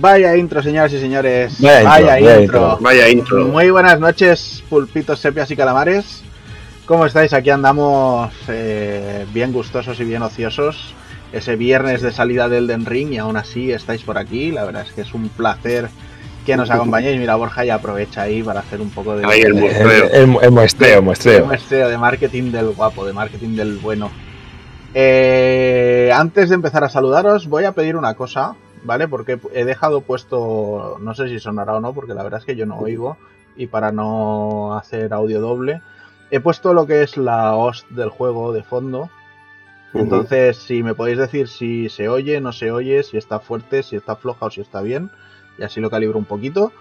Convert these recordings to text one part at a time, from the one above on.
Vaya intro, señoras y señores. Vaya, intro, vaya, intro, Muy buenas noches, pulpitos, sepias y calamares. ¿Cómo estáis? Aquí andamos eh, bien gustosos y bien ociosos. Ese viernes de salida del Den Ring y aún así estáis por aquí. La verdad es que es un placer que nos acompañéis. Mira, Borja ya aprovecha ahí para hacer un poco de... Ahí el muestreo. El, muestreo, muestreo. El muestreo de marketing del guapo, de marketing del bueno. Eh, antes de empezar a saludaros, voy a pedir una cosa, ¿vale? Porque he dejado puesto, no sé si sonará o no, porque la verdad es que yo no oigo, y para no hacer audio doble, he puesto lo que es la host del juego de fondo. Entonces, si me podéis decir si se oye, no se oye, si está fuerte, si está floja o si está bien, y así lo calibro un poquito.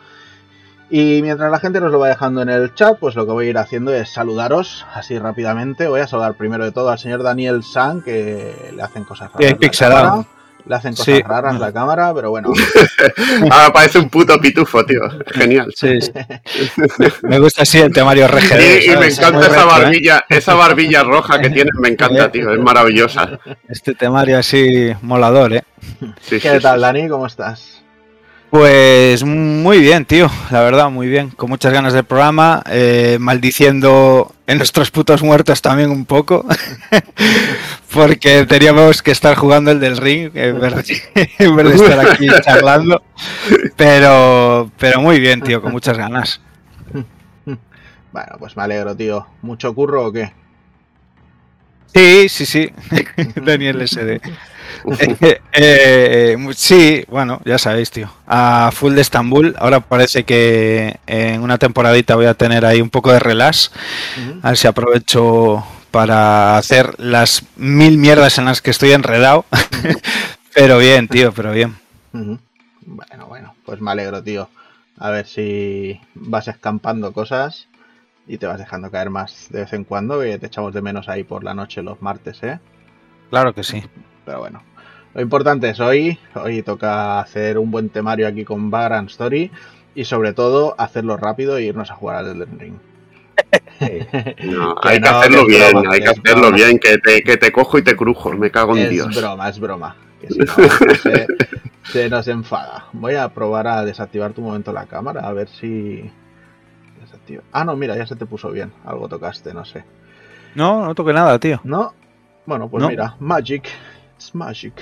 Y mientras la gente nos lo va dejando en el chat, pues lo que voy a ir haciendo es saludaros así rápidamente. Voy a saludar primero de todo al señor Daniel San, que le hacen cosas raras. Le hacen cosas raras en la cámara, pero bueno. Ahora parece un puto pitufo, tío. Genial. Sí, me gusta así el temario RGD. y me encanta esa ¿eh? barbilla, esa barbilla roja que tienes, me encanta, tío. Es maravillosa. Este temario así molador, ¿eh? ¿Qué tal, Dani? ¿Cómo estás? Pues muy bien, tío, la verdad, muy bien. Con muchas ganas del programa, eh, maldiciendo en nuestros putos muertos también un poco, porque teníamos que estar jugando el del ring en vez de, estar aquí charlando. Pero, pero muy bien, tío, con muchas ganas. Bueno, pues me alegro, tío. ¿Mucho curro o qué? Sí, sí, sí. Daniel SD. Eh, eh, sí, bueno, ya sabéis, tío. A full de Estambul. Ahora parece que en una temporadita voy a tener ahí un poco de relax. A ver si aprovecho para hacer las mil mierdas en las que estoy enredado. pero bien, tío, pero bien. Bueno, bueno, pues me alegro, tío. A ver si vas escampando cosas y te vas dejando caer más de vez en cuando, que te echamos de menos ahí por la noche los martes, ¿eh? Claro que sí. Pero bueno, lo importante es hoy, hoy toca hacer un buen temario aquí con Background Story y sobre todo hacerlo rápido e irnos a jugar al Elden Ring. No, hay que hacerlo bien, hay que hacerlo bien, que te, que te cojo y te crujo, me cago en Dios. Es broma, es broma. Que si no, se, se nos enfada. Voy a probar a desactivar tu momento la cámara, a ver si Ah, no, mira, ya se te puso bien. Algo tocaste, no sé. No, no toqué nada, tío. No. Bueno, pues mira, Magic. It's Magic.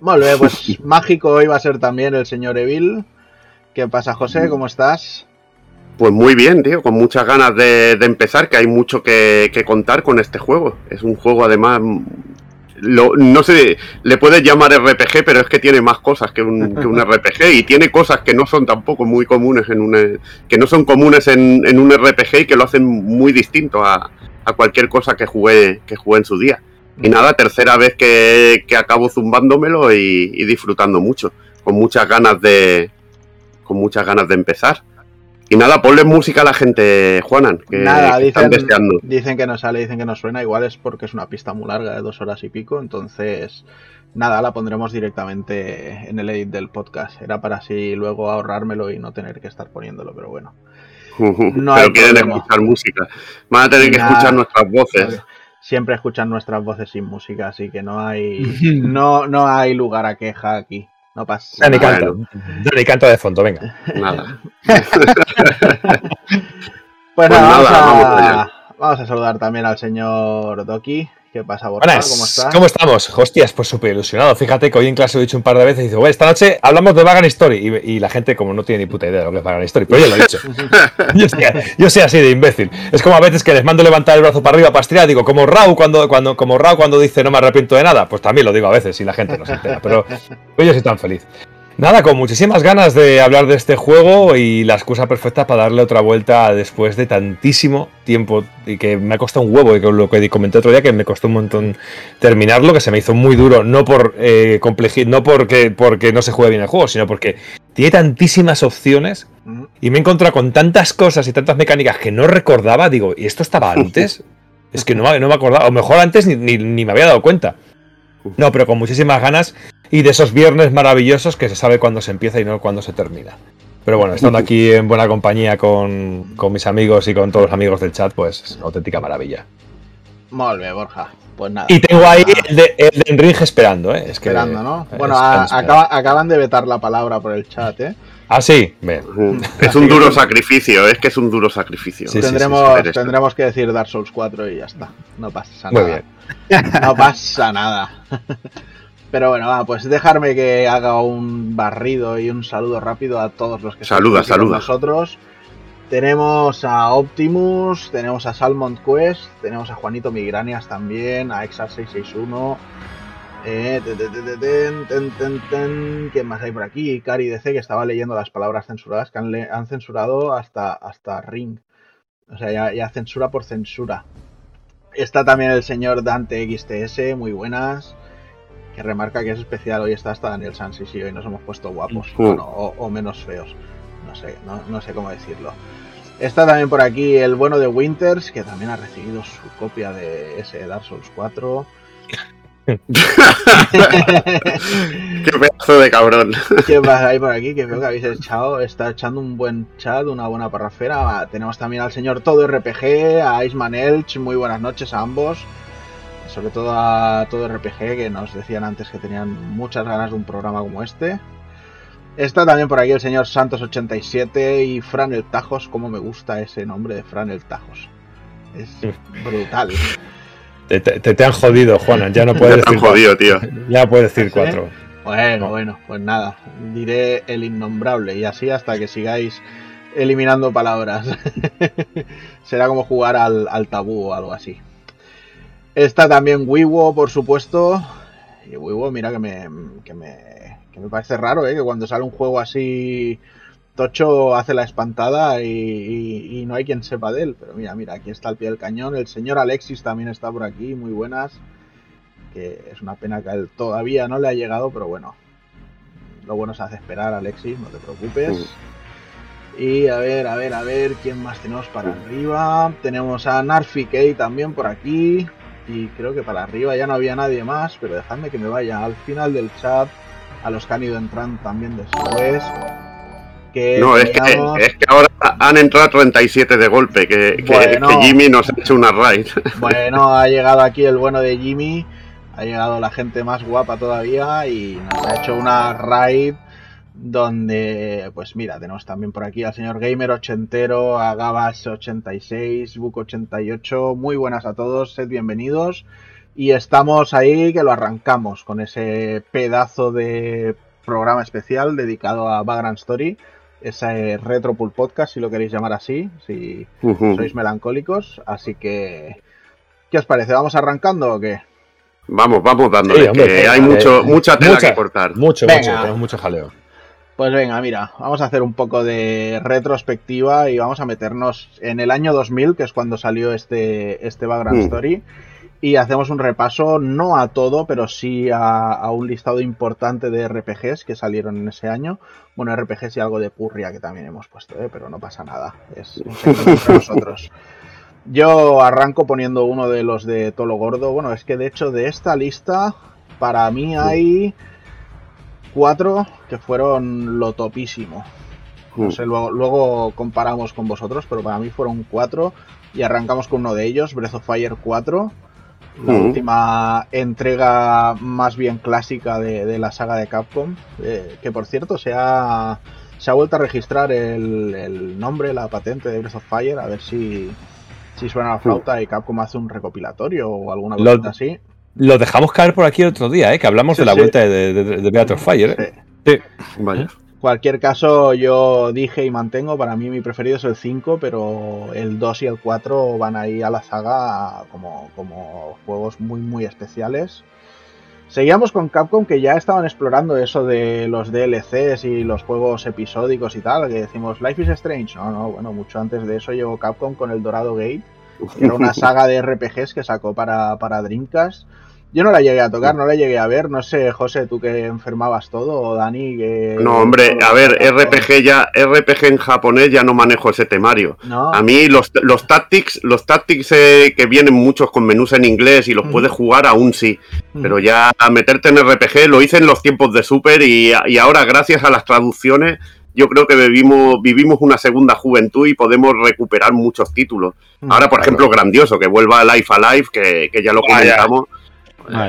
Vale, pues mágico hoy va a ser también el señor Evil. ¿Qué pasa, José? ¿Cómo estás? Pues muy bien, tío, con muchas ganas de, empezar, que hay mucho que, contar con este juego. Es un juego además no sé, le puedes llamar RPG, pero es que tiene más cosas que un, RPG y tiene cosas que no son tampoco muy comunes en un que no son comunes en, un RPG y que lo hacen muy distinto a, cualquier cosa que jugué que jugué en su día. Y nada, tercera vez que, acabo zumbándomelo y, y disfrutando mucho, con muchas ganas de con muchas ganas de empezar. Y nada, ponle música a la gente, Juanan, que, nada, dicen, Dicen que no sale, dicen que no suena, igual es porque es una pista muy larga de dos horas y pico, entonces nada, la pondremos directamente en el edit del podcast. Era para así luego ahorrármelo y no tener que estar poniéndolo, pero bueno. No pero quieren escuchar música. Van a tener que escuchar nuestras voces. Siempre escuchan nuestras voces sin música, así que no hay, no, no hay lugar a queja aquí. No pasa Dani canto. Dani canto de fondo, venga. Nada. pues, nada, vamos, a, saludar también al señor Doki. ¿Qué pasa, Borja? ¿Cómo estás? ¿Cómo estamos? Hostias, pues súper ilusionado. Fíjate que hoy en clase lo he dicho un par de veces y dice, bueno, esta noche hablamos de Vagan Story. Y, la gente, como no tiene ni puta idea de lo que es Vagan Story, pero yo lo he dicho. yo, soy, así de imbécil. Es como a veces que les mando levantar el brazo para arriba para estirar. Digo, como Rau cuando, cuando, como Rau cuando dice no me arrepiento de nada. Pues también lo digo a veces y la gente no se entera. Pero yo soy tan feliz. Nada, con muchísimas ganas de hablar de este juego y la excusa perfecta para darle otra vuelta después de tantísimo tiempo y que me ha costado un huevo, y con lo que comenté otro día, que me costó un montón terminarlo, que se me hizo muy duro, no por eh, no porque, porque no se juegue bien el juego, sino porque tiene tantísimas opciones y me he encontrado con tantas cosas y tantas mecánicas que no recordaba, digo, ¿y esto estaba antes? es que no, no me acordaba, o mejor antes ni, ni me había dado cuenta. No, pero con muchísimas ganas y de esos viernes maravillosos que se sabe cuándo se empieza y no cuándo se termina. Pero bueno, estando aquí en buena compañía con, mis amigos y con todos los amigos del chat, pues auténtica maravilla. Bé, Borja. Pues nada. Y tengo ahí el de, el de Enrique esperando, ¿eh? Es que, Esperando, ¿no? es- Bueno, es- a- es- acaba- acaban de vetar la palabra por el chat, ¿eh? Ah, sí. Bien. Es un duro sacrificio, es que es un duro sacrificio. Sí, sí, tendremos, esto. tendremos que decir Dark Souls 4 y ya está. No pasa Muy nada. No pasa nada. Pero bueno, va, pues dejarme que haga un barrido y un saludo rápido a todos los que están Saluda, aquí con nosotros. Tenemos a Optimus, tenemos a Salmon Quest, tenemos a Juanito Migranias también, a Exar661. Eh. ¿Quién más hay por aquí? Cari DC, que estaba leyendo las palabras censuradas, que han, han censurado hasta, hasta Ring. O sea, ya, ya censura por censura. Está también el señor Dante XTS, muy buenas. Que remarca que es especial. Hoy está hasta Daniel Sanz, sí, sí, hoy nos hemos puesto guapos. Bueno, o, o menos feos. No sé, no, no sé cómo decirlo. Está también por aquí el bueno de Winters, que también ha recibido su copia de ese Dark Souls 4. Qué pedazo de cabrón. ¿Qué más hay por aquí? Que veo que habéis echado, está echando un buen chat, una buena parrafera. Tenemos también al señor Todo RPG, a Iceman Elch, muy buenas noches a ambos. Sobre todo a Todo RPG, que nos decían antes que tenían muchas ganas de un programa como este. Está también por aquí el señor Santos87 y Fran el Tajos, como me gusta ese nombre de Fran el Tajos. Es brutal. Te, te- te- te han jodido, Juana. Ya no Ya puedes te han decir jodido, tío. Ya puedes decir ¿Sí? cuatro. Bueno, No. bueno, pues nada, diré el innombrable y así hasta que sigáis eliminando palabras. Será como jugar al, al tabú o algo así. Está también Wiwo, por supuesto. Y Wiwo, mira que me, que me, que me parece raro, ¿eh? que cuando sale un juego así tocho hace la espantada y, y- y no hay quien sepa de él. Pero mira, mira, aquí está al pie del cañón. El señor Alexis también está por aquí, muy buenas que es una pena que a él todavía no le ha llegado, pero bueno, lo bueno se hace esperar, Alexis, no te preocupes. Y a ver, a ver, a ver, ¿quién más tenemos para arriba? Tenemos a Narfi Kay también por aquí. Y creo que para arriba ya no había nadie más, pero dejadme que me vaya al final del chat, a los que han ido entrando también después. Que No, es que, es que ahora han entrado 37 de golpe, que, que- Bueno. que Jimmy nos ha hecho una raid. Bueno, ha llegado aquí el bueno de Jimmy, ha llegado la gente más guapa todavía y nos ha hecho una raid donde, pues mira, tenemos también por aquí al señor Gamer ochentero, a Gabas86, Book88, muy buenas a todos, sed bienvenidos y estamos ahí que lo arrancamos con ese pedazo de programa especial dedicado a Background Story, ese Retro Pool Podcast, si lo queréis llamar así, si, sois melancólicos, así que ¿qué os parece? ¿Vamos arrancando o qué? Vamos, vamos dándole, Sí, hombre, que hay eh, mucho, mucha tela mucha- que cortar. Mucho, Venga. mucho. Tenemos mucho jaleo. Pues venga, mira, vamos a hacer un poco de retrospectiva y vamos a meternos en el año 2000, que es cuando salió este, este Background Mm. Story, y hacemos un repaso, no a todo, pero sí a, a un listado importante de RPGs que salieron en ese año. Bueno, RPGs y algo de Purria que también hemos puesto, ¿eh? pero no pasa nada, es un entre nosotros. Yo arranco poniendo uno de los de Tolo Gordo. Bueno, es que de hecho de esta lista, para mí hay cuatro que fueron lo topísimo. No sé, luego, luego comparamos con vosotros, pero para mí fueron cuatro. Y arrancamos con uno de ellos, Breath of Fire 4. La Ujú. última entrega más bien clásica de, de la saga de Capcom. eh, que por cierto se ha, se ha vuelto a registrar el, el nombre, la patente de Breath of Fire. A ver si, si suena la flauta y Capcom hace un recopilatorio o alguna cosita así. Lo dejamos caer por aquí otro día, ¿eh? que hablamos Sí, de la sí. vuelta de, de, de Beat of Fire. ¿eh? Sí. Sí. Vaya. Cualquier caso, yo dije y mantengo, para mí mi preferido es el 5, pero el 2 y el 4 van ahí a la saga como, como juegos muy, muy especiales. Seguíamos con Capcom que ya estaban explorando eso de los DLCs y los juegos episódicos y tal, que decimos Life is Strange. No, no, bueno, mucho antes de eso llegó Capcom con el Dorado Gate, que era una saga de RPGs que sacó para, para Dreamcast. Yo no la llegué a tocar, no la llegué a ver. No sé, José, tú que enfermabas todo, o Dani, que. No, hombre, a ver, RPG ya, RPG en japonés ya no manejo ese temario. No, A mí los, los tactics, los tactics eh, que vienen muchos con menús en inglés y los Ujú. puedes jugar aún sí. Ujú. Pero ya a meterte en RPG lo hice en los tiempos de Super y, y ahora gracias a las traducciones yo creo que vivimos, vivimos una segunda juventud y podemos recuperar muchos títulos. Mm, Ahora, por ejemplo, grandioso, que vuelva Life Alive, que, que ya lo Ah, ya. comentamos.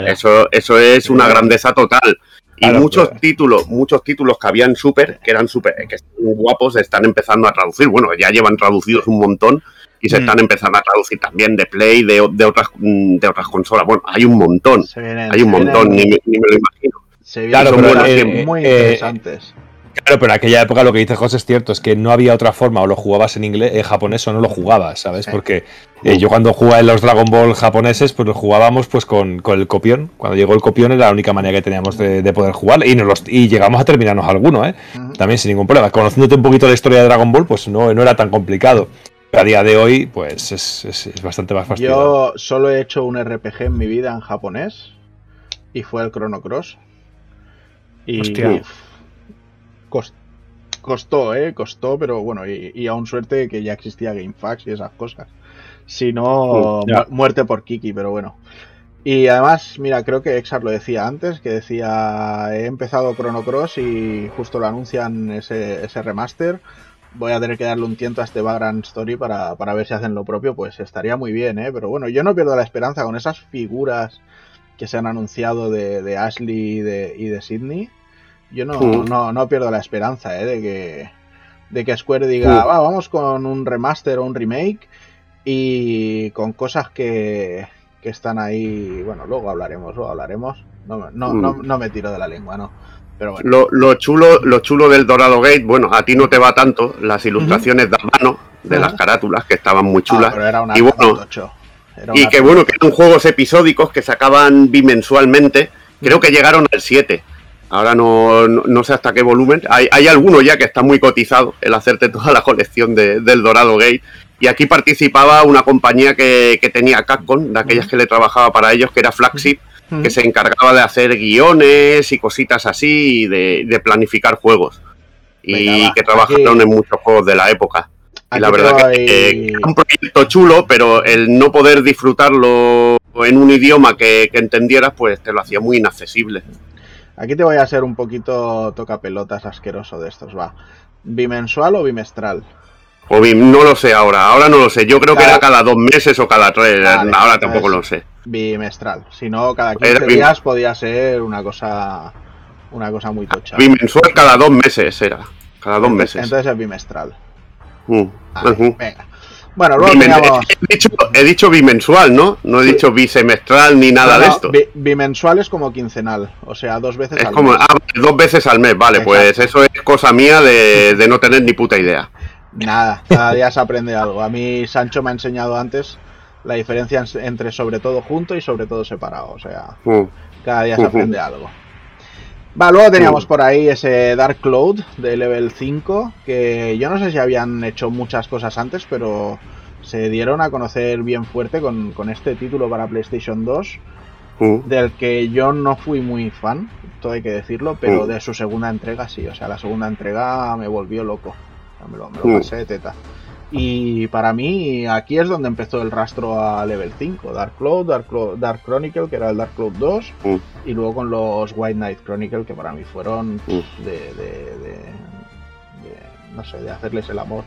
Eso, eso es una grandeza total. Y Claro, muchos títulos, muchos títulos que habían super, que eran super, que están guapos, se están empezando a traducir. Bueno, ya llevan traducidos un montón y se Mm. están empezando a traducir también de Play, de, de otras mm, de otras consolas. Bueno, hay un montón, vienen, hay un montón, ni, vienen- ni me lo imagino. se vienen Claro, pero, eh, muy eh, interesantes. Claro, pero en aquella época lo que dice José es cierto, es que no había otra forma, o lo jugabas en inglés, en japonés o no lo jugabas, ¿sabes? Porque eh, yo cuando jugaba en los Dragon Ball japoneses, pues lo jugábamos pues con, con el copión. Cuando llegó el copión era la única manera que teníamos de, de poder jugar y, nos los- y llegamos a terminarnos alguno, ¿eh? También sin ningún problema. Conociéndote un poquito la historia de Dragon Ball, pues no, no era tan complicado. Pero a día de hoy, pues es, es- es bastante más fastidioso. Yo solo he hecho un RPG en mi vida en japonés y fue el Chrono Cross. Y Hostia. uf, cos- costó, ¿eh? Costó, pero bueno, y, y aún suerte que ya existía GameFAQs y esas cosas. Si no, mu- muerte por Kiki, pero bueno. Y además, mira, creo que Exar lo decía antes, que decía, he empezado Chrono Cross y justo lo anuncian ese, ese remaster. Voy a tener que darle un tiento a este Vagrant Story para, para ver si hacen lo propio, pues estaría muy bien, ¿eh? Pero bueno, yo no pierdo la esperanza con esas figuras que se han anunciado de, de Ashley y de, y de Sydney. Yo no, Mm. no, no pierdo la esperanza, ¿eh? De que, de que Square diga, Mm. "Va, vamos con un remaster o un remake y con cosas que, que están ahí. Bueno, luego hablaremos, luego hablaremos. No, me- no, Mm. no, no me tiro de la lengua, no. Pero bueno. Lo, lo chulo, lo chulo del Dorado Gate, bueno, a ti no te va tanto, las ilustraciones de mano de las carátulas que estaban muy Ah, chulas. pero era una y bueno. Era y que bueno, que eran juegos episódicos que sacaban bimensualmente. Creo que llegaron al 7. Ahora no, no, no sé hasta qué volumen. Hay, hay alguno ya que está muy cotizado, el hacerte toda la colección de- del Dorado Gate. Y aquí participaba una compañía que, que tenía Capcom, de aquellas que le trabajaba para ellos, que era Flagship, que se encargaba de hacer guiones y cositas así, y de, de planificar juegos. Y Venga, que trabajaron aquí- en muchos juegos de la época. Y la verdad que eh, un proyecto chulo, pero el no poder disfrutarlo en un idioma que, que entendieras, pues te lo hacía muy inaccesible. Aquí te voy a ser un poquito toca pelotas asqueroso de estos, va. ¿Bimensual o bimestral? O bien, no lo sé ahora, ahora no lo sé. Yo creo que era cada dos meses o cada tres, Vale, ahora tampoco lo sé. Bimestral. Si no, cada 15 Era bim- días podía ser una cosa una cosa muy tocha. Bimensual cada dos meses era, cada dos meses. Entonces es bimestral. Mm, Vale. Venga. Bueno, luego teníamos... he, dicho, he dicho bimensual, ¿no? No he Sí. dicho bisemestral ni nada No, de esto. bi- bimensual es como quincenal, o sea, dos veces Es al como, mes. ah, dos veces al mes, vale, pues eso es cosa mía de, de no tener ni puta idea. Nada, cada día se aprende algo. A mí Sancho me ha enseñado antes la diferencia en- entre sobre todo junto y sobre todo separado, o sea, Mm. cada día se Ujú. aprende algo. Va, luego teníamos por ahí ese Dark Cloud de level 5, que yo no sé si habían hecho muchas cosas antes, pero se dieron a conocer bien fuerte con, con este título para PlayStation 2, Mm. del que yo no fui muy fan, todo hay que decirlo, pero Mm. de su segunda entrega sí, o sea, la segunda entrega me volvió loco, me lo, me lo Mm. pasé de teta. Y para mí aquí es donde empezó el rastro a level 5, Dark Cloud, Dark, Clo- Dark Chronicle, que era el Dark Cloud 2, Mm. y luego con los White Knight Chronicle, que para mí fueron Mm. de, de- de- de- no sé, de hacerles el amor.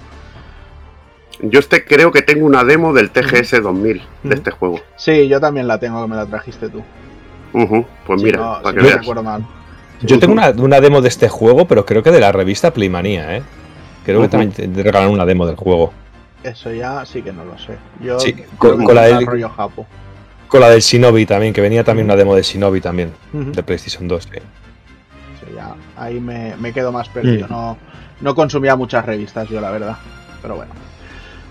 Yo este creo que tengo una demo del TGS 2000 de este juego. Sí, yo también la tengo, que me la trajiste tú. Ujú, Pues Si mira, no- para si que no veas. recuerdo mal. Yo tengo una, una demo de este juego, pero creo que de la revista Playmanía, ¿eh? Creo que también te regalaron una demo del juego. Eso ya sí que no lo sé. Yo Sí, con- la del- rollo japo. Con la del Shinobi también, que venía también una demo de Shinobi también, de PlayStation 2. sí. Sí, ya, ahí me, me quedo más perdido. No, no consumía muchas revistas yo, la verdad. Pero bueno.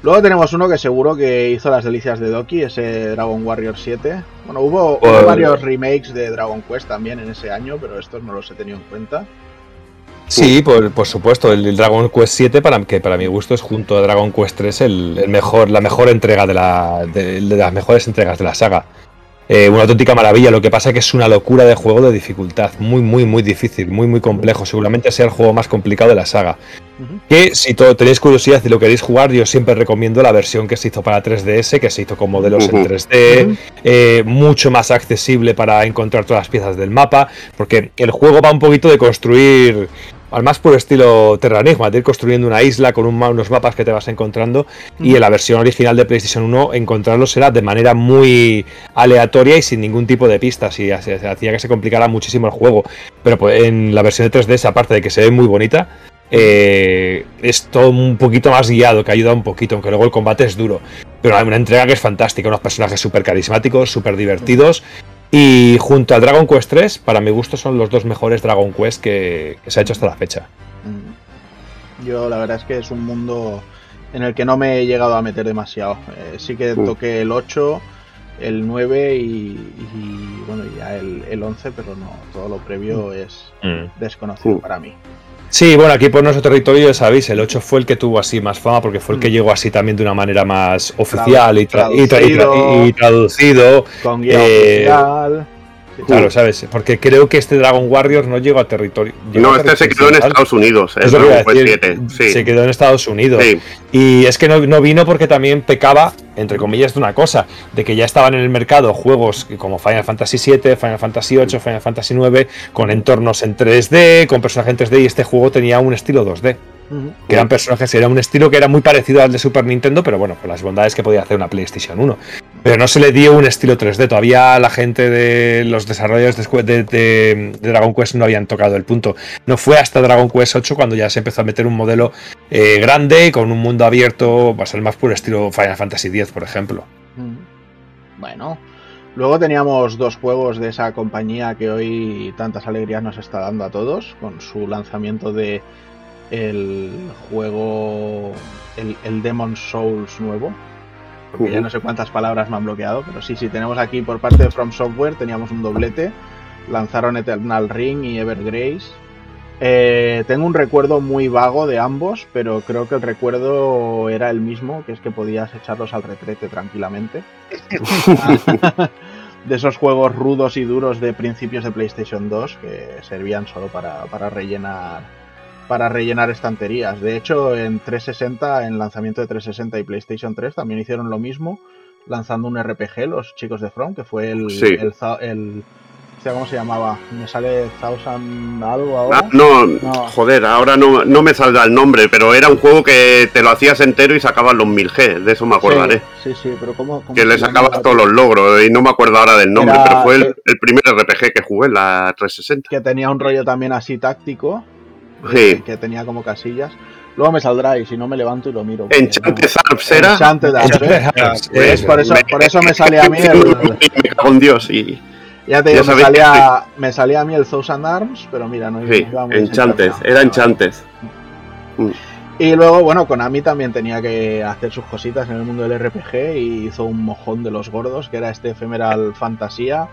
Luego tenemos uno que seguro que hizo las delicias de Doki, ese Dragon Warrior 7. Bueno, hubo, hubo Pues- varios remakes de Dragon Quest también en ese año, pero estos no los he tenido en cuenta. Sí, por, por supuesto, el, el Dragon Quest 7, para, que para mi gusto es junto a Dragon Quest 3 el, el mejor, la mejor entrega de, la, de, de las mejores entregas de la saga. Eh, una auténtica maravilla, lo que pasa es que es una locura de juego de dificultad, muy, muy, muy difícil, muy, muy complejo, seguramente sea el juego más complicado de la saga. Que si to- tenéis curiosidad y lo queréis jugar, yo siempre recomiendo la versión que se hizo para 3DS, que se hizo con modelos en Ujú. 3D, Ujú. eh, mucho más accesible para encontrar todas las piezas del mapa, porque el juego va un poquito de construir al más puro estilo Terranigma, de ir construyendo una isla con unos mapas que te vas encontrando. Y en la versión original de PlayStation 1, encontrarlos era de manera muy aleatoria y sin ningún tipo de pistas. Y hacía que se complicara muchísimo el juego. Pero pues, en la versión de 3DS, aparte de que se ve muy bonita, eh, es todo un poquito más guiado, que ayuda un poquito, aunque luego el combate es duro. Pero hay una entrega que es fantástica, unos personajes súper carismáticos, súper divertidos. Y junto a Dragon Quest 3, para mi gusto, son los dos mejores Dragon Quest que, se ha hecho hasta la fecha. Mm. Yo la verdad es que es un mundo en el que no me he llegado a meter demasiado. Eh, sí que mm. toqué el 8, el 9 y, bueno, ya el, 11, pero no, todo lo previo mm. es desconocido para mí. Sí, bueno, aquí por nuestro territorio, ya sabéis, el 8 fue el que tuvo así más fama porque fue el que mm. llegó así también de una manera más oficial y, traducido. Con guía eh, oficial. Claro, ¿sabes? Porque creo que este Dragon Warriors no llegó a territorio. no, este se quedó en Estados Unidos. Es Se quedó en Estados Unidos. Y es que no, vino porque también pecaba, entre comillas, de una cosa: de que ya estaban en el mercado juegos como Final Fantasy VII, Final Fantasy VIII, Final Fantasy IX, con entornos en 3D, con personajes en 3D, y este juego tenía un estilo 2D que eran personajes, era un estilo que era muy parecido al de Super Nintendo, pero bueno, con las bondades que podía hacer una PlayStation 1. Pero no se le dio un estilo 3D, todavía la gente de los desarrolladores de, Dragon Quest no habían tocado el punto. No fue hasta Dragon Quest 8 cuando ya se empezó a meter un modelo eh, grande, con un mundo abierto, va a ser más puro estilo Final Fantasy X, por ejemplo. Bueno, Luego teníamos dos juegos de esa compañía que hoy tantas alegrías nos está dando a todos, con su lanzamiento de el juego, el, el Demon Souls nuevo. Porque ya no sé cuántas palabras me han bloqueado, pero sí, sí, tenemos aquí por parte de From Software, teníamos un doblete. Lanzaron Eternal Ring y Evergrace. Eh, tengo un recuerdo muy vago de ambos, pero creo que el recuerdo era el mismo, que es que podías echarlos al retrete tranquilamente. de esos juegos rudos y duros de principios de PlayStation 2 que servían solo para, para rellenar para rellenar estanterías. De hecho, en 360, en lanzamiento de 360 y PlayStation 3, también hicieron lo mismo, lanzando un RPG, los chicos de From, que fue el, el, ¿Cómo se llamaba? Me sale Thousand algo ahora. Ah, no, joder, ahora no, no, me saldrá el nombre, pero era un juego que te lo hacías entero y sacabas los 1000G, de eso me acordaré. Sí, sí, pero ¿cómo? que le sacabas todos los logros y no me acuerdo ahora del nombre, pero fue el, el, primer RPG que jugué, la 360. Que tenía un rollo también así táctico que tenía como casillas. Luego me saldrá y si no me levanto y lo miro. Enchanted Arps era. Enchanted Arps. Es, por, eso, por eso me salía a mí el. Me cago en Dios y. Ya te digo, me salía, me salía a mí el Thousand Arms, pero mira, no sí, iba muy Enchanted, era Enchanted. Mm. Y luego, bueno, Konami también tenía que hacer sus cositas en el mundo del RPG y hizo un mojón de los gordos, que era este Ephemeral Fantasía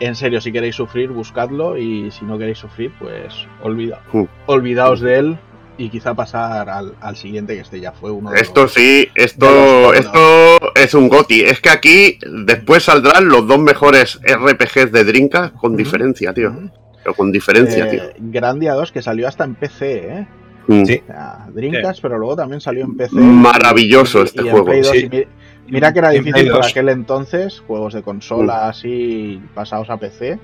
en serio, si queréis sufrir, buscadlo y si no queréis sufrir, pues olvida, mm. olvidaos de él y quizá pasar al, siguiente, que este ya fue uno de Esto sí, esto, esto es un goti. Es que aquí después saldrán los dos mejores RPGs de Dreamcast con diferencia, tío. Pero con diferencia, eh, tío. Grandia 2 que salió hasta en PC, ¿eh? Mm. Sí. Dreamcast, pero luego también salió en PC. Maravilloso este juego. Mira que era difícil por aquel entonces, juegos de consola así pasados a PC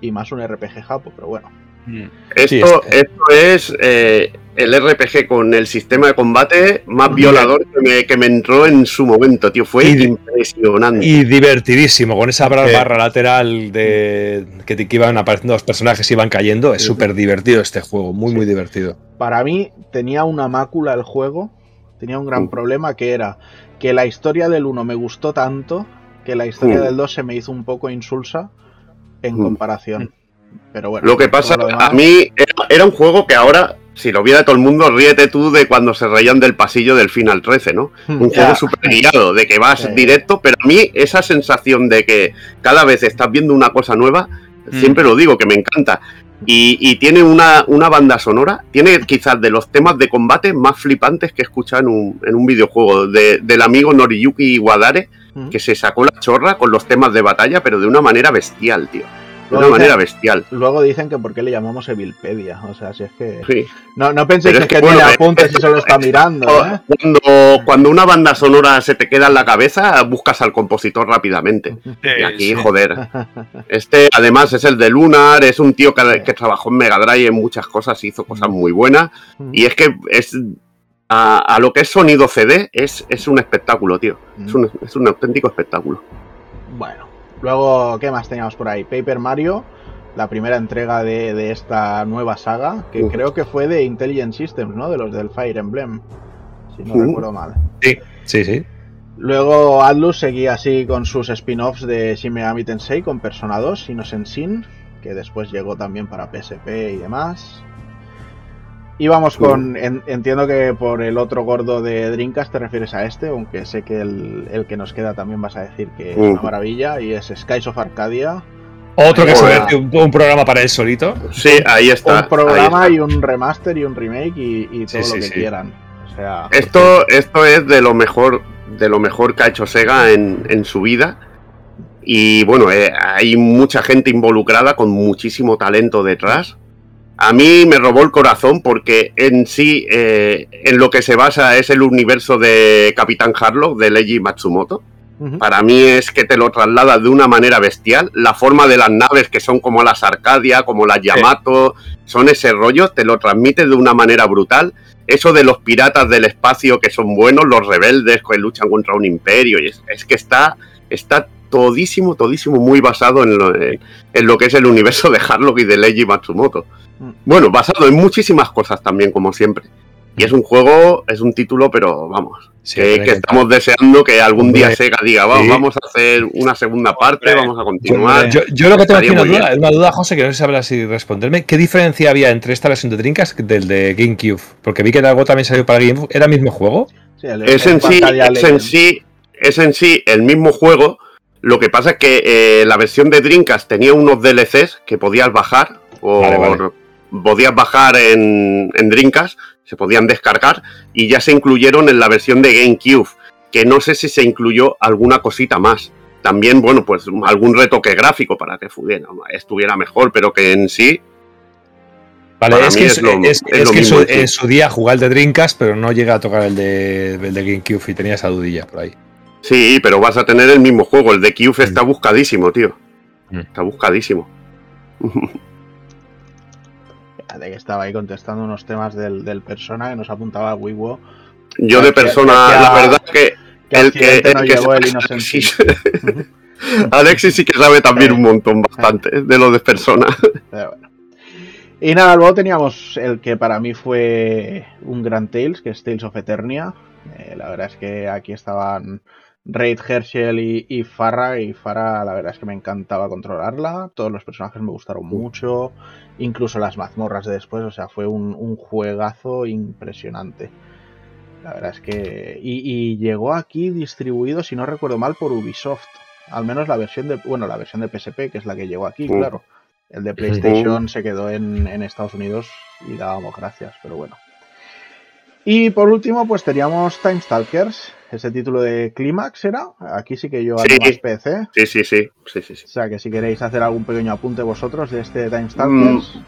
y más un RPG japo, pero bueno. Mm. Esto, esto es eh, el RPG con el sistema de combate más violador que me, entró en su momento, tío. Fue impresionante. Y divertidísimo, con esa barra lateral de que, iban apareciendo los personajes y iban cayendo. Es súper divertido este juego, muy, muy divertido. Para mí tenía una mácula el juego, tenía un gran mm. problema que era que la historia del 1 me gustó tanto que la historia mm. del 2 se me hizo un poco insulsa en mm. comparación. Pero bueno. Lo que pasa, a mí era, un juego que ahora, si lo viera todo el mundo, ríete tú de cuando se reían del pasillo del Final 13, ¿no? Hmm. Un juego súper guiado, de que vas directo, pero a mí esa sensación de que cada vez estás viendo una cosa nueva, hmm. siempre lo digo, que me encanta. Y, tiene una, banda sonora, tiene quizás de los temas de combate más flipantes que he escuchado en un, en un videojuego, del amigo Noriyuki Wadare, que se sacó la chorra con los temas de batalla, pero de una manera bestial, tío. De una manera bestial. Luego dicen que por qué le llamamos Evilpedia. O sea, si es que. Sí. No, no penséis es que, tiene bueno, apuntes es- y se lo está mirando. ¿eh? Cuando, cuando una banda sonora se te queda en la cabeza, buscas al compositor rápidamente. Y aquí, joder. Este, además, es el de Lunar, es un tío que, que trabajó en Mega Drive en muchas cosas, hizo cosas muy buenas. Y es que es a, a lo que es sonido CD, es, es un espectáculo, tío. Es un, es un auténtico espectáculo. Bueno, luego, ¿qué más teníamos por ahí? Paper Mario, la primera entrega de, de esta nueva saga, que creo que fue de Intelligent Systems, ¿no? De los del Fire Emblem, si no recuerdo mal. Sí, sí, sí. Luego Atlus seguía así con sus spin-offs de Shin Megami Tensei con Persona 2, Innocent Sin, que después llegó también para PSP y demás. Y vamos con, en- entiendo que por el otro gordo de Dreamcast te refieres a este, aunque sé que el, el que nos queda también vas a decir que es una maravilla, y es Skies of Arcadia, Otro que se merece un, un programa para él solito. Sí, ahí está. un programa y un remaster y un remake y, y todo Sí, sí, lo que sí. quieran. O sea, Esto, esto es de lo mejor, de lo mejor que ha hecho Sega en, en su vida. Y bueno, eh, hay mucha gente involucrada con muchísimo talento detrás. A mí me robó el corazón porque en sí, eh, en lo que se basa es el universo de Capitán Harlock de Leiji Matsumoto. Para mí es que te lo traslada de una manera bestial. La forma de las naves, que son como las Arcadia, como las Yamato, son ese rollo, te lo transmite de una manera brutal. Eso de los piratas del espacio que son buenos, los rebeldes que luchan contra un imperio, es, es que está, está todísimo, todísimo muy basado en lo, en- en lo que es el universo de Harlock y de Leiji Matsumoto. Mm. Bueno, basado en muchísimas cosas también, como siempre. Y es un juego, es un título, pero vamos, Sí, que, estamos deseando que algún día Hombre, Sega diga, "Va, sí. vamos a hacer una segunda parte, Hombre, vamos a continuar. Yo, yo lo que tengo aquí una duda, bien. una duda, José, que no sé si sabrás si responderme. ¿Qué diferencia había entre esta versión de Dreamcast del de GameCube? Porque vi que algo también salió para GameCube. ¿Era el mismo juego? Sí, el- es el en sí, es en sí, es en sí el mismo juego. Lo que pasa es que eh, la versión de Dreamcast tenía unos DLCs que podías bajar o Vale, vale. podías bajar en, en Dreamcast, se podían descargar y ya se incluyeron en la versión de GameCube, que no sé si se incluyó alguna cosita más. También, bueno, pues algún retoque gráfico para que fuera- estuviera mejor, pero que en sí Vale, es que, es lo- es- es es lo que mismo, en su, en su día jugué el de Dreamcast, pero no llega a tocar el de, el de GameCube y tenía esa dudilla por ahí. Sí, pero vas a tener el mismo juego. El de Cube está buscadísimo, tío. Mm. Está buscadísimo. Fíjate que estaba ahí contestando unos temas del, del persona que nos apuntaba Wiwo. Yo de persona, que- la verdad que Que el que, el no llegó el Innocent Alexis, sí que sabe también un montón, bastante, de lo de persona. Pero bueno. Y nada, luego teníamos el que para mí fue un gran Tales, que es Tales of Eternia. Eh, la verdad es que aquí estaban Raid Herschel y, y Farah. Y Farah, la verdad es que me encantaba controlarla. Todos los personajes me gustaron mucho. Incluso las mazmorras de después. O sea, fue un, un juegazo impresionante. La verdad es que. Y, y llegó aquí distribuido, si no recuerdo mal, por Ubisoft. Al menos la versión de. Bueno, la versión de PSP, que es la que llegó aquí, claro. El de PlayStation se quedó en, en Estados Unidos y dábamos gracias, pero bueno. Y por último, pues teníamos Time Stalkers, ese título de Climax era. Aquí sí que yo Sí. hago más PC. Sí, sí, sí, sí, sí, sí. O sea que si queréis hacer algún pequeño apunte vosotros de este Time Stalkers.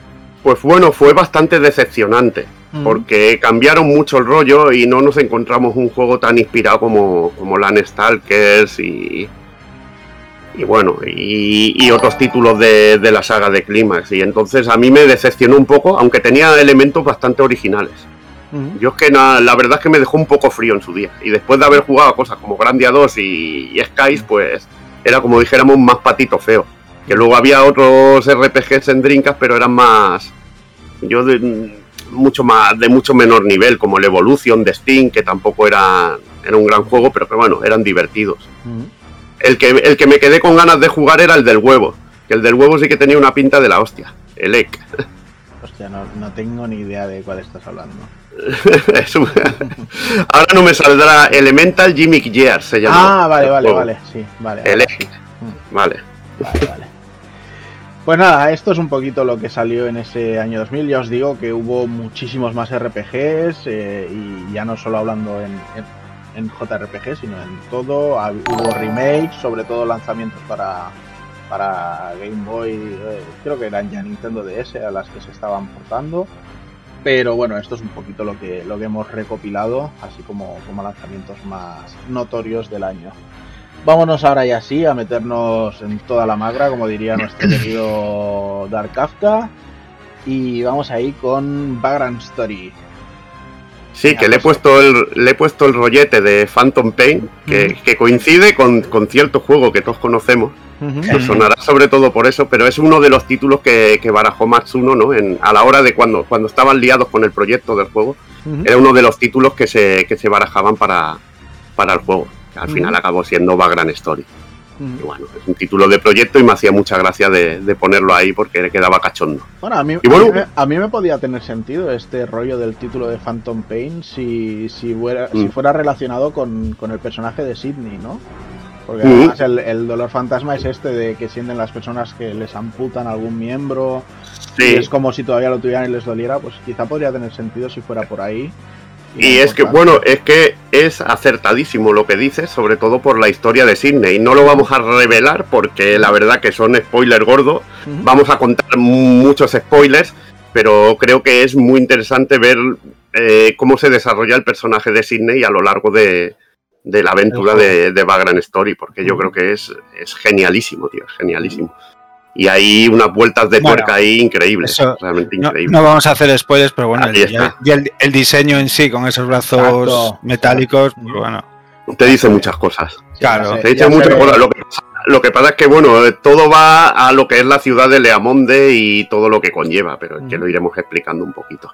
Pues bueno, fue bastante decepcionante, Mm. porque cambiaron mucho el rollo y no nos encontramos un juego tan inspirado como, como Land Stalkers y, y bueno, y, y otros títulos de, de la saga de Climax. Y entonces a mí me decepcionó un poco, aunque tenía elementos bastante originales. Yo es que na- la verdad es que me dejó un poco frío en su día. Y después de haber jugado cosas como Grandia 2 y, y Skies, pues era como dijéramos más patito feo. Que luego había otros RPGs en Dreamcast, pero eran más. Yo de mucho más de mucho menor nivel, como el Evolution de Steam, que tampoco era, era un gran juego, pero que bueno, eran divertidos. El que, el que me quedé con ganas de jugar era el del huevo. Que el del huevo sí que tenía una pinta de la hostia. El Ek. Hostia, no, no tengo ni idea de cuál estás hablando. Es un- Ahora no me saldrá Elemental Gimmick Gear, se llama. Ah, vale, vale, vale. Sí, vale. El sí. Mm. Vale. Vale, vale. Pues nada, esto es un poquito lo que salió en ese año 2000. Ya os digo que hubo muchísimos más RPGs eh, y ya no solo hablando en, en, en JRPG, sino en todo. Hubo remakes, sobre todo lanzamientos para, para Game Boy, eh, creo que eran ya Nintendo DS a las que se estaban portando. Pero bueno, esto es un poquito lo que, lo que hemos recopilado, así como, como lanzamientos más notorios del año. Vámonos ahora y así a meternos en toda la magra, como diría nuestro querido Dark Kafka. Y vamos ahí con Background Story. Sí, que le he puesto el, le he puesto el rollete de Phantom Pain, que, que coincide con, con, cierto juego que todos conocemos. Uh sonará sobre todo por eso, pero es uno de los títulos que, que barajó Matsuno, ¿no? En, a la hora de cuando, cuando estaban liados con el proyecto del juego, uh -huh. era uno de los títulos que se, que se barajaban para, para el juego. Que al uh -huh. final acabó siendo Background Story. Y bueno, es un título de proyecto y me hacía mucha gracia de, de ponerlo ahí porque quedaba cachondo. Bueno, a mí, bueno, a, mí, a mí, me podía tener sentido este rollo del título de Phantom Pain si, si, fuera, mm. si fuera relacionado con, con, el personaje de Sidney, ¿no? Porque además el, el, dolor fantasma es este de que sienten las personas que les amputan algún miembro. Sí. Y es como si todavía lo tuvieran y les doliera, pues quizá podría tener sentido si fuera por ahí. Y es que, bueno, es que es acertadísimo lo que dices, sobre todo por la historia de Sidney. No lo vamos a revelar porque la verdad que son spoilers gordos. Uh -huh. Vamos a contar muchos spoilers, pero creo que es muy interesante ver eh, cómo se desarrolla el personaje de Sidney a lo largo de, de la aventura de, de Story, porque yo creo que es, es genialísimo, tío, es genialísimo y hay unas vueltas de tuerca bueno, ahí increíbles, eso, realmente increíbles. No, no, vamos a hacer spoilers, pero bueno, el, y el, el, diseño en sí, con esos brazos Exacto. metálicos, pues bueno. Te dice muchas cosas. Claro. Te dice muchas cosas. Lo que, lo que, pasa es que, bueno, todo va a lo que es la ciudad de Leamonde y todo lo que conlleva, pero es que lo iremos explicando un poquito.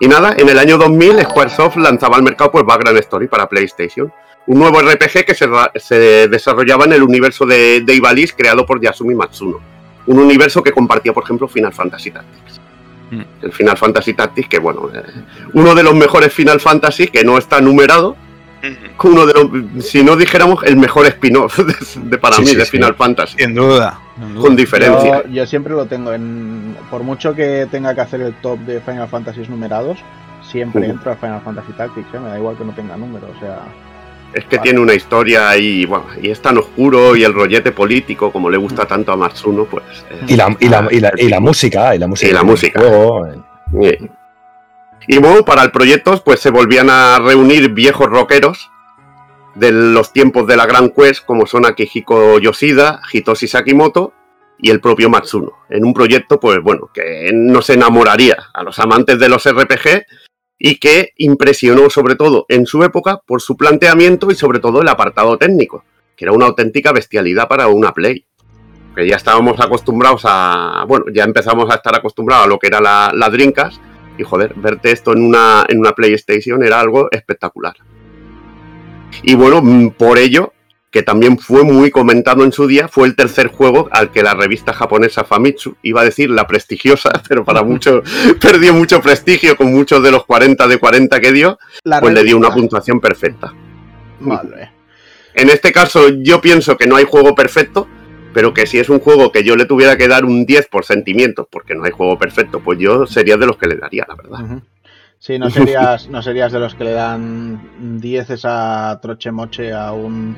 Y nada, en el año 2000 Squaresoft lanzaba al mercado pues Background Story para PlayStation, un nuevo RPG que se, se desarrollaba en el universo de, de Ivalice creado por Yasumi Matsuno un universo que compartía, por ejemplo, Final Fantasy Tactics. Mm. El Final Fantasy Tactics, que bueno, eh, uno de los mejores Final Fantasy que no está numerado, mm. uno de los, si no dijéramos, el mejor spin-off de, de, para sí, mí sí, de sí. Final Fantasy. Sin duda, sin duda. Con diferencia. Yo, yo, siempre lo tengo en. Por mucho que tenga que hacer el top de Final Fantasy numerados, siempre uh. entro a Final Fantasy Tactics, ¿eh? me da igual que no tenga número, o sea. Es que vale. tiene una historia y, bueno, y es tan oscuro y el rollete político, como le gusta tanto a Matsuno, pues. y, la, y, la, y, la, y, la, música, y la música. Y la música. Juego, eh. y, bueno, para el proyecto, pues se volvían a reunir viejos rockeros de los tiempos de la Gran Quest, como son Akihiko Yoshida, Hitoshi Sakimoto y el propio Matsuno. En un proyecto, pues bueno, que nos enamoraría a los amantes de los RPG y que impresionó sobre todo en su época por su planteamiento y sobre todo el apartado técnico, que era una auténtica bestialidad para una Play. Que ya estábamos acostumbrados a, bueno, ya empezamos a estar acostumbrados a lo que era la, la y joder, verte esto en una, en una PlayStation era algo espectacular. Y bueno, por ello que también fue muy comentado en su día, fue el tercer juego al que la revista japonesa Famitsu, iba a decir la prestigiosa, pero para mucho perdió mucho prestigio con muchos de los 40 de 40 que dio, la pues revista. le dio una puntuación perfecta. Vale. En este caso yo pienso que no hay juego perfecto, pero que si es un juego que yo le tuviera que dar un 10 por sentimientos, porque no hay juego perfecto, pues yo sería de los que le daría, la verdad. Uh -huh. Sí, no serías, no serías de los que le dan 10 esa troche moche a un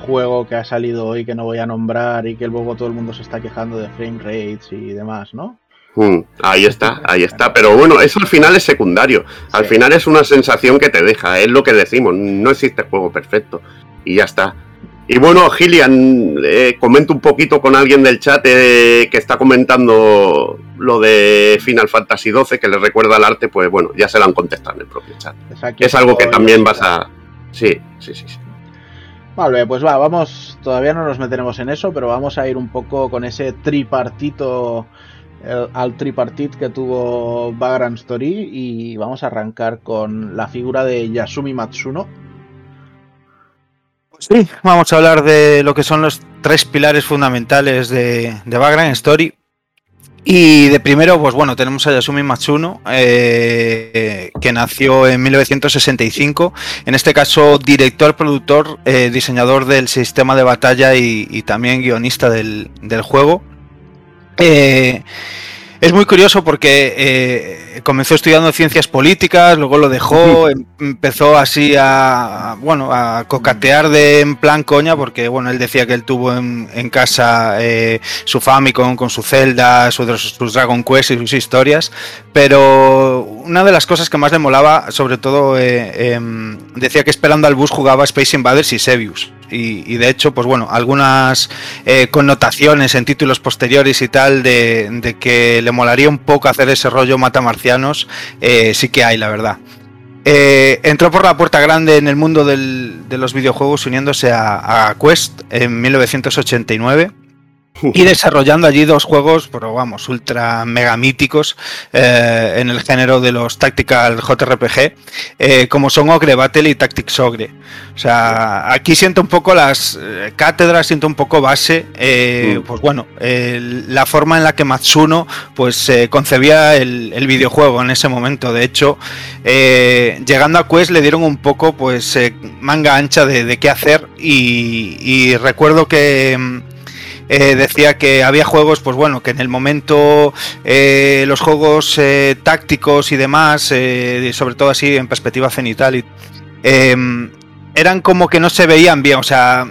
juego que ha salido hoy que no voy a nombrar y que luego todo el mundo se está quejando de frame rates y demás, ¿no? Mm, ahí está, ahí está. Pero bueno, eso al final es secundario. Al sí. final es una sensación que te deja, es lo que decimos. No existe juego perfecto. Y ya está. Y bueno, Gillian, eh, comento un poquito con alguien del chat eh, que está comentando lo de Final Fantasy XII, que le recuerda al arte, pues bueno, ya se lo han contestado en el propio chat. Es algo que también vas a... Sí, sí, sí. sí. Vale, pues va, vamos, todavía no nos meteremos en eso, pero vamos a ir un poco con ese tripartito, al tripartit que tuvo Background Story y vamos a arrancar con la figura de Yasumi Matsuno. Sí, vamos a hablar de lo que son los tres pilares fundamentales de, de Background Story. Y de primero, pues bueno, tenemos a Yasumi Matsuno, eh, que nació en 1965. En este caso, director, productor, eh, diseñador del sistema de batalla y, también guionista del, del juego. Eh, Es muy curioso porque eh, comenzó estudiando ciencias políticas, luego lo dejó, em, empezó así a, bueno, a cocatear de en plan coña, porque bueno, él decía que él tuvo en, casa eh, su Famicom con su Zelda, sus, sus Dragon Quest y sus historias, pero una de las cosas que más le molaba, sobre todo, eh, em, decía que esperando al bus jugaba Space Invaders y Sebius y, de hecho, pues bueno, algunas eh, connotaciones en títulos posteriores y tal de, que le molaría un poco hacer ese rollo matamarcianos, eh, sí que hay, la verdad. Eh, entró por la puerta grande en el mundo de los videojuegos uniéndose a Quest en 1989 y desarrollando allí dos juegos, pero vamos, ultra mega míticos eh, en el género de los Tactical JRPG, eh, como son Ogre Battle y Tactics Ogre. O sea, aquí siento un poco las eh, cátedras, siento un poco base, mm. pues bueno, la forma en la que Matsuno pues concebía el, videojuego en ese momento. De hecho, llegando a Quest le dieron un poco pues manga ancha de, qué hacer y recuerdo que mm, eh, decía que había juegos, pues bueno, que en el momento eh, los juegos eh, tácticos y demás, sobre todo así en perspectiva cenital, em, eran como que no se veían bien, o sea,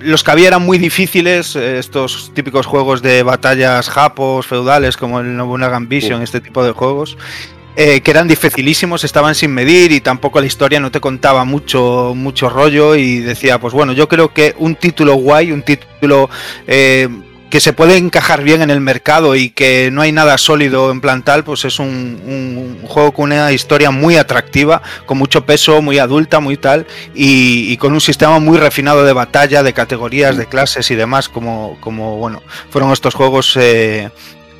los que había eran muy difíciles, estos típicos juegos de batallas japos, feudales, como el Nobunaga Vision, este tipo de juegos. Que eran dificilísimos, estaban sin medir y tampoco la historia no te contaba mucho, mucho rollo y decía, pues bueno, yo creo que un título guay, un título eh, que se puede encajar bien en el mercado y que no hay nada sólido en plantal, pues es un, juego con una historia muy atractiva, con mucho peso, muy adulta, muy tal, y, con un sistema muy refinado de batalla, de categorías, de clases y demás, como, como bueno, fueron estos juegos eh,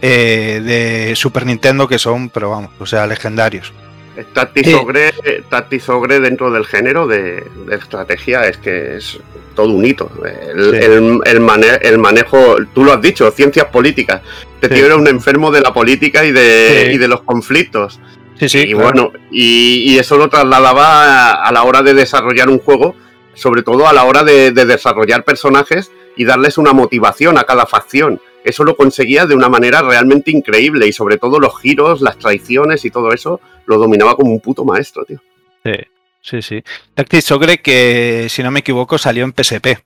eh, de Super Nintendo que son, pero vamos, o sea, legendarios. Tactics Ogre, dentro del género de, estrategia es que es todo un hito. El, el, manejo, tú lo has dicho, ciencias políticas. Te sí. era un enfermo de la política y de, y de los conflictos. Sí, sí, y bueno, y, eso lo trasladaba a, la hora de desarrollar un juego, sobre todo a la hora de desarrollar personajes y darles una motivación a cada facción eso lo conseguía de una manera realmente increíble y sobre todo los giros, las traiciones y todo eso lo dominaba como un puto maestro, tío. Sí, sí, sí. Tactics Ogre que, si no me equivoco, salió en PSP.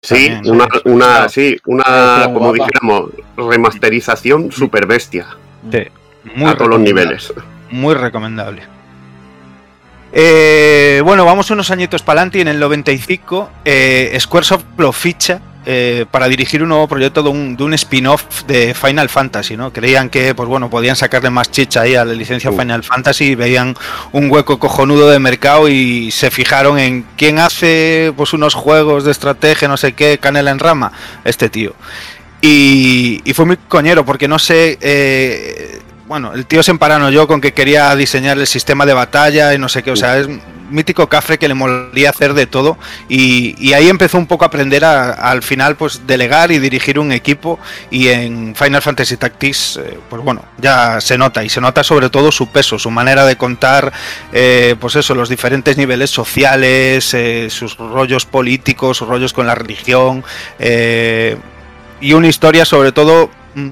Sí, una, una, sí, una, como dijéramos, remasterización super bestia. Sí, muy a todos los niveles. Muy recomendable. Eh, bueno, vamos unos añitos para adelante y en el 95 eh, Squaresoft lo ficha eh, para dirigir un nuevo proyecto de un, spin-off de Final Fantasy, ¿no? Creían que, pues bueno, podían sacarle más chicha ahí a la licencia uh. Final Fantasy, veían un hueco cojonudo de mercado y se fijaron en quién hace pues unos juegos de estrategia, no sé qué, canela en rama, este tío. Y, fue muy coñero porque no sé... Eh, bueno, el tío se emparano yo con que quería diseñar el sistema de batalla y no sé qué, o sea, es mítico cafre que le molaría hacer de todo y, ahí empezó un poco a aprender a, al final pues delegar y dirigir un equipo y en Final Fantasy Tactics eh, pues bueno ya se nota y se nota sobre todo su peso su manera de contar eh, pues eso los diferentes niveles sociales eh, sus rollos políticos sus rollos con la religión y una historia sobre todo mm,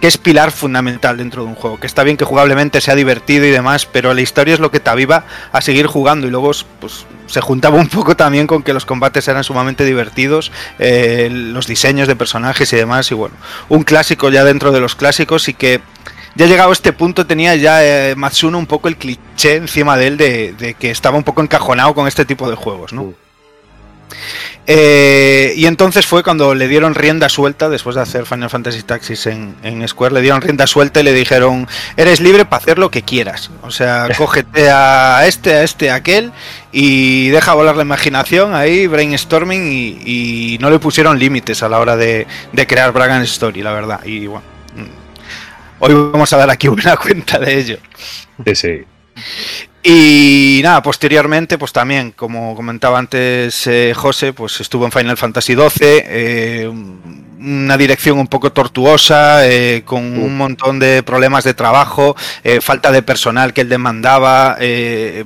que es pilar fundamental dentro de un juego. Que está bien que jugablemente sea divertido y demás, pero la historia es lo que te aviva a seguir jugando y luego pues, se juntaba un poco también con que los combates eran sumamente divertidos, eh, los diseños de personajes y demás. Y bueno, un clásico ya dentro de los clásicos y que ya llegado a este punto tenía ya eh, Matsuno un poco el cliché encima de él de, que estaba un poco encajonado con este tipo de juegos, ¿no? Eh, y entonces fue cuando le dieron rienda suelta, después de hacer Final Fantasy Taxis en, Square, le dieron rienda suelta y le dijeron, eres libre para hacer lo que quieras. O sea, cógete a este, a este, a aquel y deja volar la imaginación ahí, brainstorming y, no le pusieron límites a la hora de, crear Bragan Story, la verdad. Y bueno, mm, hoy vamos a dar aquí una cuenta de ello. Sí, sí. Y nada, posteriormente, pues también, como comentaba antes eh, José, pues estuvo en Final Fantasy XII, eh, una dirección un poco tortuosa, eh, con un montón de problemas de trabajo, falta de personal que él demandaba,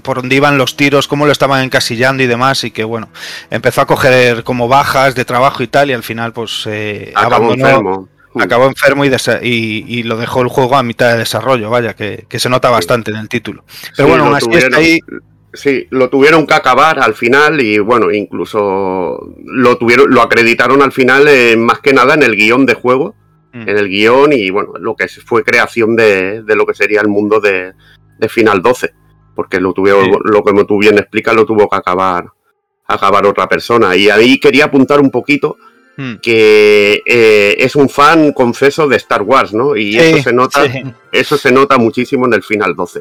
por dónde iban los tiros, cómo lo estaban encasillando y demás, y que bueno, empezó a coger como bajas de trabajo y tal, y al final pues abandonó. Acabó enfermo y, y- y lo dejó el juego a mitad de desarrollo, vaya, que, que se nota bastante en el título. Pero Sí, bueno, aún así está tuvieron- ahí. Sí, lo tuvieron que acabar al final y bueno, incluso lo tuvieron, lo acreditaron al final eh, más que nada en el guion de juego, Mm. en el guion y bueno, lo que fue creación de, de lo que sería el mundo de, de Final 12, porque lo tuvieron, Sí. lo que tú bien explicas, lo tuvo que acabar, acabar otra persona. Y ahí quería apuntar un poquito Mm. que eh, es un fan confeso de Star Wars, ¿no? Y eso se nota, sí. eso se nota muchísimo en el Final 12.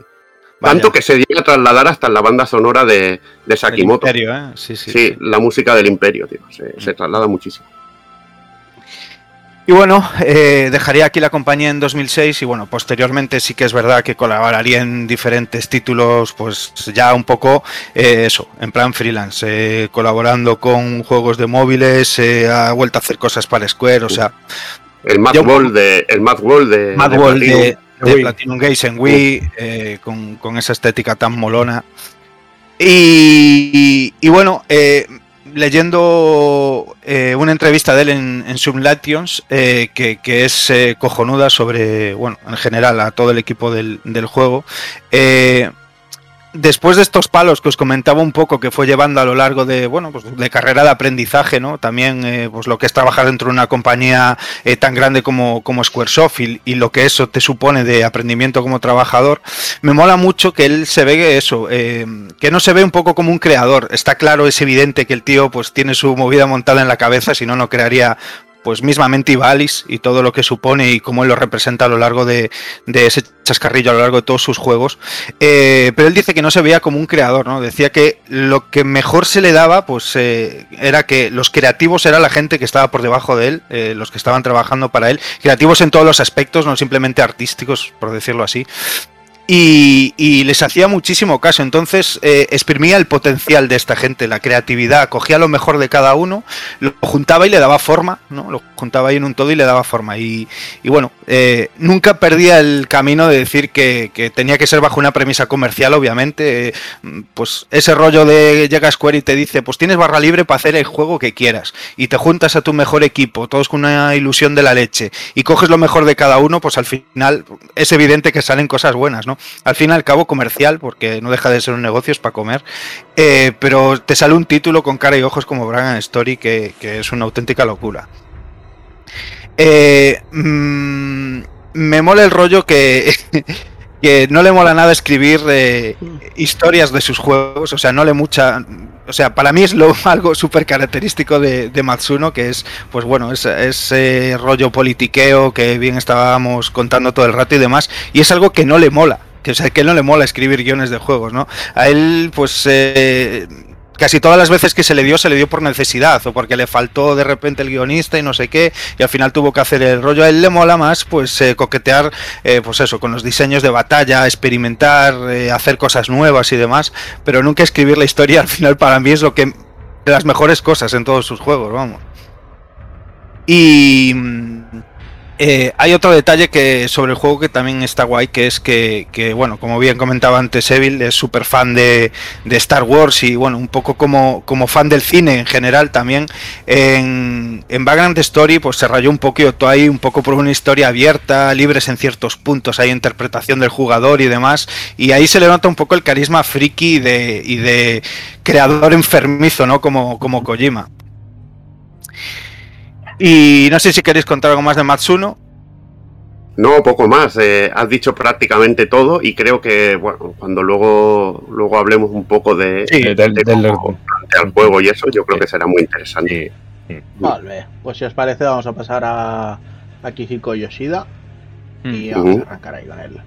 Vaya. Tanto que se llega a trasladar hasta en la banda sonora de, Sakimoto. Imperio, ¿eh? Sí, sí. Sí, la música del Imperio, tío. Se, se traslada muchísimo. Y bueno, eh, dejaría aquí la compañía en 2006 y bueno, posteriormente sí que es verdad que colaboraría en diferentes títulos, pues ya un poco eh, eso, en plan freelance, eh, colaborando con juegos de móviles, eh, ha vuelto a hacer cosas para Square, o sea, El Mad Yo- World de. El Mad World de. Mad de World Platinum. de, de Wii. Platinum Games en Wii, eh, con, con esa estética tan molona. Y, y bueno, eh, leyendo eh, una entrevista de él en, en Sublations, eh, que, que es eh, cojonuda sobre, bueno, en general a todo el equipo del, del juego. Después de estos palos que os comentaba un poco que fue llevando a lo largo de, bueno, pues de carrera de aprendizaje, ¿no? También eh, pues lo que es trabajar dentro de una compañía eh, tan grande como, como Squaresoft y, y lo que eso te supone de aprendimiento como trabajador, me mola mucho que él se ve eso, eh, que no se ve un poco como un creador. Está claro, es evidente que el tío pues tiene su movida montada en la cabeza, si no, no crearía pues mismamente Ivalis y todo lo que supone y cómo él lo representa a lo largo de, de ese chascarrillo, a lo largo de todos sus juegos. Eh, pero él dice que no se veía como un creador, ¿no? Decía que lo que mejor se le daba, pues eh, era que los creativos era la gente que estaba por debajo de él, eh, los que estaban trabajando para él, creativos en todos los aspectos, no simplemente artísticos, por decirlo así. Y, y les hacía muchísimo caso, entonces eh, exprimía el potencial de esta gente, la creatividad, cogía lo mejor de cada uno, lo juntaba y le daba forma, ¿no? Lo juntaba ahí en un todo y le daba forma. Y, bueno, eh, nunca perdía el camino de decir que, tenía que ser bajo una premisa comercial, obviamente. eh, pues ese rollo de llega Square y te dice, pues tienes barra libre para hacer el juego que quieras. Y te juntas a tu mejor equipo, todos con una ilusión de la leche, y coges lo mejor de cada uno, pues al final es evidente que salen cosas buenas, ¿no? Al fin y al cabo comercial, porque no deja de ser un negocio, es para comer. eh, pero te sale un título con cara y ojos como Bragan Story que es una auténtica locura. Eh, mm, me mola el rollo que, que no le mola nada escribir eh, historias de sus juegos, o sea, no le mucha... O sea, para mí es lo, algo súper característico de, de Matsuno, que es, pues bueno, es- ese rollo politiqueo que bien estábamos contando todo el rato y demás, y es algo que no le mola, que, o sea, que no le mola escribir guiones de juegos, ¿no? A él, pues... eh, casi todas las veces que se le dio, se le dio por necesidad o porque le faltó de repente el guionista y no sé qué, y al final tuvo que hacer el rollo. A él le mola más, pues, eh, coquetear, eh, pues eso, con los diseños de batalla, experimentar, eh, hacer cosas nuevas y demás, pero nunca escribir la historia. Al final, para mí es lo que de las mejores cosas en todos sus juegos, vamos. Y mm, eh, hay otro detalle que sobre el juego que también está guay, que es que, bueno, como bien comentaba antes Evil, es súper fan de, Star Wars y bueno, un poco como, fan del cine en general también. En, en Background Story pues se rayó un poquito ahí, un poco por una historia abierta, libres en ciertos puntos, hay interpretación del jugador y demás, y ahí se le nota un poco el carisma friki de, y de creador enfermizo, ¿no? Como, como Kojima. Y no sé si queréis contar algo más de Matsuno. No, poco más. eh, has dicho prácticamente todo y creo que, bueno, cuando luego, luego hablemos un poco de, Sí, del- de del- cómo plantea el juego y eso, yo creo que será muy interesante. sí. Vale, pues si os parece vamos a pasar a, a Kihiko Yoshida y Mm. vamos a arrancar ahí con él.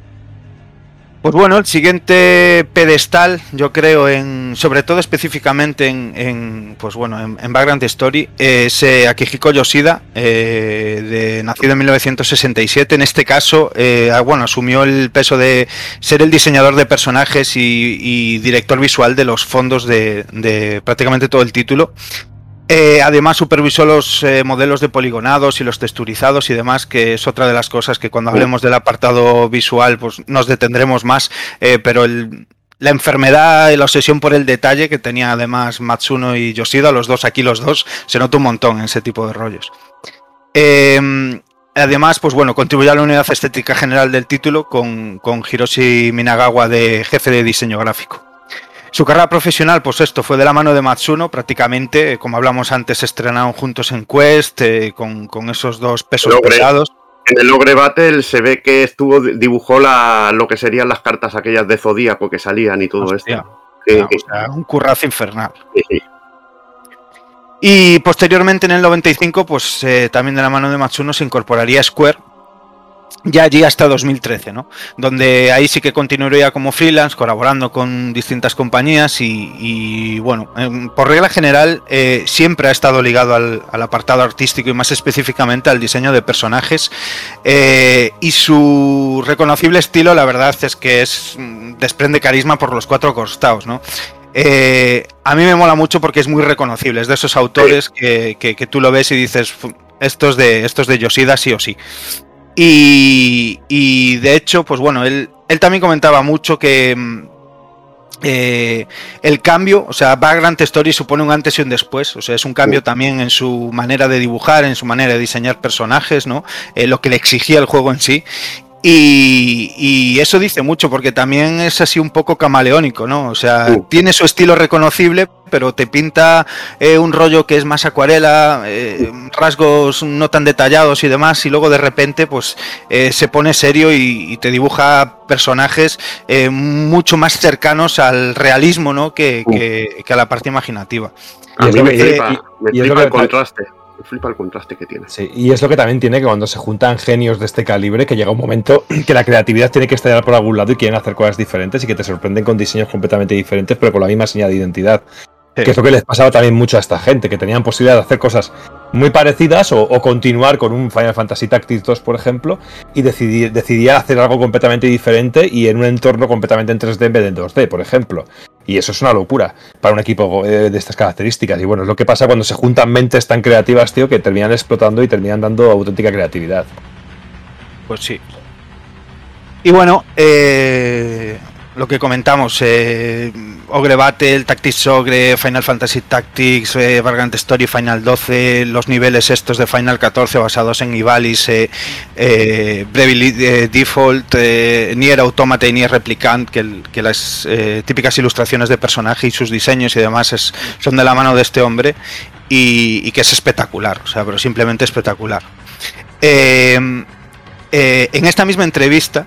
Pues bueno, el siguiente pedestal, yo creo, en, sobre todo específicamente en, pues bueno, en, en Background Story, es eh, Akihiko Yoshida, eh, de, nacido en 1967. En este caso, eh, ah, bueno, asumió el peso de ser el diseñador de personajes y, director visual de los fondos de prácticamente todo el título. Eh, además supervisó los eh, modelos de poligonados y los texturizados y demás, que es otra de las cosas que cuando hablemos del apartado visual pues nos detendremos más, eh, pero el- la enfermedad y la obsesión por el detalle que tenía además Matsuno y Yoshida, los dos aquí los dos, se nota un montón en ese tipo de rollos. Eh, además, pues bueno, contribuye a la unidad estética general del título con, con Hiroshi Minagawa de jefe de diseño gráfico. Su carrera profesional, pues esto, fue de la mano de Matsuno, prácticamente, como hablamos antes, estrenaron juntos en Quest, eh, con, con, esos dos pesos Logre. pesados. En el Ogre Battle se ve que estuvo dibujó la, lo que serían las cartas aquellas de Zodíaco que salían y todo Hostia, esto. o sea, un currazo infernal. Y posteriormente en el 95, pues eh, también de la mano de Matsuno se incorporaría Square, ya allí hasta 2013, ¿no? Donde ahí sí que continuaría como freelance, colaborando con distintas compañías y, y bueno, eh, por regla general eh, siempre ha estado ligado al, al, apartado artístico y más específicamente al diseño de personajes eh, y su reconocible estilo, la verdad es que es mm, desprende carisma por los cuatro costados, ¿no? Eh, a mí me mola mucho porque es muy reconocible, es de esos autores que, que, que tú lo ves y dices, estos de, estos de Yoshida sí o sí. Y, y, de hecho, pues bueno, él, él también comentaba mucho que eh, el cambio, o sea, Vagrant Story supone un antes y un después, o sea, es un cambio también en su manera de dibujar, en su manera de diseñar personajes, ¿no? Eh, lo que le exigía el juego en sí. Y, y, eso dice mucho porque también es así un poco camaleónico, ¿no? O sea, uh. tiene su estilo reconocible, pero te pinta eh, un rollo que es más acuarela, eh, rasgos no tan detallados y demás, y luego de repente pues eh, se pone serio y, y te dibuja personajes eh, mucho más cercanos al realismo, ¿no? Que, uh. que, que a la parte imaginativa. A mí me flipa, me flipa el contraste flipa el contraste que tiene. Sí, y es lo que también tiene que cuando se juntan genios de este calibre, que llega un momento que la creatividad tiene que estallar por algún lado y quieren hacer cosas diferentes y que te sorprenden con diseños completamente diferentes, pero con la misma señal de identidad. Sí. Que es lo que les pasaba también mucho a esta gente, que tenían posibilidad de hacer cosas muy parecidas o, o continuar con un Final Fantasy Tactics 2, por ejemplo, y decidir, decidía hacer algo completamente diferente y en un entorno completamente en 3D en vez de en 2D, por ejemplo. Y eso es una locura para un equipo eh, de estas características. Y bueno, es lo que pasa cuando se juntan mentes tan creativas, tío, que terminan explotando y terminan dando auténtica creatividad. Pues sí. Y bueno, eh, lo que comentamos, eh, Ogre Battle, Tactics Ogre, Final Fantasy Tactics, eh, Vargant Story, Final 12, los niveles estos de Final 14 basados en Ivalice, eh, eh, Brevely Default, Nier Automata y Nier Replicant, que, que las típicas ilustraciones de personaje y sus diseños y demás es, son de la mano de este hombre y, y, que es espectacular, o sea, pero simplemente espectacular. en esta misma entrevista,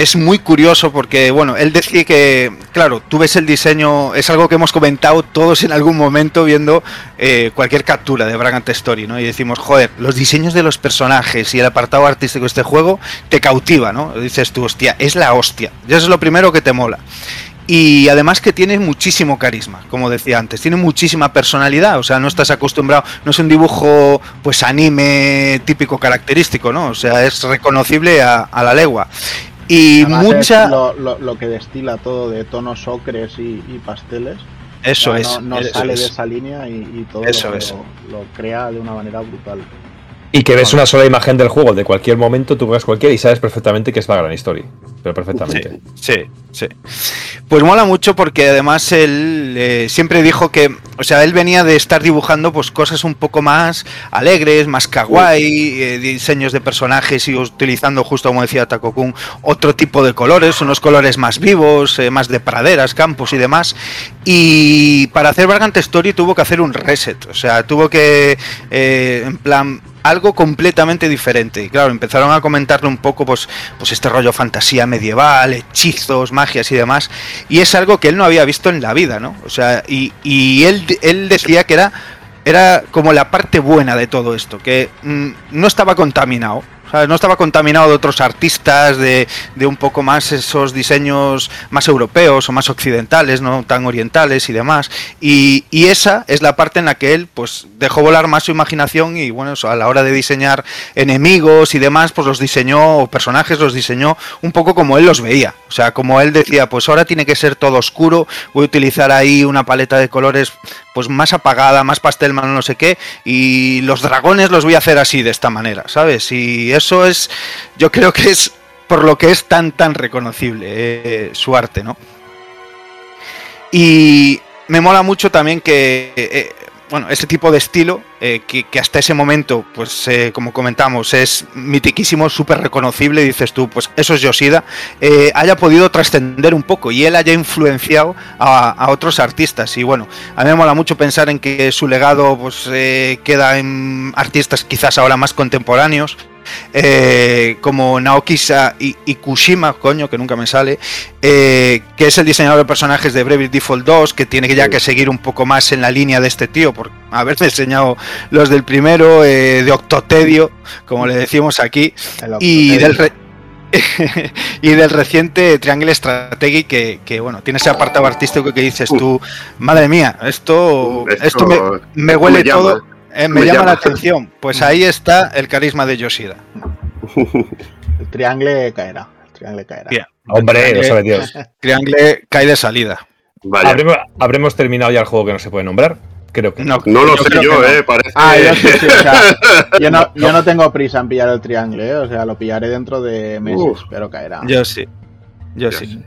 es muy curioso porque, bueno, él decía que, claro, tú ves el diseño, es algo que hemos comentado todos en algún momento viendo eh, cualquier captura de Bragant Story, ¿no? Y decimos, joder, los diseños de los personajes y el apartado artístico de este juego te cautiva, ¿no? Dices tú, hostia, es la hostia. Y eso es lo primero que te mola. Y además que tiene muchísimo carisma, como decía antes, tiene muchísima personalidad, o sea, no estás acostumbrado, no es un dibujo pues anime típico característico, ¿no? O sea, es reconocible a, a la legua. Y Además mucha. Lo, lo, lo, que destila todo de tonos ocres y, y pasteles. Eso o sea, es. No, no eso sale es. de esa línea y, y todo Eso lo, es. lo, crea de una manera brutal. Y que ves una sola imagen del juego de cualquier momento, tú ves cualquiera y sabes perfectamente que es la gran historia. Pero perfectamente. Sí, sí, sí. Pues mola mucho porque además él eh, siempre dijo que, o sea, él venía de estar dibujando pues cosas un poco más alegres, más kawaii, eh, diseños de personajes y utilizando, justo como decía Takokun, otro tipo de colores, unos colores más vivos, eh, más de praderas, campos y demás. Y para hacer Vargant Story tuvo que hacer un reset, o sea, tuvo que, en plan, algo completamente diferente. Y claro, empezaron a comentarle un poco, pues, pues este rollo fantasía medieval, hechizos, magias y demás. Y es algo que él no había visto en la vida, ¿no? O sea, y, y él, él decía que era, era como la parte buena de todo esto, que mm, no estaba contaminado. No estaba contaminado de otros artistas, de, de, un poco más esos diseños más europeos o más occidentales, no tan orientales y demás. Y, esa es la parte en la que él pues dejó volar más su imaginación y bueno, a la hora de diseñar enemigos y demás, pues los diseñó, o personajes los diseñó un poco como él los veía. O sea, como él decía, pues ahora tiene que ser todo oscuro, voy a utilizar ahí una paleta de colores pues más apagada, más pastel, más no sé qué, y los dragones los voy a hacer así, de esta manera, ¿sabes? Y eso es, yo creo que es por lo que es tan, tan reconocible eh, su arte, ¿no? Y me mola mucho también que eh, bueno, ese tipo de estilo, eh, que, hasta ese momento, pues eh, como comentamos, es mitiquísimo, súper reconocible, dices tú, pues eso es Yoshida, eh, haya podido trascender un poco y él haya influenciado a, otros artistas. Y bueno, a mí me mola mucho pensar en que su legado pues queda en artistas quizás ahora más contemporáneos, eh, como Naoki Ikushima, coño, que nunca me sale, eh, que es el diseñador de personajes de Brave Default 2, que tiene ya que seguir un poco más en la línea de este tío, por haberme enseñado los del primero, eh, de Octotedio, como le decimos aquí, y del, y del reciente Triangle Strategy que, bueno, tiene ese apartado artístico que dices tú, madre mía, esto, esto, me, huele todo eh, me, llama, la atención. Pues ahí está el carisma de Yoshida. el triángulo caerá. El triángulo caerá. Hombre, lo sabe Dios. Triángulo cae de salida. ¿Habremos, terminado ya el juego que no se puede nombrar? Creo que no. No lo sé yo, eh. Parece... Ah, yo, sí, sí, o sea, yo, no, yo no tengo prisa en pillar el triángulo, eh. O sea, lo pillaré dentro de meses, pero caerá. Yo sí. Yo, sí.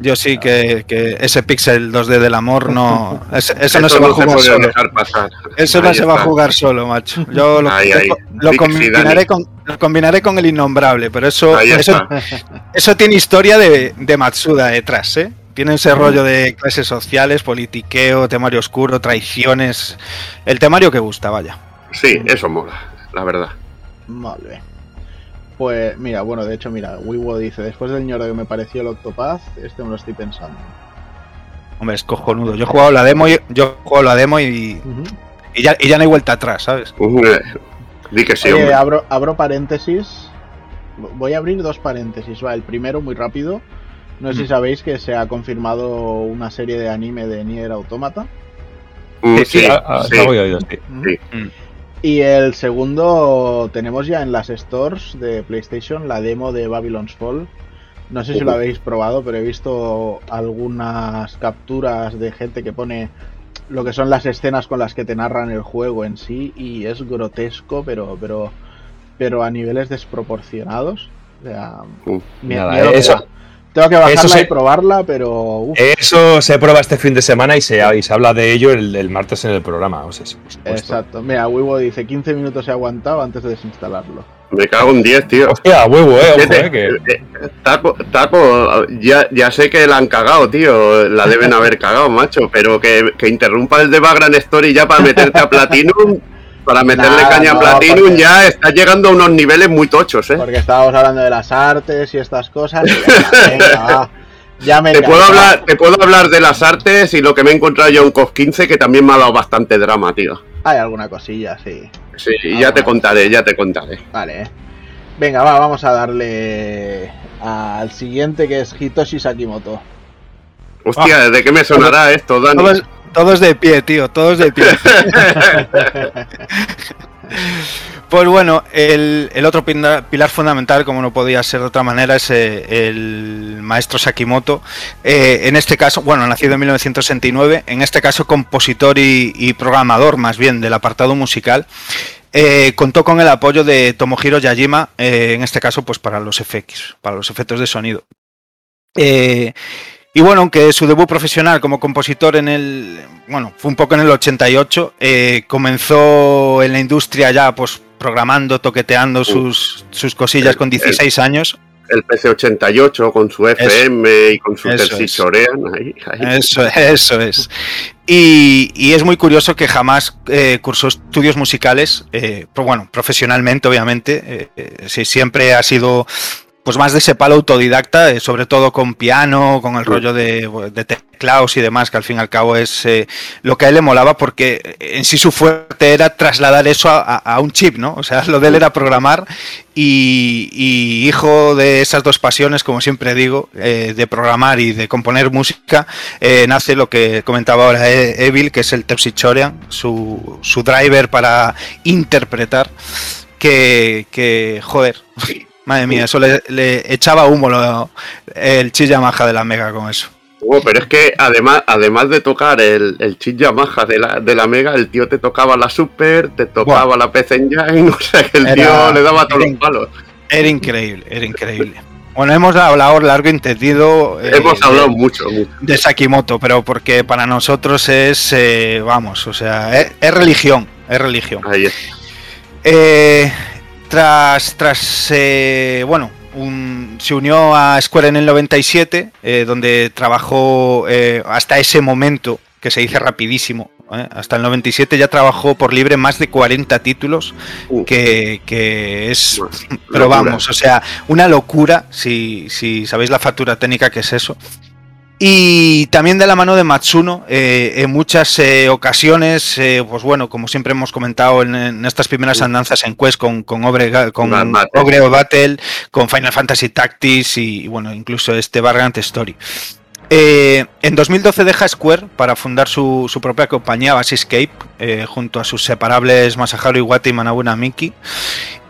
Yo sí que, ese pixel 2D del amor no. eso, no se va a jugar solo. Eso no se va a jugar solo, macho. Yo lo, combinaré, con, combinaré, con, el innombrable, pero eso, eso, tiene historia de, Matsuda detrás, ¿eh? Tiene ese rollo de clases sociales, politiqueo, temario oscuro, traiciones. El temario que gusta, vaya. Sí, eso mola, la verdad. Vale. Pues mira, bueno, de hecho, mira, Wiwo dice, después del ñoro que me pareció el Octopath, este me lo estoy pensando. Hombre, es cojonudo. Yo he jugado la demo y, yo he jugado la demo y, y, ya, no hay vuelta atrás, ¿sabes? Di que sí, abro, abro paréntesis. Voy a abrir dos paréntesis. Va, el primero muy rápido. No sé si sabéis que se ha confirmado una serie de anime de Nier Automata. Mm, sí, sí, sí, oído, sí. Y el segundo tenemos ya en las stores de PlayStation la demo de Babylon's Fall. No sé si lo habéis probado, pero he visto algunas capturas de gente que pone lo que son las escenas con las que te narran el juego en sí y es grotesco, pero pero pero a niveles desproporcionados. O sea, eso, tengo que bajarla y probarla, pero. Eso se prueba este fin de semana y se, se habla de ello el, martes en el programa. Exacto. Mira, Wiwo dice: 15 minutos he aguantado antes de desinstalarlo. Me cago en 10, tío. Hostia, huevo, eh. Ojo, eh que... Eh, tapo, ya, ya sé que la han cagado, tío. La deben haber cagado, macho. Pero que, que interrumpa el de Background Story ya para meterte a Platinum. Para meterle caña a Platinum ya está llegando a unos niveles muy tochos, ¿eh? Porque estábamos hablando de las artes y estas cosas. ya, me te, puedo hablar, te puedo hablar de las artes y lo que me he encontrado yo en COF 15, que también me ha dado bastante drama, tío. Hay alguna cosilla, sí. Sí, ya te contaré, ya te contaré. Vale. Venga, va, vamos a darle al siguiente que es Hitoshi Sakimoto. Hostia, ah. ¿de qué me sonará esto, Dani? Todos de pie, tío, todos de pie. pues bueno, el, otro pilar fundamental, como no podía ser de otra manera, es eh, el maestro Sakimoto. Eh, en este caso, bueno, nacido en 1969, en este caso compositor y, programador más bien del apartado musical. Eh, contó con el apoyo de Tomohiro Yajima, en este caso, pues para los FX, para los efectos de sonido. Y bueno, aunque su debut profesional como compositor en el, bueno, fue un poco en el 88, eh, comenzó en la industria ya pues programando, toqueteando sus, sus cosillas con 16 años. El PC88 con su FM y con su Tersisorean. Ahí, Eso, eso es. Y, es muy curioso que jamás eh, cursó estudios musicales, eh, pues bueno, profesionalmente, obviamente. sí, siempre ha sido pues más de ese palo autodidacta, eh, sobre todo con piano, con el rollo de, teclados y demás, que al fin y al cabo es eh, lo que a él le molaba, porque en sí su fuerte era trasladar eso a, un chip, ¿no? O sea, lo de él era programar y, hijo de esas dos pasiones, como siempre digo, eh, de programar y de componer música, nace lo que comentaba ahora Evil, que es el Terpsichorean, su, su driver para interpretar, que, que joder Madre mía, eso le, echaba humo el chis Yamaha de la Mega con eso. pero es que además, además de tocar el, el chip Yamaha de la, de la Mega, el tío te tocaba la Super, te tocaba la PC Engine, o sea que el tío le daba todos los palos. Era increíble, era increíble. Bueno, hemos hablado largo y entendido. eh, hemos hablado mucho, De Sakimoto, pero porque para nosotros es, eh, vamos, o sea, es, es, religión, es religión. Ahí es. Eh, tras, tras bueno, un, se unió a Square en el 97, donde trabajó hasta ese momento, que se dice rapidísimo, ¿eh? Hasta el 97 ya trabajó por libre más de 40 títulos, uh. que, que, es... Pero vamos, o sea, una locura, si, si sabéis la factura técnica que es eso. Y también de la mano de Matsuno, eh, en muchas eh, ocasiones, eh, pues bueno, como siempre hemos comentado en, en estas primeras andanzas en Quest con, con, Ogre Battle, con Final Fantasy Tactics y, bueno, incluso este Bargant Story. En 2012 deja Square para fundar su, su propia compañía Basiscape eh, junto a sus separables Masaharu Iwata y Manabuna Miki.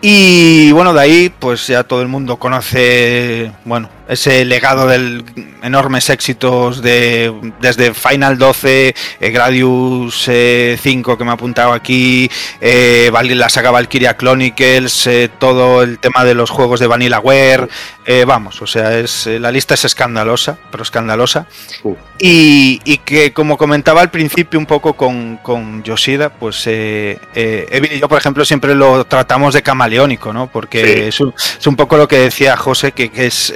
Y bueno, de ahí pues ya todo el mundo conoce, bueno, ese legado de enormes éxitos de desde Final 12, eh, Gradius eh, 5 que me ha apuntado aquí, eh, la saga Valkyria Chronicles, todo el tema de los juegos de Vanillaware, eh, vamos, o sea, es la lista es escandalosa, pero escandalosa. Uh. Y, y, que como comentaba al principio un poco con, con Yoshida, pues Evil y yo, por ejemplo, siempre lo tratamos de camaleónico, ¿no? Porque sí. es, un, es, un, poco lo que decía José, que, que es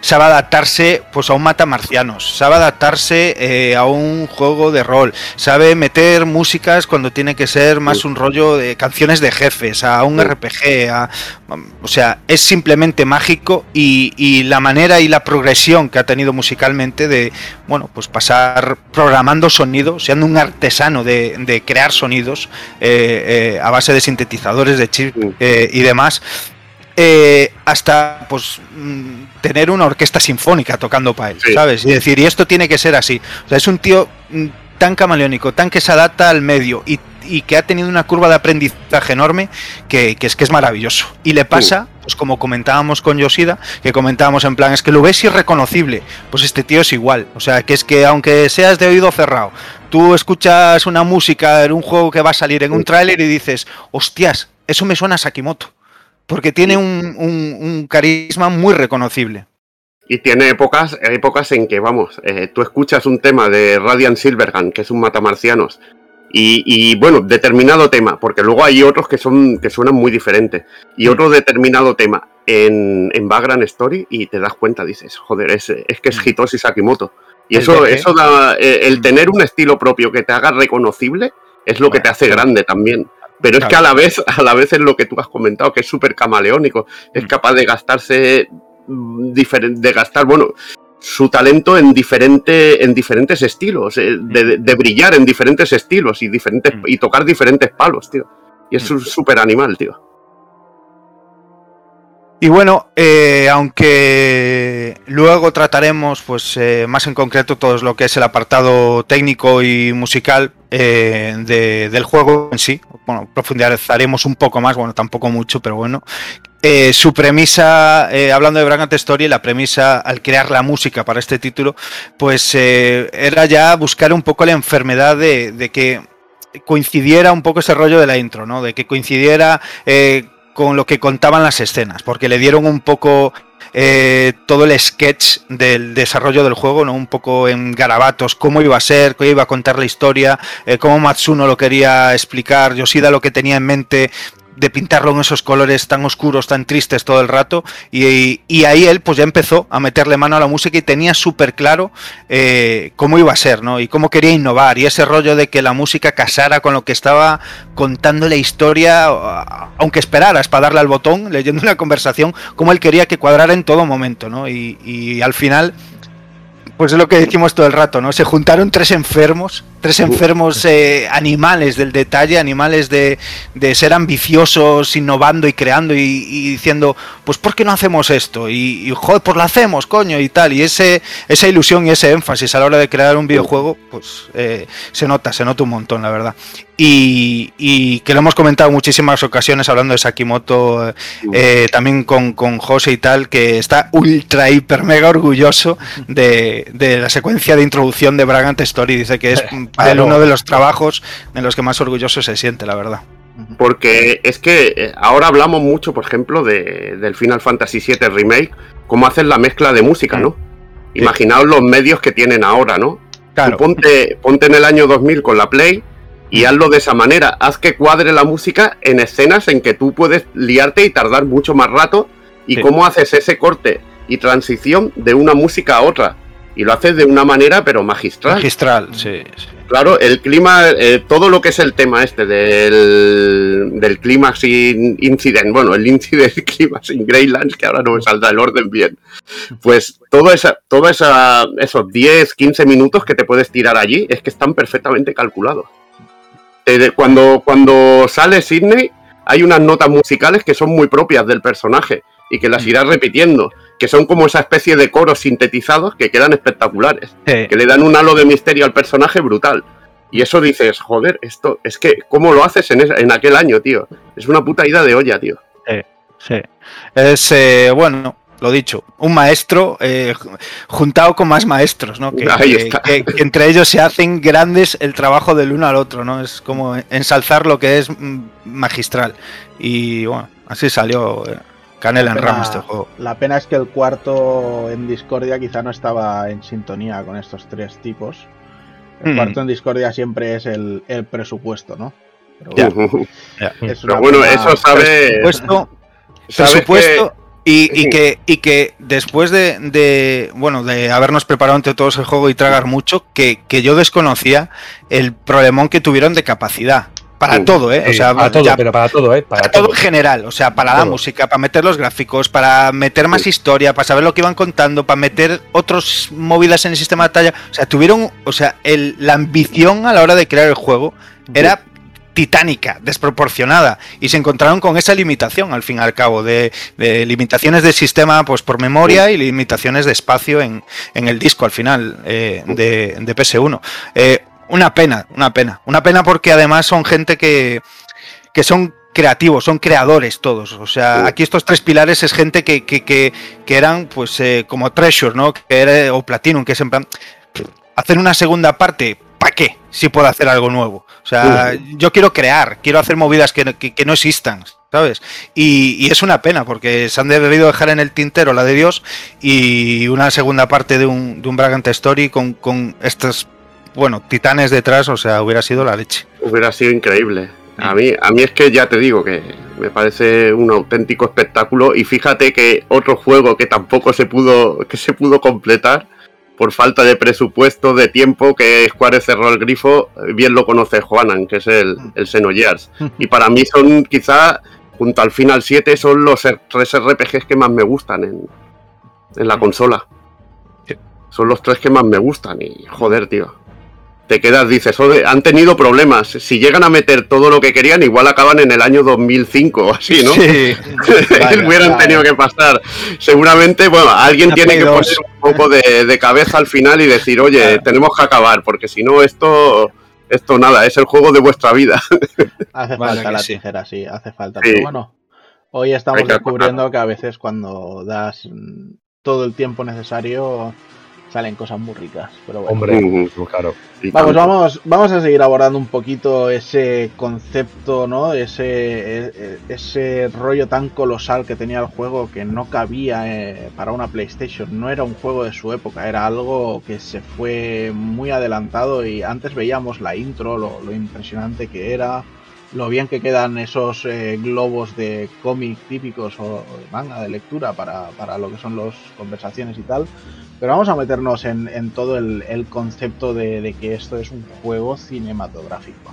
sabe adaptarse pues a un matamarcianos, sabe adaptarse eh, a un juego de rol, sabe meter músicas cuando tiene que ser más un rollo de canciones de jefes, a un RPG, a, o sea, es simplemente mágico y, y, la manera y la progresión que ha tenido musicalmente de, bueno, pues pasar programando sonidos, siendo un artesano de, de crear sonidos eh, eh, a base de sintetizadores, de chip y demás. Eh, hasta pues mm, tener una orquesta sinfónica tocando para él, sí. ¿sabes? Y decir, y esto tiene que ser así. O sea, es un tío mm, tan camaleónico, tan que se adapta al medio y, y que ha tenido una curva de aprendizaje enorme que, que, es que es maravilloso. Y le pasa, pues como comentábamos con Yoshida, que comentábamos en plan, es que lo ves irreconocible. Pues este tío es igual. O sea, que es que aunque seas de oído cerrado, tú escuchas una música en un juego que va a salir en un tráiler y dices, hostias, eso me suena a Sakimoto porque tiene un, un, un, carisma muy reconocible. Y tiene épocas, épocas en que, vamos, eh, tú escuchas un tema de Radiant Silvergun, que es un matamarcianos, y, y, bueno, determinado tema, porque luego hay otros que son que suenan muy diferentes, y otro determinado tema en, en Background Story, y te das cuenta, dices, joder, es, es que es Hitoshi Sakimoto. Y eso, eso da, eh, el tener un estilo propio que te haga reconocible, es lo que te hace grande también. Pero es que a la vez, a la vez es lo que tú has comentado, que es súper camaleónico. Es capaz de gastarse de gastar, bueno, su talento en, diferente, en diferentes estilos, eh, de, de, brillar en diferentes estilos y, diferentes, y tocar diferentes palos, tío. Y es un súper animal, tío. Y bueno, eh, aunque luego trataremos, pues eh, más en concreto, todo lo que es el apartado técnico y musical eh, de, del juego en sí. Bueno, profundizaremos un poco más, bueno, tampoco mucho, pero bueno. Eh, su premisa, hablando de Bragant Story, la premisa al crear la música para este título, pues era ya buscar un poco la enfermedad de, que coincidiera un poco ese rollo de la intro, ¿no? De que coincidiera con lo que contaban las escenas, porque le dieron un poco eh, todo el sketch del desarrollo del juego, ¿no? Un poco en garabatos, cómo iba a ser, cómo iba a contar la historia, eh, cómo Matsuno lo quería explicar, Yoshida lo que tenía en mente de pintarlo en esos colores tan oscuros, tan tristes todo el rato. Y, y ahí él pues ya empezó a meterle mano a la música y tenía súper claro eh, cómo iba a ser, ¿no? Y cómo quería innovar. Y ese rollo de que la música casara con lo que estaba contando la historia, aunque esperaras para darle al botón, leyendo una conversación, como él quería que cuadrara en todo momento, ¿no? Y, y al final pues es lo que decimos todo el rato, ¿no? Se juntaron tres enfermos, tres enfermos eh, animales del detalle, animales de, de, ser ambiciosos, innovando y creando y, y, diciendo, pues ¿por qué no hacemos esto? Y, y, joder, pues lo hacemos, coño, y tal. Y ese, esa ilusión y ese énfasis a la hora de crear un videojuego, pues eh, se nota, se nota un montón, la verdad. Y, y, que lo hemos comentado en muchísimas ocasiones hablando de Sakimoto, eh, también con, con José y tal, que está ultra, hiper, mega orgulloso de, de la secuencia de introducción de Bragant Story. Dice que es para él uno de los trabajos en los que más orgulloso se siente, la verdad. Porque es que eh, ahora hablamos mucho, por ejemplo, de, del Final Fantasy VII Remake, cómo hacen la mezcla de música, ¿no? Imaginaos los medios que tienen ahora, ¿no? Claro. ponte, ponte en el año 2000 con la Play y hazlo de esa manera. Haz que cuadre la música en escenas en que tú puedes liarte y tardar mucho más rato. Y Sí. cómo haces ese corte y transición de una música a otra. Y lo haces de una manera, pero magistral. Magistral, sí. sí. Claro, el clima, eh, todo lo que es el tema este del, del clímax in- incident, bueno, el incident clímax in Greylands, que ahora no me saldrá el orden bien, pues todo esa, todo esa, esos 10, 15 minutos que te puedes tirar allí es que están perfectamente calculados. Eh, cuando, cuando sale Sidney, hay unas notas musicales que son muy propias del personaje y que las irás repitiendo, que son como esa especie de coros sintetizados que quedan espectaculares Sí. que le dan un halo de misterio al personaje brutal. Y eso dices, joder, esto es que, ¿cómo lo haces en, esa- en aquel año, tío? Es una puta ida de olla, tío. Sí. Es, eh, bueno, lo dicho, un maestro eh, ju- juntado con más maestros, ¿no? Que, Ahí que- está. que- entre ellos se hacen grandes el trabajo del uno al otro, ¿no? Es como ensalzar lo que es mm, magistral. Y bueno, así salió Canela en La rama pena- este juego. La pena es que el cuarto en Discordia quizá no estaba en sintonía con estos tres tipos. El Mm. cuarto en Discordia siempre es el, el presupuesto, ¿no? Pero Ya. bueno, Ya. es Pero bueno, pena- eso sabe. Presupuesto, y, que, y que después de, de, bueno de habernos preparado entre todos el juego y tragar mucho, que, que yo desconocía el problemón que tuvieron de capacidad. Para todo, ¿eh? O sea, para todo, ya- pero para todo, ¿eh? Para, para todo todo. en general, o sea, para la música, para meter los gráficos, para meter más historia, para saber lo que iban contando, para meter otras movidas en el sistema de batalla. O sea, tuvieron, o sea, el- la ambición a la hora de crear el juego era titánica, desproporcionada, y se encontraron con esa limitación al fin y al cabo, de, de limitaciones del sistema pues por memoria y limitaciones de espacio en, en el disco al final eh, de, de PS1. Eh, una pena, una pena, una pena porque además son gente que, que son creativos, son creadores todos. O sea, aquí estos tres pilares es gente que, que, que, que eran pues eh, como Treasure, ¿no? Que era, o Platinum, que es en plan, hacer una segunda parte, ¿para qué? Si puedo hacer algo nuevo. O sea, yo quiero crear, quiero hacer movidas que, no- que- que no existan, ¿sabes? Y, y es una pena, porque se han debido dejar en el tintero la de Dios y una segunda parte de un, de un Bragant Story con, con estos, bueno, titanes detrás, o sea, hubiera sido la leche. Hubiera sido increíble. A mí, a mí es que ya te digo que me parece un auténtico espectáculo. Y fíjate que otro juego que tampoco se pudo, que se pudo completar por falta de presupuesto, de tiempo, que Square cerró el grifo, bien lo conoce Juanan, que es el, el Xenogears. Y para mí son quizá, junto al Final 7, son los R- tres RPGs que más me gustan en, en la consola. Sí. Son los tres que más me gustan y joder, tío. Te quedas, dices, "Joder, han tenido problemas. Si llegan a meter todo lo que querían, igual acaban en el año 2005 o así, ¿no? Sí. Hubieran tenido que pasar. Seguramente, bueno, alguien tiene que 2. poner un poco de, de cabeza al final y decir, oye, Claro. tenemos que acabar, porque si no, esto, esto nada, es el juego de vuestra vida. Hace Vale falta la sí. tijera, sí, hace falta. Sí. Pero bueno, hoy estamos descubriendo que a veces cuando das mm, todo el tiempo necesario salen cosas muy ricas. Pero bueno. Hombre, claro. Vamos, vamos, vamos a seguir abordando un poquito ese concepto, ¿no? Ese, e- e- ese rollo tan colosal que tenía el juego que no cabía eh, para una PlayStation. No era un juego de su época, era algo que se fue muy adelantado y antes veíamos la intro, lo, lo impresionante que era, lo bien que quedan esos eh, globos de cómic típicos o, o de manga de lectura para, para lo que son las conversaciones y tal. Pero vamos a meternos en, todo el, concepto de que esto es un juego cinematográfico.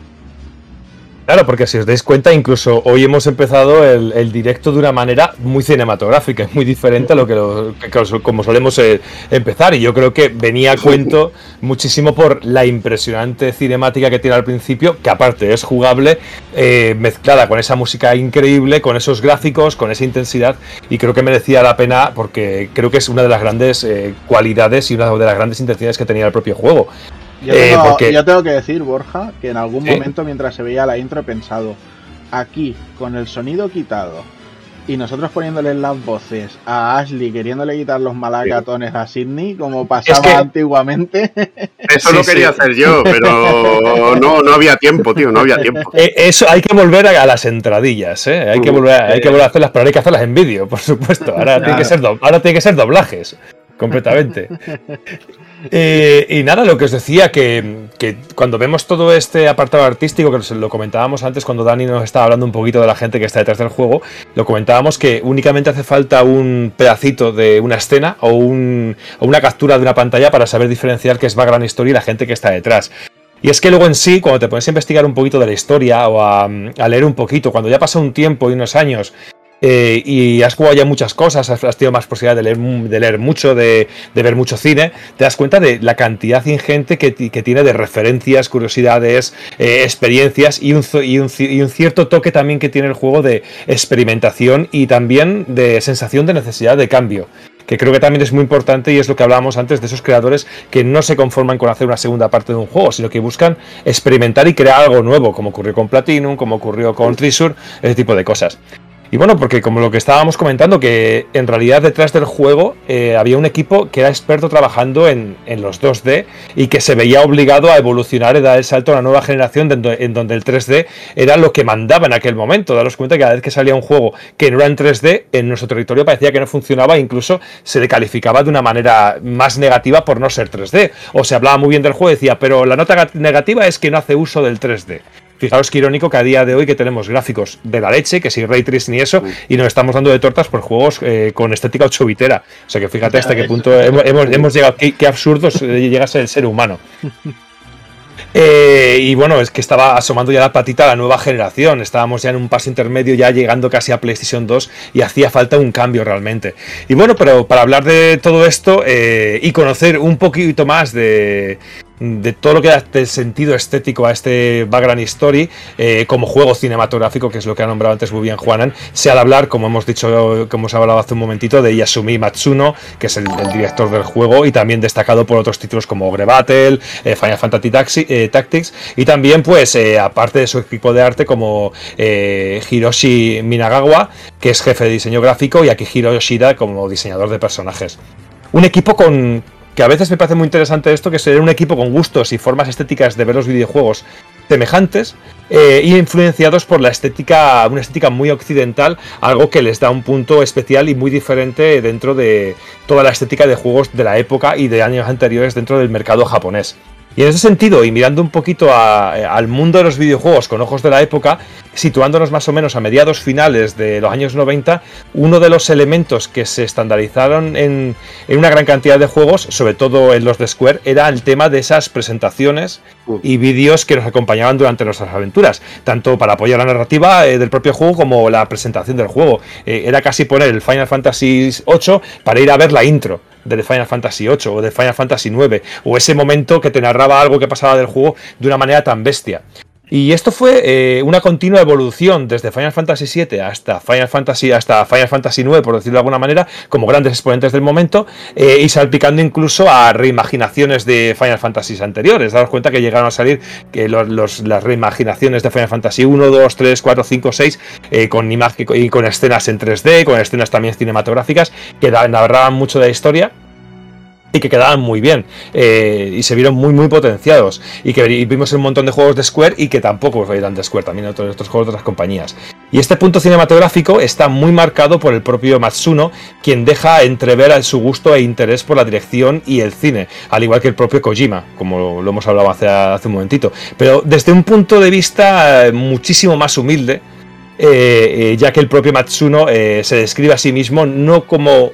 Claro, porque si os dais cuenta, incluso hoy hemos empezado el, el directo de una manera muy cinematográfica, es muy diferente a lo que, lo- que como solemos eh, empezar. Y yo creo que venía a cuento muchísimo por la impresionante cinemática que tiene al principio, que aparte es jugable, eh, mezclada con esa música increíble, con esos gráficos, con esa intensidad. Y creo que merecía la pena porque creo que es una de las grandes eh, cualidades y una de las grandes intenciones que tenía el propio juego. Yo, Eh, tengo, porque- yo tengo que decir, Borja, que en algún ¿Sí? momento mientras se veía la intro he pensado, aquí, con el sonido quitado, y nosotros poniéndole las voces a Ashley queriéndole quitar los malacatones a Sidney, como pasaba antiguamente. Eso lo quería hacer yo, pero no, no había tiempo, tío, no había tiempo. Eh, eso hay que volver a, las entradillas, ¿eh? Hay que volver, hay que volver a hacerlas, pero hay que hacerlas en vídeo, por supuesto. Ahora, tiene que ser ahora tiene que ser doblajes completamente. Eh, y nada, lo que os decía, que, cuando vemos todo este apartado artístico, que lo comentábamos antes cuando Dani nos estaba hablando un poquito de la gente que está detrás del juego, lo comentábamos que únicamente hace falta un pedacito de una escena o, una captura de una pantalla para saber diferenciar qué es background story y la gente que está detrás. Y es que luego en sí, cuando te pones a investigar un poquito de la historia o a, a, leer un poquito, cuando ya pasa un tiempo y unos años eh, y has jugado ya muchas cosas, has, tenido más posibilidad de leer, mucho, de, ver mucho cine, te das cuenta de la cantidad ingente que, tiene de referencias, curiosidades, eh, experiencias y un, cierto toque también que tiene el juego de experimentación y también de sensación de necesidad de cambio que creo que también es muy importante y es lo que hablábamos antes de esos creadores que no se conforman con hacer una segunda parte de un juego, sino que buscan experimentar y crear algo nuevo, como ocurrió con Platinum, como ocurrió con Treasure, ese tipo de cosas. Y bueno, porque como lo que estábamos comentando, que en realidad detrás del juego eh, había un equipo que era experto trabajando en, los 2D y que se veía obligado a evolucionar y dar el salto a una nueva generación en donde el 3D era lo que mandaba en aquel momento. Daros cuenta que cada vez que salía un juego que no era en 3D, en nuestro territorio parecía que no funcionaba, incluso se le calificaba de una manera más negativa por no ser 3D. O se hablaba muy bien del juego y decía, pero la nota negativa es que no hace uso del 3D. Fijaos qué irónico que a día de hoy que tenemos gráficos de la leche, que si Ray Tracing ni eso, y nos estamos dando de tortas por juegos eh, con estética 8 bitera. O sea que fíjate hasta qué punto hemos, llegado, qué, qué absurdos llega a ser el ser humano. Eh, y bueno, es que estaba asomando ya la patita a la nueva generación. Estábamos ya en un paso intermedio, ya llegando casi a PlayStation 2 y hacía falta un cambio realmente. Y bueno, pero para hablar de todo esto eh, y conocer un poquito más de, de todo lo que da este sentido estético a este background story eh, como juego cinematográfico, que es lo que ha nombrado antes muy bien Juanan, se ha de hablar, como hemos dicho, como hemos hablado hace un momentito, de Yasumi Matsuno, que es el, director del juego y también destacado por otros títulos como Ogre Battle, eh, Final Fantasy eh, Tactics y también, pues, aparte de su equipo de arte, como Hiroshi Minagawa, que es jefe de diseño gráfico, y Akihiro Yoshida como diseñador de personajes. Un equipo con, que a veces me parece muy interesante esto, que ser un equipo con gustos y formas estéticas de ver los videojuegos semejantes eh, y influenciados por la estética, una estética muy occidental, algo que les da un punto especial y muy diferente dentro de toda la estética de juegos de la época y de años anteriores dentro del mercado japonés. Y en ese sentido, y mirando un poquito al mundo de los videojuegos con ojos de la época, situándonos más o menos a mediados finales de los años 90, uno de los elementos que se estandarizaron en, una gran cantidad de juegos, sobre todo en los de Square, era el tema de esas presentaciones y vídeos que nos acompañaban durante nuestras aventuras, tanto para apoyar la narrativa eh, del propio juego como la presentación del juego. Eh, era casi poner el Final Fantasy VIII para ir a ver la intro de Final Fantasy VIII o de Final Fantasy IX, o ese momento que te narraba algo que pasaba del juego de una manera tan bestia. Y esto fue eh, una continua evolución desde Final Fantasy VII hasta Final Fantasy, hasta Final Fantasy IX, por decirlo de alguna manera, como grandes exponentes del momento, eh, y salpicando incluso a reimaginaciones de Final Fantasy anteriores. Daros cuenta que llegaron a salir que los, las reimaginaciones de Final Fantasy 1, 2, 3, 4, 5, 6, con y con escenas en 3D, con escenas también cinematográficas, que narraban mucho de la historia y que quedaban muy bien eh, y se vieron muy muy potenciados y que vimos un montón de juegos de Square y que tampoco eran de Square, también otros, otros juegos de otras compañías. Y este punto cinematográfico está muy marcado por el propio Matsuno, quien deja entrever su gusto e interés por la dirección y el cine, al igual que el propio Kojima, como lo hemos hablado hace, hace un momentito. Pero desde un punto de vista eh, muchísimo más humilde, eh, ya que el propio Matsuno se describe a sí mismo no como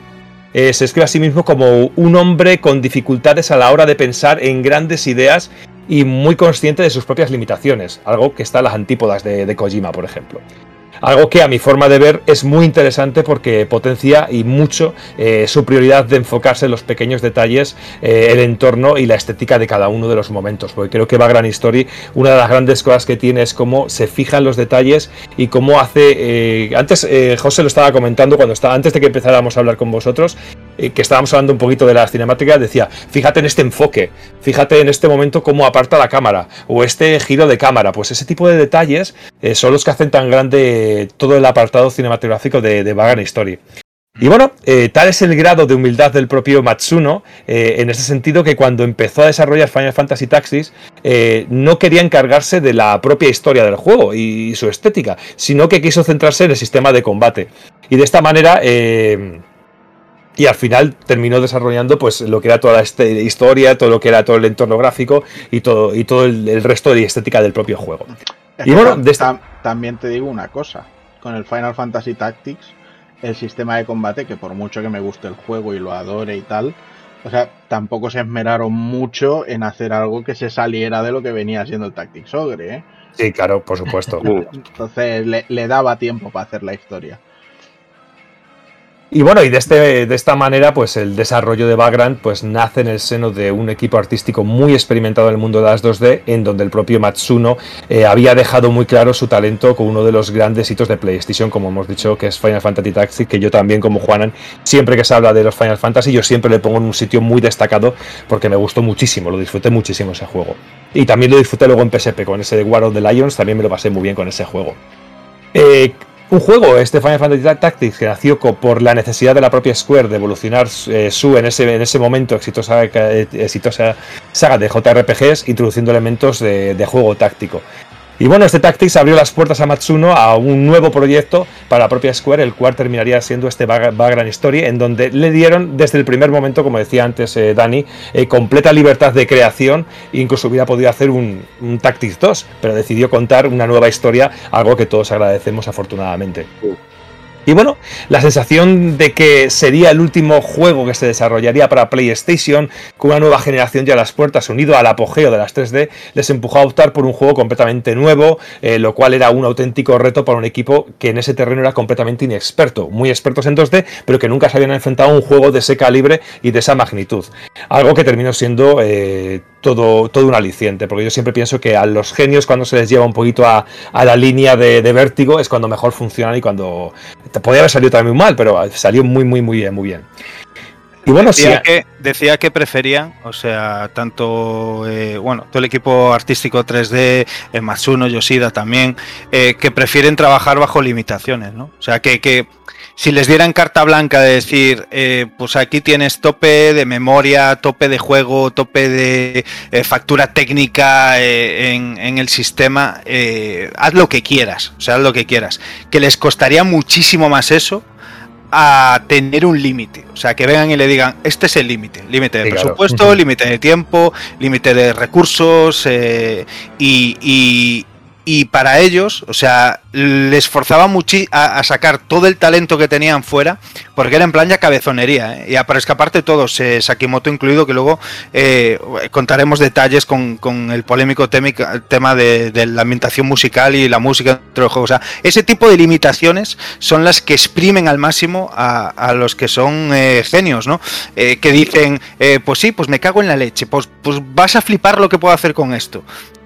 eh, se escribe a sí mismo como un hombre con dificultades a la hora de pensar en grandes ideas y muy consciente de sus propias limitaciones, algo que está en las antípodas de Kojima, por ejemplo. Algo que a mi forma de ver es muy interesante porque potencia y mucho eh, su prioridad de enfocarse en los pequeños detalles, eh, el entorno y la estética de cada uno de los momentos. Porque creo que va Gran History, una de las grandes cosas que tiene es cómo se fijan los detalles y cómo hace. Eh, antes José lo estaba comentando cuando estaba, antes de que empezáramos a hablar con vosotros, que estábamos hablando un poquito de las cinemáticas, decía, fíjate en este enfoque, fíjate en este momento cómo aparta la cámara, o este giro de cámara, pues ese tipo de detalles eh, son los que hacen tan grande todo el apartado cinematográfico de, de Bagan Story. Y bueno, eh, tal es el grado de humildad del propio Matsuno, eh, en ese sentido que cuando empezó a desarrollar Final Fantasy Taxis, eh, no quería encargarse de la propia historia del juego y su estética, sino que quiso centrarse en el sistema de combate. Y de esta manera... y al final terminó desarrollando pues lo que era toda esta historia, todo lo que era todo el entorno gráfico y todo, y todo el, resto de estética del propio juego. y bueno, de esta... también te digo una cosa, con el Final Fantasy Tactics el sistema de combate, que por mucho que me guste el juego y lo adore y tal, o sea, tampoco se esmeraron mucho en hacer algo que se saliera de lo que venía siendo el Tactics Ogre, ¿eh? Sí, claro, por supuesto. Entonces le, le daba tiempo para hacer la historia. Y bueno, y de, este, de esta manera, pues el desarrollo de Vagrant pues, nace en el seno de un equipo artístico muy experimentado en el mundo de las 2D, en donde el propio Matsuno eh, había dejado muy claro su talento con uno de los grandes hitos de PlayStation, como hemos dicho, que es Final Fantasy Tactics, que yo también, como Juanan, siempre que se habla de los Final Fantasy, yo siempre le pongo en un sitio muy destacado porque me gustó muchísimo, lo disfruté muchísimo ese juego. Y también lo disfruté luego en PSP con ese de War of the Lions, también me lo pasé muy bien con ese juego. Eh, un juego, este Final Fantasy Tactics, que nació por la necesidad de la propia Square de evolucionar eh, su en ese, en ese momento exitosa, eh, exitosa saga de JRPGs, introduciendo elementos de juego táctico. Y bueno, este Tactics abrió las puertas a Matsuno a un nuevo proyecto para la propia Square, el cual terminaría siendo este Background Story, en donde le dieron desde el primer momento, como decía antes eh, Dani, eh, completa libertad de creación, incluso hubiera podido hacer un, un, Tactics 2, pero decidió contar una nueva historia, algo que todos agradecemos afortunadamente. Y bueno, la sensación de que sería el último juego que se desarrollaría para PlayStation, con una nueva generación ya a las puertas, unido al apogeo de las 3D, les empujó a optar por un juego completamente nuevo, eh, lo cual era un auténtico reto para un equipo que en ese terreno era completamente inexperto, muy expertos en 2D, pero que nunca se habían enfrentado a un juego de ese calibre y de esa magnitud. Algo que terminó siendo eh, todo, todo un aliciente, porque yo siempre pienso que a los genios cuando se les lleva un poquito a, la línea de, vértigo es cuando mejor funcionan y cuando podía haber salido también mal, pero salió muy, muy, muy bien, muy bien. Y bueno, decía, que, decía que preferían, o sea, tanto, eh, bueno, todo el equipo artístico 3D, eh, Matsuno, Yoshida también, eh, que prefieren trabajar bajo limitaciones, ¿no? O sea, que, que si les dieran carta blanca de decir, eh, pues aquí tienes tope de memoria, tope de juego, tope de factura técnica en, el sistema, haz lo que quieras, o sea, haz lo que quieras. Que les costaría muchísimo más eso a tener un límite. O sea, que vengan y le digan, este es el límite. Límite de presupuesto, límite de tiempo, límite de recursos y, y para ellos, o sea, les forzaba a, sacar todo el talento que tenían fuera, porque era en plan ya cabezonería, ¿eh? y para escaparte todos, eh, Sakimoto incluido, que luego eh, contaremos detalles con, el polémico tema de, la ambientación musical y la música dentro del juego. O sea, ese tipo de limitaciones son las que exprimen al máximo a, los que son eh, genios, ¿no? que dicen, pues sí, pues me cago en la leche, pues, pues vas a flipar lo que puedo hacer con esto.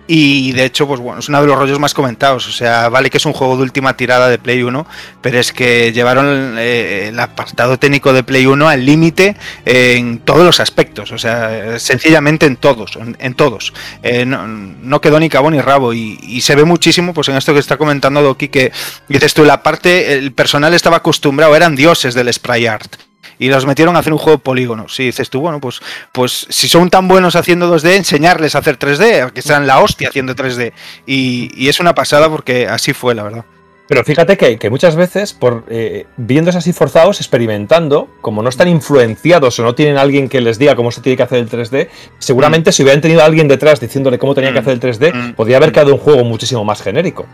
Y de hecho, pues bueno, es uno de los rollos más comentados. O sea, vale que es un juego de última tirada de Play 1, pero es que llevaron eh, el apartado técnico de Play 1 al límite en todos los aspectos. O sea, sencillamente en todos, en, todos. Eh, no, quedó ni cabo ni rabo. Y, se ve muchísimo, pues en esto que está comentando Doki, que dices tú, la parte, el personal estaba acostumbrado, eran dioses del spray art y los metieron a hacer un juego de polígonos. Y dices tú, bueno, pues, pues si son tan buenos haciendo 2D, enseñarles a hacer 3D, que sean la hostia haciendo 3D. Y, es una pasada porque así fue, la verdad. Pero fíjate que, muchas veces, por eh, viéndose así forzados, experimentando, como no están influenciados o no tienen alguien que les diga cómo se tiene que hacer el 3D, seguramente mm. si hubieran tenido a alguien detrás diciéndole cómo tenían que mm. hacer el 3D, mm. podría haber quedado un juego muchísimo más genérico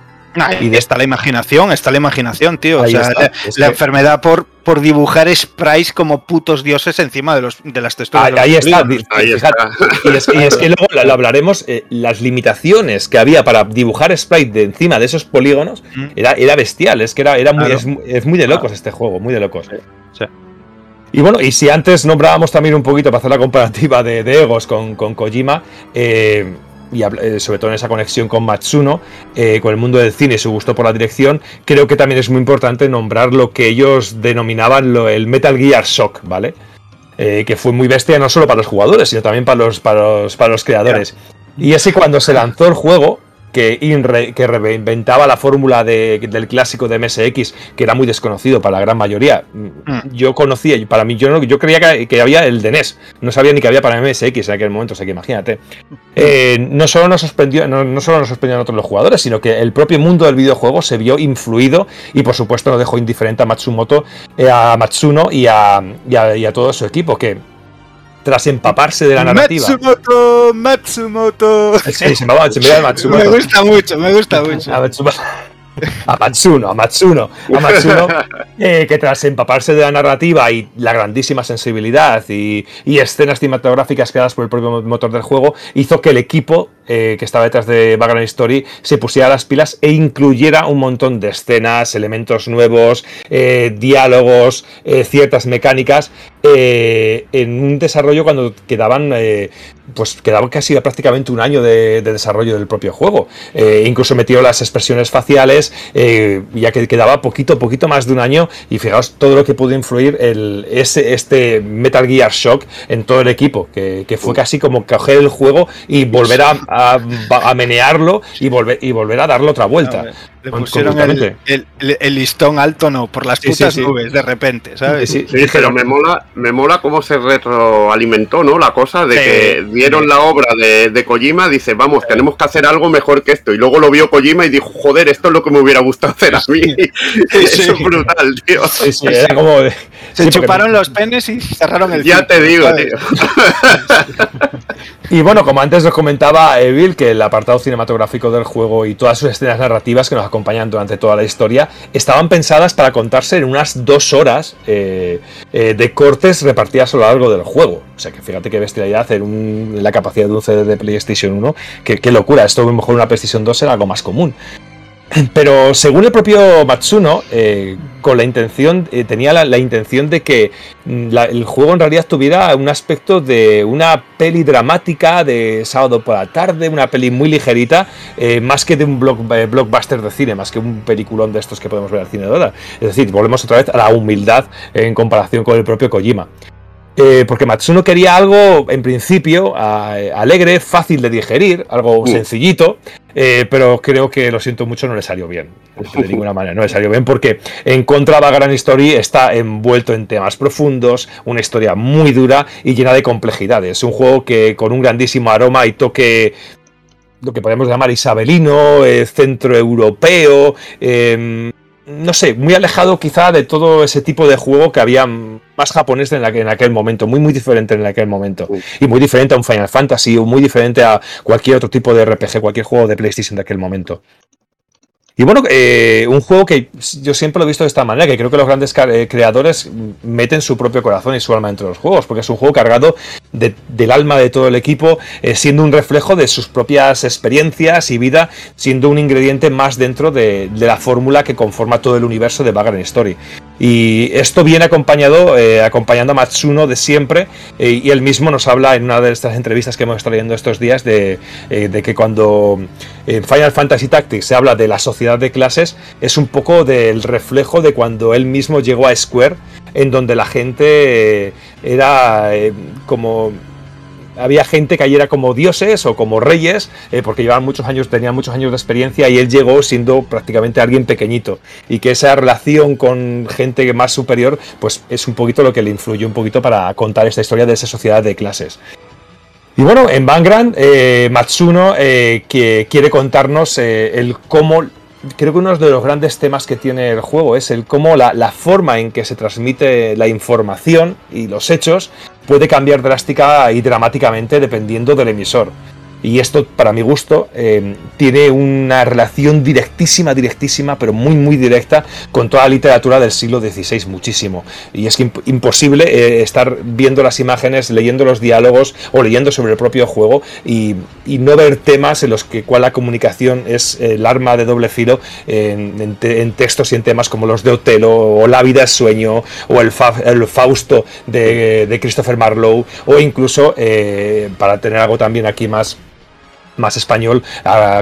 y de... está la imaginación, está la imaginación, tío. o sea, la, enfermedad por, por dibujar sprites como putos dioses encima de, los, de las texturas. Ahí, está, Y, es, que luego lo, hablaremos, eh, las limitaciones que había para dibujar sprites de encima de esos polígonos mm. era, era bestial, es que era, era muy, es, muy de locos este juego, muy de locos. Y bueno, y si antes nombrábamos también un poquito para hacer la comparativa de, egos con, con Kojima, eh, y eh, sobre todo en esa conexión con Matsuno, eh, con el mundo del cine y su gusto por la dirección, creo que también es muy importante nombrar lo que ellos denominaban lo, el Metal Gear Shock, ¿vale? eh, que fue muy bestia no solo para los jugadores, sino también para los, para los, para los creadores. Y ese cuando se lanzó el juego, que, que reinventaba la fórmula del clásico de MSX, que era muy desconocido para la gran mayoría. Mm. Yo conocía, para mí, yo, no, yo creía que, había el de NES, no sabía ni que había para MSX en aquel momento, o sea que imagínate. Eh, no, solo nos sorprendió, no, solo nos sorprendieron otros los jugadores, sino que el propio mundo del videojuego se vio influido y por supuesto no dejó indiferente a Matsumoto, eh, a Matsuno y a, y a todo su equipo, que tras empaparse de la narrativa. Matsumoto, Matsumoto. Sí, se me va, se me va Matsumoto. Me gusta mucho, me gusta mucho. A Matsumoto a Matsuno, a Matsuno, a Matsuno, eh, que tras empaparse de la narrativa y la grandísima sensibilidad y, escenas cinematográficas creadas por el propio motor del juego, hizo que el equipo eh, que estaba detrás de Background Story se pusiera las pilas e incluyera un montón de escenas, elementos nuevos, eh, diálogos, ciertas mecánicas en un desarrollo cuando quedaban pues quedaba casi prácticamente un año de, desarrollo del propio juego. incluso metió las expresiones faciales eh, ya que quedaba poquito, poquito más de un año, y fijaos todo lo que pudo influir el, ese, este Metal Gear Shock en todo el equipo, que, fue casi como coger el juego y volver a, a, menearlo y volver, y volver a darle otra vuelta. Le pusieron el, listón alto, no, por las putas nubes, de repente, ¿sabes? Sí, pero me mola, me mola cómo se retroalimentó, ¿no? La cosa de que vieron la obra de, de, Kojima, dice, vamos, tenemos que hacer algo mejor que esto. Y luego lo vio Kojima y dijo, joder, esto es lo que me hubiera gustado hacer a mí. Eso es brutal, tío. Se chuparon los penes y cerraron el Ya te digo, tío. y bueno, como antes nos comentaba Evil, que el apartado cinematográfico del juego y todas sus escenas narrativas que nos acompañan durante toda la historia estaban pensadas para contarse en unas dos horas eh, eh, de cortes repartidas a lo largo del juego. O sea que fíjate qué bestialidad en, la capacidad de un CD de PlayStation 1. Qué, qué locura, esto a lo mejor una PlayStation 2 era algo más común. Pero según el propio Matsuno, eh, con la intención, eh, tenía la, intención de que mm, el juego en realidad tuviera un aspecto de una peli dramática de sábado por la tarde, una peli muy ligerita, eh, más que de un blockbuster de cine, más que un peliculón de estos que podemos ver al cine de ahora. Es decir, volvemos otra vez a la humildad en comparación con el propio Kojima. Porque Matsuno quería algo, en principio, alegre, fácil de digerir, algo sencillito, eh, pero creo que lo siento mucho, no le salió bien. De ninguna manera, no le salió bien porque en contra de Gran Story está envuelto en temas profundos, una historia muy dura y llena de complejidades. Un juego que con un grandísimo aroma y toque lo que podemos llamar isabelino, eh, centroeuropeo, em, no sé, muy alejado quizá de todo ese tipo de juego que había más japonés en, en aquel momento, muy muy diferente en aquel momento. Y muy diferente a un Final Fantasy o muy diferente a cualquier otro tipo de RPG, cualquier juego de PlayStation de aquel momento. Y bueno, eh, un juego que yo siempre lo he visto de esta manera, que creo que los grandes eh, creadores meten su propio corazón y su alma dentro de los juegos, porque es un juego cargado del alma de todo el equipo, eh, siendo un reflejo de sus propias experiencias y vida, siendo un ingrediente más dentro de, la fórmula que conforma todo el universo de Bagan Story. Y esto viene acompañado, acompañando a Matsuno de siempre, y él mismo nos habla en una de estas entrevistas que hemos estado leyendo estos días de, de que cuando en Final Fantasy Tactics se habla de la sociedad de clases es un poco del reflejo de cuando él mismo llegó a Square, en donde la gente eh, era eh, como había gente que allí era como dioses o como reyes, eh, porque llevaban muchos años, tenían muchos años de experiencia y él llegó siendo prácticamente alguien pequeñito. Y que esa relación con gente más superior, pues es un poquito lo que le influyó un poquito para contar esta historia de esa sociedad de clases. Y bueno, en Vanguard, Matsuno que quiere contarnos el cómo creo que uno de los grandes temas que tiene el juego es el cómo la, la, forma en que se transmite la información y los hechos puede cambiar drástica y dramáticamente dependiendo del emisor. Y esto, para mi gusto, eh, tiene una relación directísima, directísima, pero muy, muy directa con toda la literatura del siglo XVI, muchísimo. Y es imposible eh, estar viendo las imágenes, leyendo los diálogos o leyendo sobre el propio juego y, no ver temas en los que cual la comunicación es el arma de doble filo en, textos y en temas como los de Otelo o La vida es sueño o el, el Fausto de, Christopher Marlowe o incluso, eh, para tener algo también aquí más más español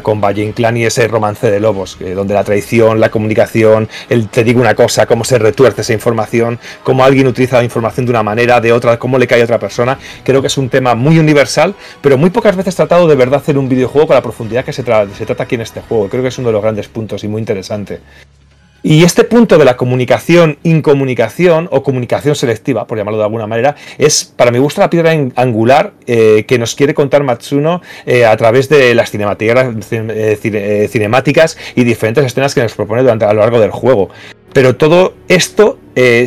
con Valle Inclán y ese romance de lobos, donde la traición, la comunicación, el te digo una cosa, cómo se retuerce esa información, cómo alguien utiliza la información de una manera, de otra, cómo le cae a otra persona. Creo que es un tema muy universal, pero muy pocas veces tratado de verdad hacer un videojuego con la profundidad que se, se trata aquí en este juego. Creo que es uno de los grandes puntos y muy interesante. Y este punto de la comunicación, incomunicación o comunicación selectiva, por llamarlo de alguna manera, es para mi gusto la piedra angular eh, que nos quiere contar Matsuno eh, a través de las eh, cinemáticas y diferentes escenas que nos propone durante, a lo largo del juego. Pero todo esto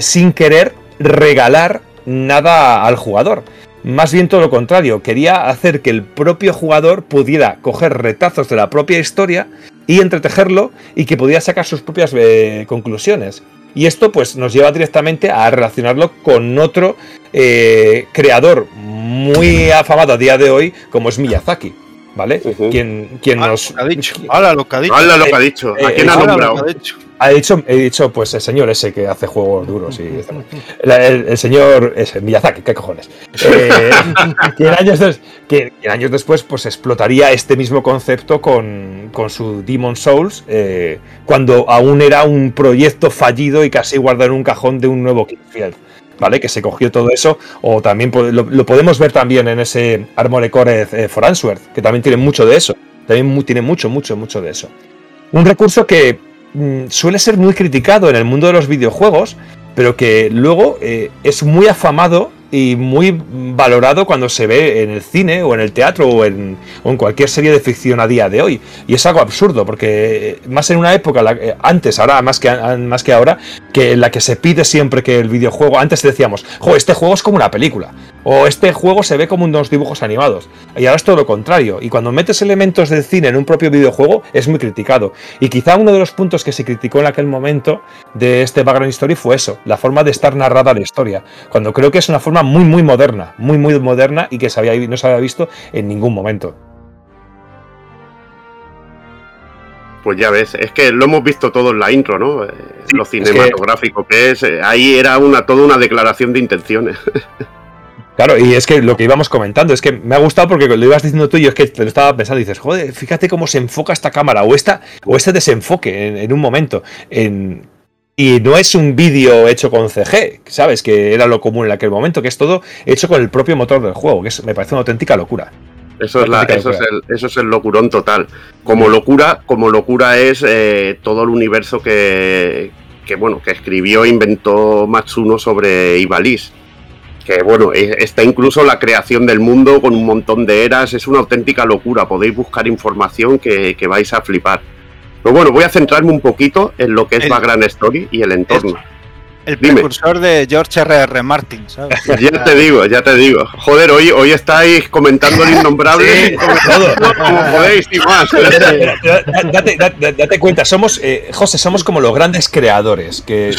sin querer regalar nada al jugador. Más bien todo lo contrario, quería hacer que el propio jugador pudiera coger retazos de la propia historia y entretejerlo y que pudiera sacar sus propias eh, conclusiones. Y esto pues nos lleva directamente a relacionarlo con otro eh, creador muy afamado a día de hoy como es Miyazaki. ¿Vale? quien, quien nos. ha dicho. Habla lo que ha dicho. Habla lo que ha dicho. ¿A quién ha nombrado? Ha dicho, he dicho, pues el señor ese que hace juegos duros y el, señor ese, Miyazaki, ¿qué cojones? Eh, que, años después pues explotaría este mismo concepto con, su Demon Souls, eh, cuando aún era un proyecto fallido y casi guardado en un cajón de un nuevo Kingfield. ¿Vale? Que se cogió todo eso, o también lo, podemos ver también en ese Armored Core eh, for Answer, que también tiene mucho de eso. También tiene mucho, mucho, mucho de eso. Un recurso que Mm, suele ser muy criticado en el mundo de los videojuegos, pero que luego eh, es muy afamado y muy valorado cuando se ve en el cine o en el teatro o en, cualquier serie de ficción a día de hoy. Y es algo absurdo, porque eh, más en una época, eh, antes, ahora más que, más que ahora, que en la que se pide siempre que el videojuego, antes decíamos, jo, este juego es como una película, o este juego se ve como unos dibujos animados, y ahora es todo lo contrario, y cuando metes elementos del cine en un propio videojuego es muy criticado. Y quizá uno de los puntos que se criticó en aquel momento de este background story fue eso, la forma de estar narrada la historia, cuando creo que es una forma muy, muy moderna, muy, muy moderna y que se había, no se había visto en ningún momento. Pues ya ves, es que lo hemos visto todo en la intro, ¿no? Eh, lo cinematográfico que... es, eh, ahí era una toda una declaración de intenciones. Claro, y es que lo que íbamos comentando, es que me ha gustado porque lo ibas diciendo tú y es que te lo estaba pensando y dices, joder, fíjate cómo se enfoca esta cámara o, esta, o este desenfoque en, en un momento. En, y no es un vídeo hecho con CG, ¿sabes? Que era lo común en aquel momento, que es todo hecho con el propio motor del juego, que me parece una auténtica locura. Eso es, eso, es el, eso es el locurón total. Como locura, como locura es eh, todo el universo que, que, bueno, que escribió e inventó Matsuno sobre Ivalice. Que bueno, está incluso la creación del mundo con un montón de eras, es una auténtica locura. Podéis buscar información que, que vais a flipar. Pero bueno, voy a centrarme un poquito en lo que es la gran story y el entorno. El precursor de George R.R. Martin, ¿sabes? Ya te digo, ya te digo. Joder, hoy, hoy estáis comentando el innombrable. como podéis y más. Date, cuenta, somos, eh, José, somos como los grandes creadores. Que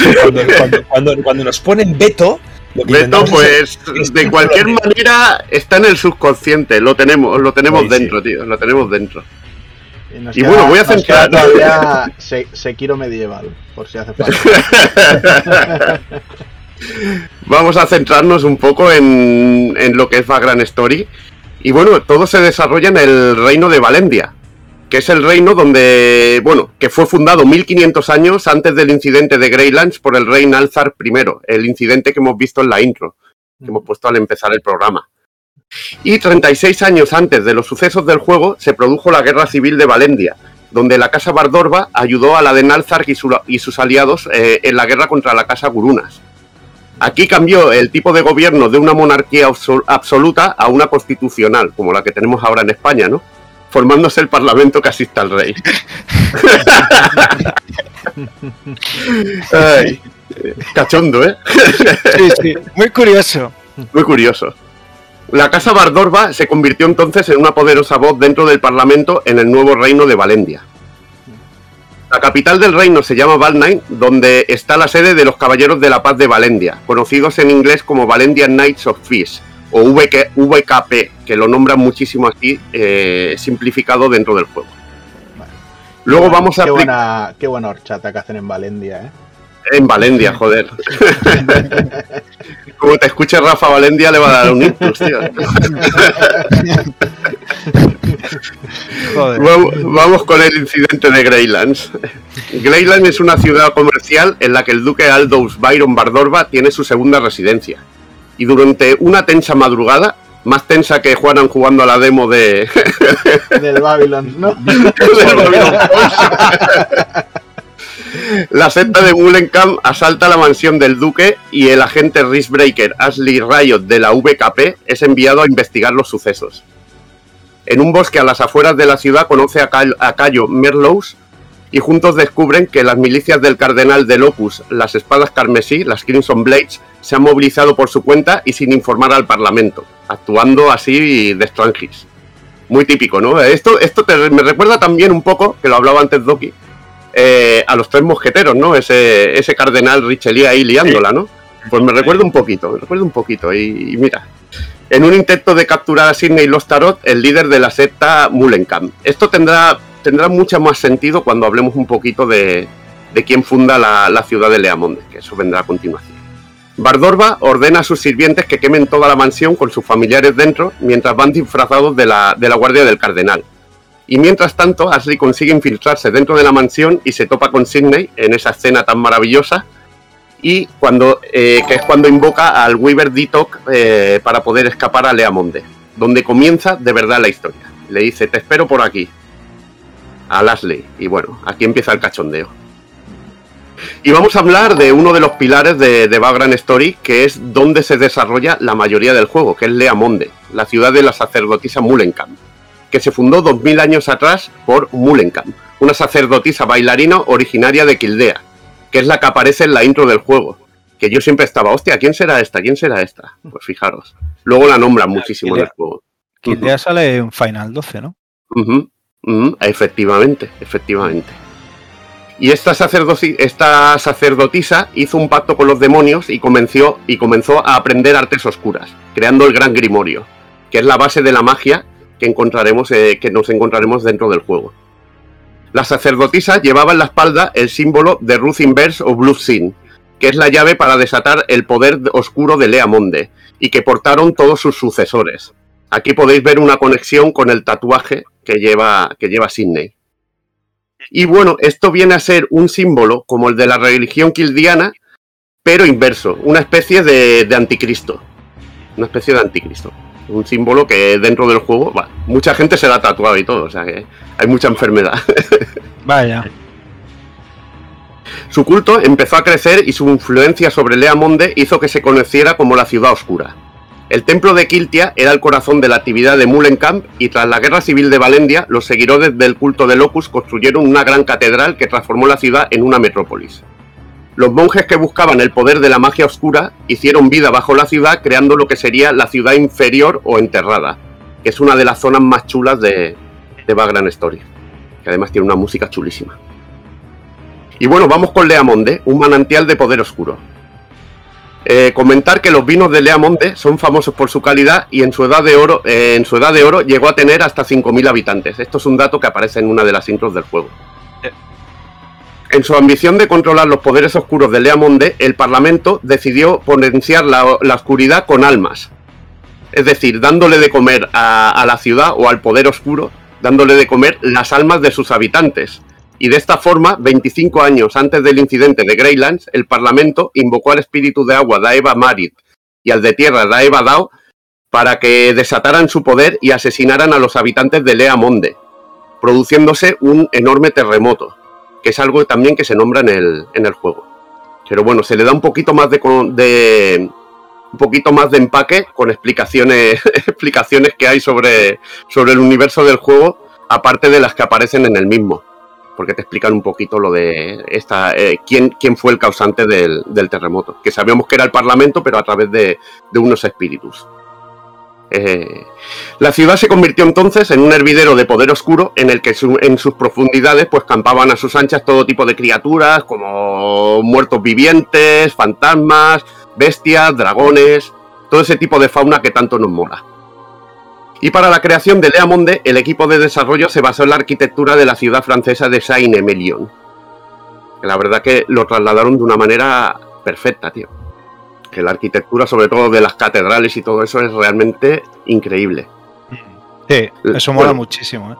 cuando, cuando, nos ponen veto. Beto, pues de cualquier manera está en el subconsciente, lo tenemos, lo tenemos dentro, tío, lo tenemos dentro. Y, bueno, voy a centrar. todavía Sekiro medieval, por si hace falta. Vamos a centrarnos un poco en, en lo que es Vagrant Story. Y bueno, todo se desarrolla en el reino de Valendia, que es el reino donde, bueno, que fue fundado 1500 años antes del incidente de Greylands por el rey Nalzar I, el incidente que hemos visto en la intro, que hemos puesto al empezar el programa. Y 36 años antes de los sucesos del juego se produjo la Guerra Civil de Valendia, donde la Casa Bardorba ayudó a la de Nalzar y, sus aliados eh, en la guerra contra la Casa Gurunas. Aquí cambió el tipo de gobierno de una monarquía absoluta a una constitucional, como la que tenemos ahora en España, ¿no? Formándose el parlamento que asista al rey. cachondo, ¿eh? sí, sí, muy curioso. Muy curioso. La Casa Bardorba se convirtió entonces en una poderosa voz dentro del Parlamento en el nuevo reino de Valendia. La capital del reino se llama Valnain, donde está la sede de los Caballeros de la Paz de Valendia, conocidos en inglés como Valendian Knights of Peace, o VKP, que lo nombran muchísimo aquí, eh, simplificado dentro del juego. Luego vamos a... Qué buena, qué buena horchata que hacen en Valendia, ¿eh? En Valendia, joder. Como te escuche Rafa Valendia, le va a dar un ictus, tío. Joder. Vamos, vamos, con el incidente de Greylands. Greylands es una ciudad comercial en la que el duque Aldous Byron Bardorba tiene su segunda residencia. Y durante una tensa madrugada, más tensa que Juanan jugando a la demo de... Del Babylon, ¿no? La secta de Mullenkamp asalta la mansión del duque y el agente Breaker Ashley Riot de la VKP es enviado a investigar los sucesos. En un bosque a las afueras de la ciudad conoce a, Cayo Merlows y juntos descubren que las milicias del cardenal de Locus, las espadas carmesí, las Crimson Blades, se han movilizado por su cuenta y sin informar al Parlamento, actuando así de strangis. Muy típico, ¿no? Esto, esto me recuerda también un poco, que lo hablaba antes Doki, eh, a los tres mosqueteros, ¿no? Ese, ese cardenal Richelieu ahí liándola, ¿no? Pues me recuerda un poquito, me recuerda un poquito. Y, mira, en un intento de capturar a Sidney Los Tarot, el líder de la secta Mullenkamp. Esto tendrá, tendrá mucho más sentido cuando hablemos un poquito de, de quién funda la, ciudad de Leamonde, que eso vendrá a continuación. Bardorba ordena a sus sirvientes que quemen toda la mansión con sus familiares dentro, mientras van disfrazados de la, de la guardia del cardenal. Y mientras tanto, Ashley consigue infiltrarse dentro de la mansión y se topa con Sidney en esa escena tan maravillosa. Y cuando, eh, que es cuando invoca al Weaver Detox eh, para poder escapar a Leamonde, donde comienza de verdad la historia. Le dice, te espero por aquí. A Ashley. Y bueno, aquí empieza el cachondeo. Y vamos a hablar de uno de los pilares de, de Story, que es donde se desarrolla la mayoría del juego, que es Leamonde, la ciudad de la sacerdotisa Mullenkamp que se fundó 2000 años atrás por Mullenkamp, una sacerdotisa bailarina originaria de Kildea, que es la que aparece en la intro del juego. Que yo siempre estaba, hostia, ¿quién será esta? ¿Quién será esta? Pues fijaros. Luego la nombran muchísimo en el juego. Kildea sale en Final 12, ¿no? Efectivamente, efectivamente. Y esta, esta sacerdotisa hizo un pacto con los demonios y comenzó, y comenzó a aprender artes oscuras, creando el Gran Grimorio, que es la base de la magia que encontraremos, eh, que nos encontraremos dentro del juego. La sacerdotisa llevaba en la espalda el símbolo de Ruth Inverse o Blue Sin, que es la llave para desatar el poder oscuro de Leamonde, y que portaron todos sus sucesores. Aquí podéis ver una conexión con el tatuaje que lleva, que lleva Sidney. Y bueno, esto viene a ser un símbolo como el de la religión kildiana, pero inverso, una especie de anticristo. Una especie de anticristo un símbolo que dentro del juego, mucha gente se la ha tatuado y todo, o sea que hay mucha enfermedad. Vaya. Su culto empezó a crecer y su influencia sobre Leamonde hizo que se conociera como la ciudad oscura. El templo de Kiltia era el corazón de la actividad de Mullenkamp y tras la guerra civil de Valendia, los seguidores del culto de Locus construyeron una gran catedral que transformó la ciudad en una metrópolis. Los monjes que buscaban el poder de la magia oscura hicieron vida bajo la ciudad creando lo que sería la ciudad inferior o enterrada, que es una de las zonas más chulas de, de Background Story, que además tiene una música chulísima. Y bueno, vamos con Leamonde, un manantial de poder oscuro. Eh, comentar que los vinos de Leamonde son famosos por su calidad y en su edad de oro, eh, en su edad de oro llegó a tener hasta 5.000 habitantes. Esto es un dato que aparece en una de las intros del juego. En su ambición de controlar los poderes oscuros de Leamonde, el Parlamento decidió potenciar la, oscuridad con almas. Es decir, dándole de comer a, la ciudad o al poder oscuro, dándole de comer las almas de sus habitantes. Y de esta forma, 25 años antes del incidente de Greylands, el Parlamento invocó al espíritu de agua Daeva Marit y al de tierra Daeva Dao para que desataran su poder y asesinaran a los habitantes de Leamonde, produciéndose un enorme terremoto que es algo también que se nombra en el, en el juego. Pero bueno, se le da un poquito más de, de un poquito más de empaque con explicaciones, explicaciones que hay sobre, sobre el universo del juego, aparte de las que aparecen en el mismo. Porque te explican un poquito lo de esta eh, quién, quién fue el causante del, terremoto. Que sabíamos que era el Parlamento, pero a través de unos espíritus. Eh, la ciudad se convirtió entonces en un hervidero de poder oscuro en el que en sus profundidades pues campaban a sus anchas todo tipo de criaturas como muertos vivientes, fantasmas, bestias, dragones, todo ese tipo de fauna que tanto nos mola. Y para la creación de Leamonde, el equipo de desarrollo se basó en la arquitectura de la ciudad francesa de Saint-Emilion. La verdad que lo trasladaron de una manera perfecta, tío que la arquitectura, sobre todo de las catedrales y todo eso, es realmente increíble. Sí, eso mola muchísimo, ¿eh?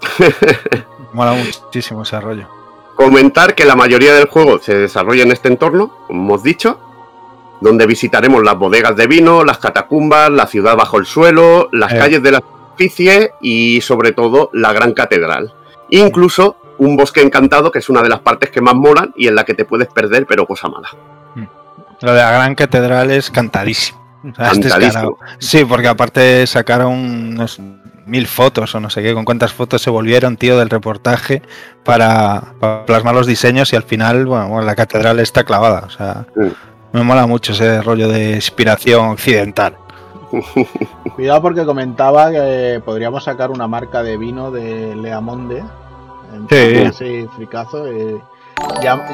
mola muchísimo ese rollo. Comentar que la mayoría del juego se desarrolla en este entorno, como hemos dicho, donde visitaremos las bodegas de vino, las catacumbas, la ciudad bajo el suelo, las Eh. calles de la superficie y sobre todo la gran catedral. Incluso un bosque encantado, que es una de las partes que más molan y en la que te puedes perder, pero cosa mala. Lo de la gran catedral es cantadísimo. O sea, es Cantadísimo. Sí, porque aparte sacaron unos mil fotos o no sé qué, con cuántas fotos se volvieron, tío, del reportaje para, para plasmar los diseños y al final, bueno, bueno, la catedral está clavada. O sea, me mola mucho ese rollo de inspiración occidental. Cuidado porque comentaba que podríamos sacar una marca de vino de Leamonde. En Sí. así, fricazo. llam-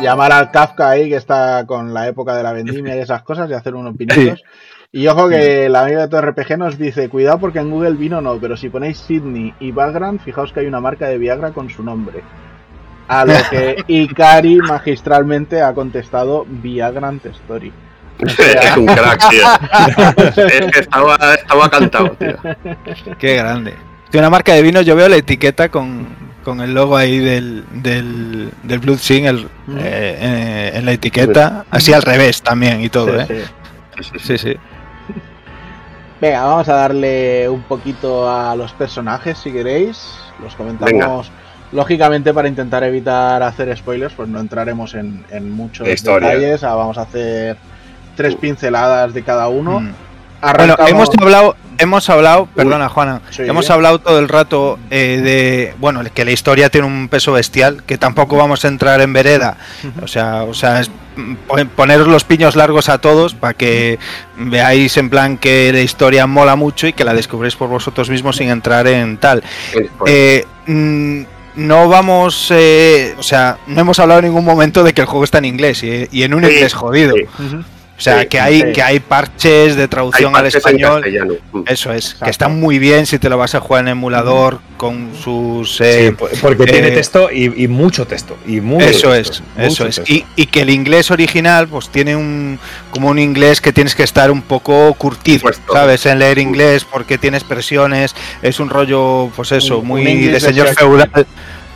llamar al Kafka ahí que está con la época de la vendimia y esas cosas y hacer unos pinitos. Y ojo que el amigo de TRPG nos dice, cuidado porque en Google vino no, pero si ponéis Sydney y Background, fijaos que hay una marca de Viagra con su nombre. A lo que Ikari magistralmente ha contestado Viagrant Story. O sea, es un crack, tío. es que estaba, estaba cantado, tío. Qué grande. Tiene una marca de vino, yo veo la etiqueta con, con el logo ahí del, del, del Blood Sing el- Mm. eh, eh, en la etiqueta, así al revés también y todo, sí, ¿eh? sí. Sí, sí. Venga, vamos a darle un poquito a los personajes si queréis. Los comentamos lógicamente para intentar evitar hacer spoilers, pues no entraremos en, en muchos detalles. Ah, vamos a hacer tres pinceladas de cada uno. Mm. Bueno, hemos hablado, hemos hablado, perdona Juana, Sí. hemos hablado todo el rato eh, de, bueno, que la historia tiene un peso bestial, que tampoco vamos a entrar en vereda, o sea, o sea, es pon- poneros los piños largos a todos para que veáis en plan que la historia mola mucho y que la descubréis por vosotros mismos sin entrar en tal. Eh, mm, no vamos, eh, o sea, no hemos hablado en ningún momento de que el juego está en inglés y, y en un Sí, inglés jodido. sí. O sea, Sí, que hay sí. que hay parches de Hay traducción al español. Mm. Eso es, Exacto. que están muy bien si te lo vas a jugar en emulador con sus eh, Sí, po- porque tiene eh, texto y, y mucho texto. Y muy eso es, eso es. Y, y que el inglés original, pues tiene un como un inglés que tienes que estar un poco curtido, Puesto. ¿sabes? En leer inglés, porque tiene expresiones, es un rollo, pues eso, Un- muy un de señor feudal.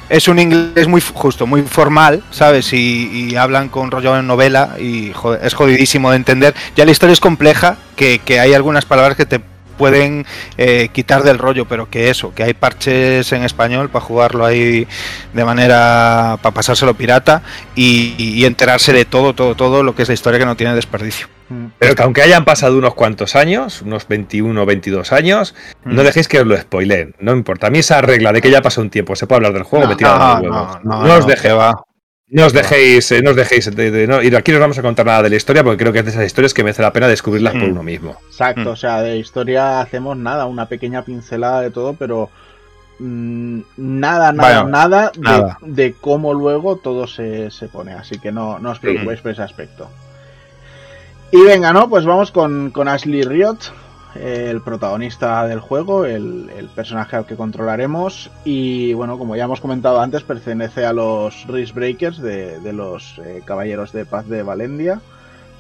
Es un inglés muy justo, muy formal, ¿sabes? Y, y hablan con rollo de novela y es jodidísimo de entender. Ya la historia es compleja, que, que hay algunas palabras que te pueden eh, quitar del rollo, pero que eso, que hay parches en español para jugarlo ahí de manera, para pasárselo pirata y, y enterarse de todo, todo, todo lo que es la historia que no tiene desperdicio. Mm. Pero que aunque hayan pasado unos cuantos años, unos 21 o 22 años, no Mm. dejéis que os lo spoileen. No importa. A mí esa regla de que ya pasó un tiempo, se puede hablar del juego, No, me tira de no, los huevos. no, No, no, os no, deje- va. No os dejéis, eh, no os dejéis de, de- no- y aquí no os vamos a contar nada de la historia porque creo que es de esas historias que merece la pena descubrirlas por Mm. uno mismo. Exacto, Mm. o sea, de historia hacemos nada, una pequeña pincelada de todo, pero mm, nada, nada, Bueno, nada, de, nada. de cómo luego todo se, se pone, así que no, no os preocupéis por ese aspecto. Y venga, ¿no? Pues vamos con, con Ashley Riot, el protagonista del juego, el, el personaje al que controlaremos. Y bueno, como ya hemos comentado antes, pertenece a los Risk Breakers de, de los eh, Caballeros de Paz de Valendia.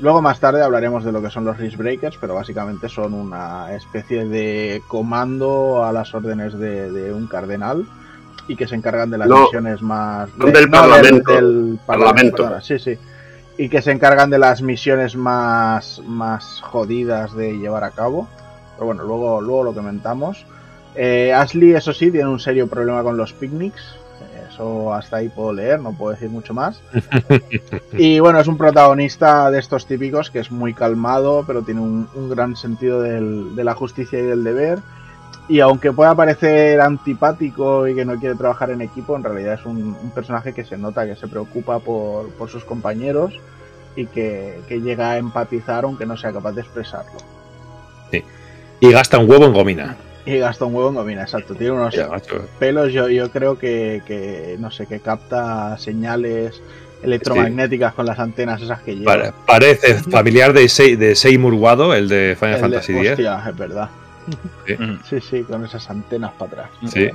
Luego más tarde hablaremos de lo que son los Risk Breakers, pero básicamente son una especie de comando a las órdenes de, de un cardenal y que se encargan de las No, misiones más... son del Parlamento. del Parlamento. perdona, sí, sí. Y que se encargan de las misiones más, más jodidas de llevar a cabo. Pero bueno, luego, luego lo comentamos. Eh, Ashley, eso sí, tiene un serio problema con los picnics. Eso hasta ahí puedo leer, no puedo decir mucho más. Y bueno, es un protagonista de estos típicos que es muy calmado, pero tiene un, un gran sentido del- de la justicia y del deber. Y aunque pueda parecer antipático y que no quiere trabajar en equipo, en realidad es un, un personaje que se nota que se preocupa por, por sus compañeros y que, que llega a empatizar aunque no sea capaz de expresarlo. Y gasta un huevo en gomina. Y gasta un huevo en gomina, exacto. Tiene unos Ya, pelos, yo, yo creo que, que, no sé, que capta señales electromagnéticas con las antenas esas que lleva. Pare- parece familiar de, Sei- de Seymour Wado, el de Final El Fantasy X. Hostia, es verdad. Sí. Sí, sí, con esas antenas para atrás. Sí.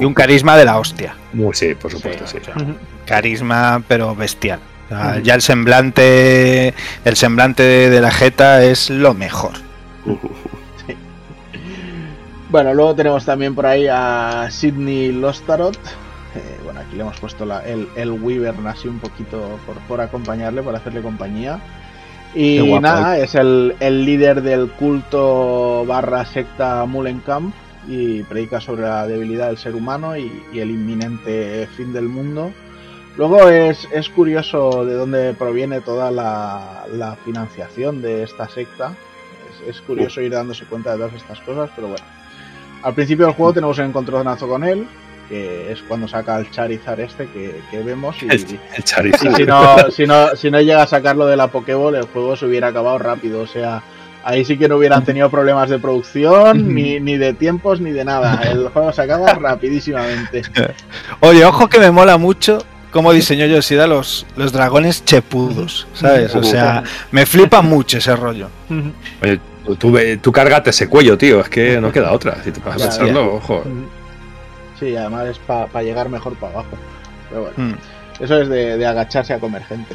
Y un carisma de la hostia. Muy, sí, por supuesto, sí. Carisma, pero bestial. O sea, Ujú. ya el semblante, el semblante de la jeta es lo mejor. Bueno, luego tenemos también por ahí a Sidney Lostarot. Eh, bueno, aquí le hemos puesto la- el, el Wyvern así un poquito por, por acompañarle, por hacerle compañía. Y guapo, nada, es el, el líder del culto barra secta Mullenkamp y predica sobre la debilidad del ser humano y, y el inminente fin del mundo. Luego es, es curioso de dónde proviene toda la, la financiación de esta secta. Es, curioso ir dándose cuenta de todas estas cosas, pero bueno. Al principio del juego tenemos un encontronazo con él, que es cuando saca el Charizard este que, que vemos. Y, El, el Charizard. y si, no, si, no, si no llega a sacarlo de la Pokéball, el juego se hubiera acabado rápido. O sea, ahí sí que no hubieran tenido problemas de producción, ni, ni de tiempos, ni de nada. El juego se acaba rapidísimamente. Oye, ojo que me mola mucho cómo diseñó Yoshida los, los dragones chepudos, ¿sabes? O sea, me flipa mucho ese rollo. Oye, tú, tú, cárgate ese cuello, tío. Es que no queda otra. Si te vas a Ya, pensarlo, ojo. Sí, además es para llegar mejor para abajo. Pero bueno, Mm. eso es de, de agacharse a comer gente.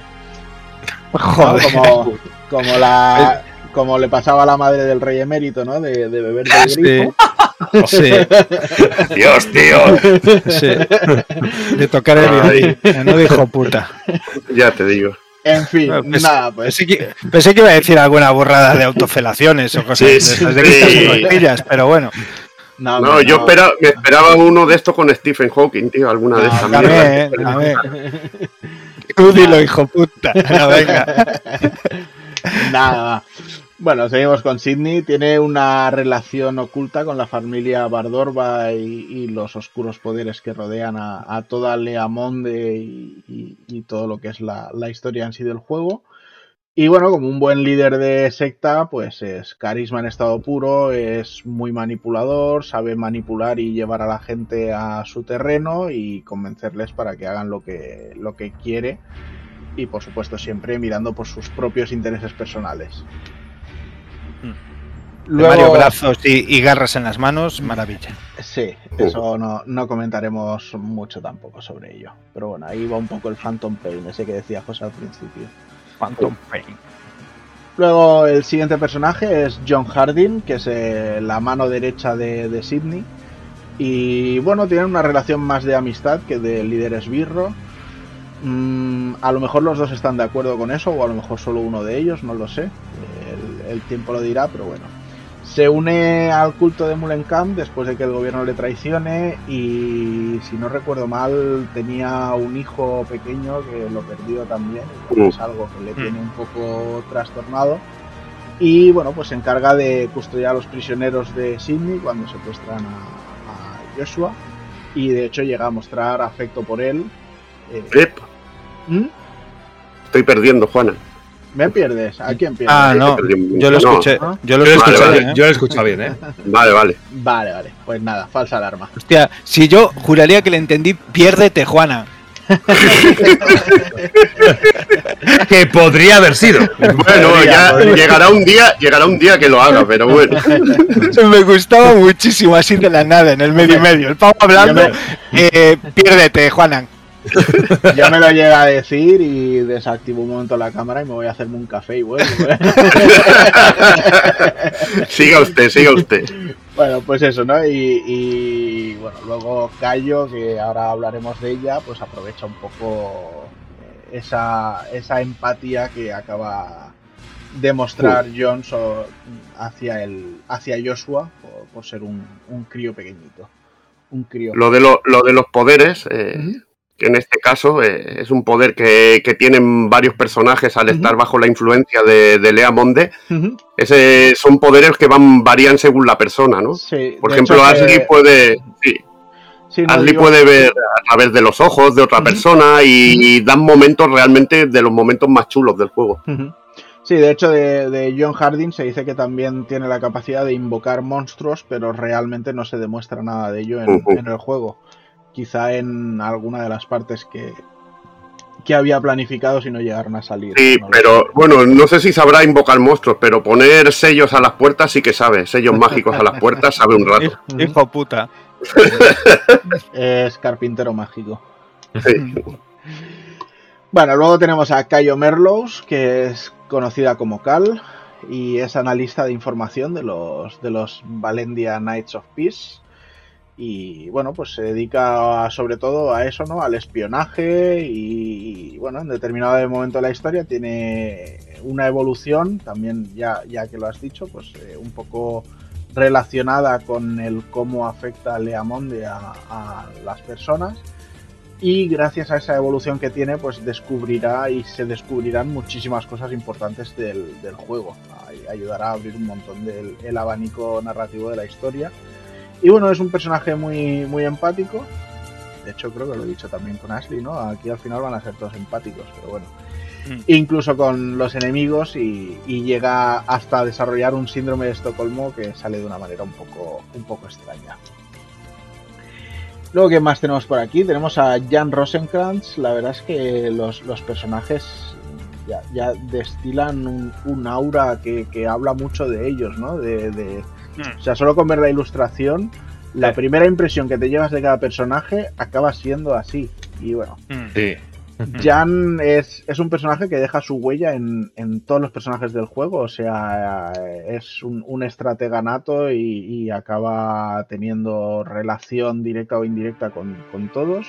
¿no? Joder. Como, como la como le pasaba a la madre del rey emérito, ¿no? De, de beber del Sí. grifo. Sí, Dios, tío. sí. De tocar el violín. No dijo puta. Ya te digo. En fin, Pues- nada, pues Pensé que, pensé que iba a decir alguna burrada de autofelaciones o cosas Sí, de sí, esas, de pero bueno. no, No, yo espera- me esperaba uno de estos con Stephen Hawking, tío, alguna de No, estas dame. Dame, dame. Tú dilo, hijo puta. No, venga. Nada. Bueno, seguimos con Sidney. Tiene una relación oculta con la familia Bardorba y, los oscuros poderes que rodean a, toda Leamonde y, y- y todo lo que es la, la historia en sí del juego. Y bueno, como un buen líder de secta, pues es carisma en estado puro, es muy manipulador, sabe manipular y llevar a la gente a su terreno y convencerles para que hagan lo que, lo que quiere y por supuesto siempre mirando por sus propios intereses personales. De Mario brazos y, y garras en las manos, maravilla. Sí, eso no, no comentaremos mucho tampoco sobre ello. Pero bueno, ahí va un poco el Phantom Pain, ese que decía José al principio. Phantom Pain. Luego el siguiente personaje es John Harding, que es eh, la mano derecha de, de Sidney. Y bueno, tienen una relación más de amistad que de líder esbirro. Mm, a lo mejor los dos están de acuerdo con eso, o a lo mejor solo uno de ellos, no lo sé. El, el tiempo lo dirá, pero bueno. Se une al culto de Mullenkamp después de que el gobierno le traicione y si no recuerdo mal tenía un hijo pequeño que lo perdió también. y bueno, es algo que le tiene un poco trastornado. Y bueno, pues se encarga de custodiar a los prisioneros de Sidney cuando secuestran a, a Joshua. Y de hecho llega a mostrar afecto por él. Eh, ¿Mm? estoy perdiendo, Juana. ¿Me pierdes? ¿A quién pierdes? Ah, no. Yo lo escuché. ¿no? Yo lo Vale, vale. bien, yo lo he escuchado bien, ¿eh? Vale, vale. Vale, vale. Pues nada, falsa alarma. Hostia, si yo juraría que le entendí, piérdete, Juana. Que podría haber sido. Bueno, ya podría. llegará un día, llegará un día que lo haga, pero bueno. Me gustaba muchísimo así de la nada, en el medio y medio. El pavo hablando, eh, piérdete, Juana. Yo me lo llega a decir y desactivo un momento la cámara y me voy a hacerme un café y vuelvo. Siga usted, siga usted. bueno, pues eso, ¿no? Y, y, bueno, luego Cayo, que ahora hablaremos de ella, pues aprovecha un poco esa, esa empatía que acaba de mostrar John so- hacia, el, hacia Joshua por, por ser un, un crío pequeñito. Un crío. Lo de, lo, lo de los poderes, eh, en este caso eh, es un poder que, que tienen varios personajes al estar bajo la influencia de, de Lea Monde. Ese, son poderes que van varían según la persona, ¿no? Sí, Por ejemplo, hecho, Ashley puede, sí, sí, no, Ashley digo- puede ver a través de los ojos de otra persona y, y dan momentos realmente de los momentos más chulos del juego. Sí, de hecho de, de John Harding se dice que también tiene la capacidad de invocar monstruos, pero realmente no se demuestra nada de ello en el juego. Quizá en alguna de las partes que, que había planificado si no llegaron a salir. Sí, no pero bueno, no sé si sabrá invocar monstruos, pero poner sellos a las puertas sí que sabe. Sellos mágicos a las puertas sabe un rato. Hijo, hijo puta. Es carpintero mágico. Sí. Bueno, luego tenemos a Cayo Merlows, que es conocida como Cal. y es analista de información de los, de los Valendia Knights of Peace. Y bueno, pues se dedica sobre todo a eso, ¿no? Al espionaje y, bueno, en determinado momento de la historia tiene una evolución, también ya, ya que lo has dicho, pues eh, un poco relacionada con el cómo afecta Leamonde a, a las personas. Y gracias a esa evolución que tiene pues descubrirá y se descubrirán muchísimas cosas importantes del, del juego. Ayudará a abrir un montón del el abanico narrativo de la historia y bueno es un personaje muy muy empático de hecho creo que lo he dicho también con Ashley no aquí al final van a ser todos empáticos pero bueno mm. incluso con los enemigos y, y, llega hasta desarrollar un síndrome de Estocolmo que sale de una manera un poco un poco extraña Luego, ¿qué más tenemos por aquí? Tenemos a Jan Rosenkrantz. La verdad es que los, los personajes ya, ya destilan un, un aura que, que, habla mucho de ellos, ¿no? De, de mm. O sea, solo con ver la ilustración, la sí. primera impresión que te llevas de cada personaje acaba siendo así. Y bueno. Sí. Jan es, es, un personaje que deja su huella en, en, todos los personajes del juego, o sea, es un, un estratega nato y, y, acaba teniendo relación directa o indirecta con, con, todos.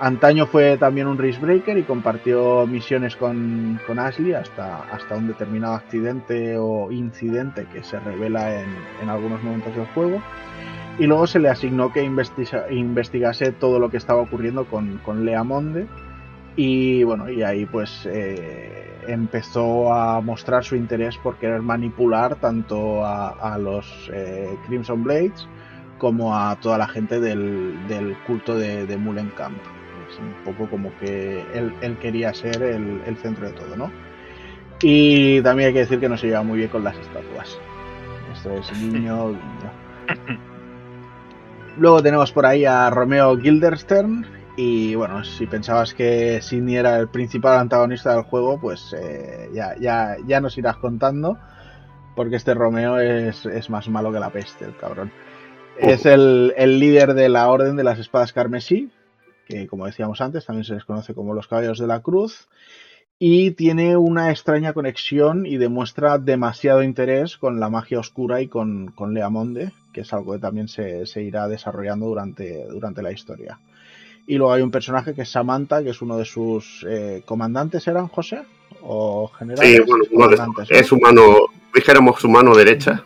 Antaño fue también un Breaker y compartió misiones con, con Ashley hasta, hasta, un determinado accidente o incidente que se revela en, en algunos momentos del juego y luego se le asignó que investiga, investigase todo lo que estaba ocurriendo con, con Leamonde y bueno, y ahí pues eh, empezó a mostrar su interés por querer manipular tanto a, a los eh, Crimson Blades como a toda la gente del, del culto de, de Mullenkamp. Un poco como que él, él quería ser el, el, centro de todo, ¿no? Y también hay que decir que no se lleva muy bien con las estatuas. Esto es niño. guiño. Luego tenemos por ahí a Romeo Gilderstern, y bueno, si pensabas que Sidney era el principal antagonista del juego, pues eh, ya, ya, ya, nos irás contando. Porque este Romeo es, es, más malo que la peste, el cabrón. Es el, el, líder de la Orden de las Espadas Carmesí, que como decíamos antes, también se les conoce como los Caballos de la Cruz. Y tiene una extraña conexión y demuestra demasiado interés con la magia oscura y con, con Leamonde, que es algo que también se, se irá desarrollando durante, durante la historia. Y luego hay un personaje que es Samantha, que es uno de sus eh, comandantes, ¿eran José? ¿O generales? Sí, bueno, uno de, es su mano, dijéramos su mano derecha.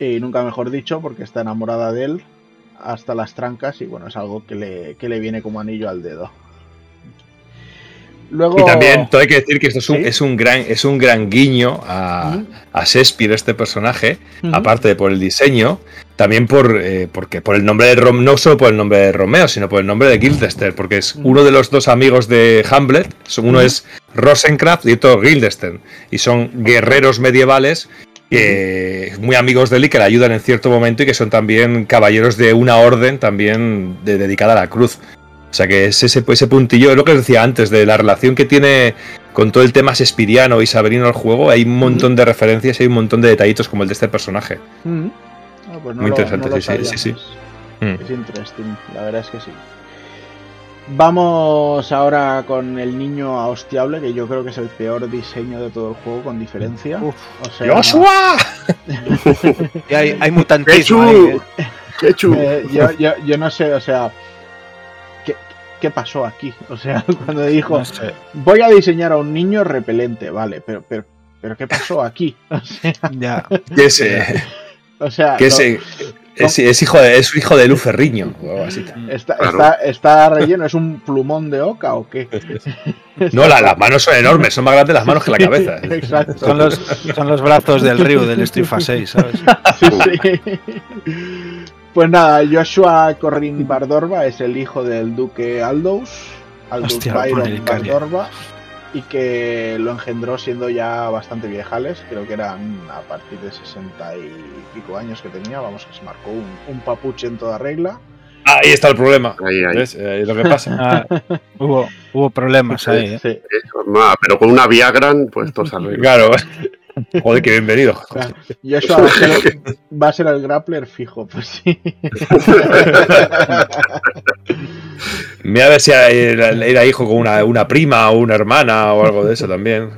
y nunca mejor dicho, porque está enamorada de él hasta las trancas y bueno, es algo que le, que le viene como anillo al dedo. Luego... Y también todo hay que decir que esto es un, ¿Sí? es un, gran, es un gran guiño a, uh -huh. a Shakespeare, este personaje, uh -huh. aparte de por el diseño, también por, eh, porque por el nombre de Rom no solo por el nombre de Romeo, sino por el nombre de Guildester, porque es uno de los dos amigos de Hamlet, uno es Rosencraft y otro Guildester, y son guerreros medievales que muy amigos de él y que le ayudan en cierto momento y que son también caballeros de una orden también de, dedicada a la cruz. O sea que es ese, ese puntillo, es lo que os decía antes, de la relación que tiene con todo el tema sespiriano y saberino al juego, hay un montón de referencias y hay un montón de detallitos como el de este personaje. Mm -hmm. ah, pues no Muy lo, interesante, no sí, sí, sí, sí. Es, es interesting, la verdad es que sí. Vamos ahora con el niño hostiable, que yo creo que es el peor diseño de todo el juego, con diferencia. Uf, o sea, ¡Joshua! hay, hay mutantismo. Ahí, eh. ¡Qué chulo! Eh, yo, yo, yo, no sé, o sea, ¿qué, ¿qué, pasó aquí? O sea, cuando dijo, no sé. voy a diseñar a un niño repelente, vale, pero, pero, pero ¿qué pasó aquí? O sea, ya. ¿Qué sé? O sea, ¿Qué sé? Es, es, hijo de, es hijo de Luferriño. Así. Está, claro. está, está, relleno, ¿es un plumón de oca o qué? No, la, las manos son enormes, son más grandes las manos que la cabeza. Exacto. Son los, son los brazos del río del Street 6, ¿sabes? Sí, sí. Pues nada, Joshua Corrin Bardorba es el hijo del duque Aldous, Aldous Hostia, Byron Bardorba, y que lo engendró siendo ya bastante viejales, creo que eran a partir de 60 y pico años que tenía, vamos, que se marcó un, un papuche en toda regla. Ahí está el problema. Ahí, ahí. ¿Ves? Ahí es lo que pasa. Ah, hubo, hubo problemas ahí. ¿eh? Sí. Eso, pero con una Viagran, pues todo sale. Claro. Joder, qué bienvenido. Claro. Y eso va a, ser, va a ser el grappler fijo, pues sí. Mira a ver si era, era hijo con una, una, prima o una hermana o algo de eso también.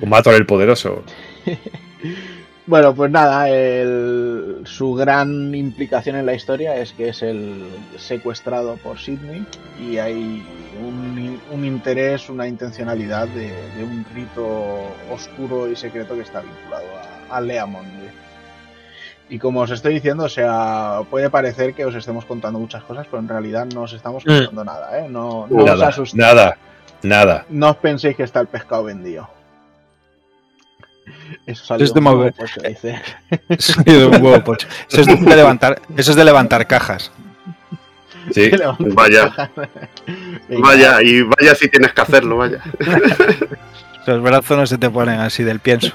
Un Mator el poderoso. Bueno, pues nada, el- su gran implicación en la historia es que es el secuestrado por Sidney y hay un, un interés, una intencionalidad de, de un rito oscuro y secreto que está vinculado a, a Leamonde. Y como os estoy diciendo, o sea, puede parecer que os estemos contando muchas cosas, pero en realidad no os estamos contando nada, ¿eh? No, no os asustéis. nada, nada. No os penséis que está el pescado vendido. Eso salió Es de un mover. pues, dice. De un huevo pocho. Eso es de levantar, eso es de levantar cajas. Sí. Vaya. Venga, Vaya, y vaya si tienes que hacerlo, vaya. Los brazos no se te ponen así del pienso.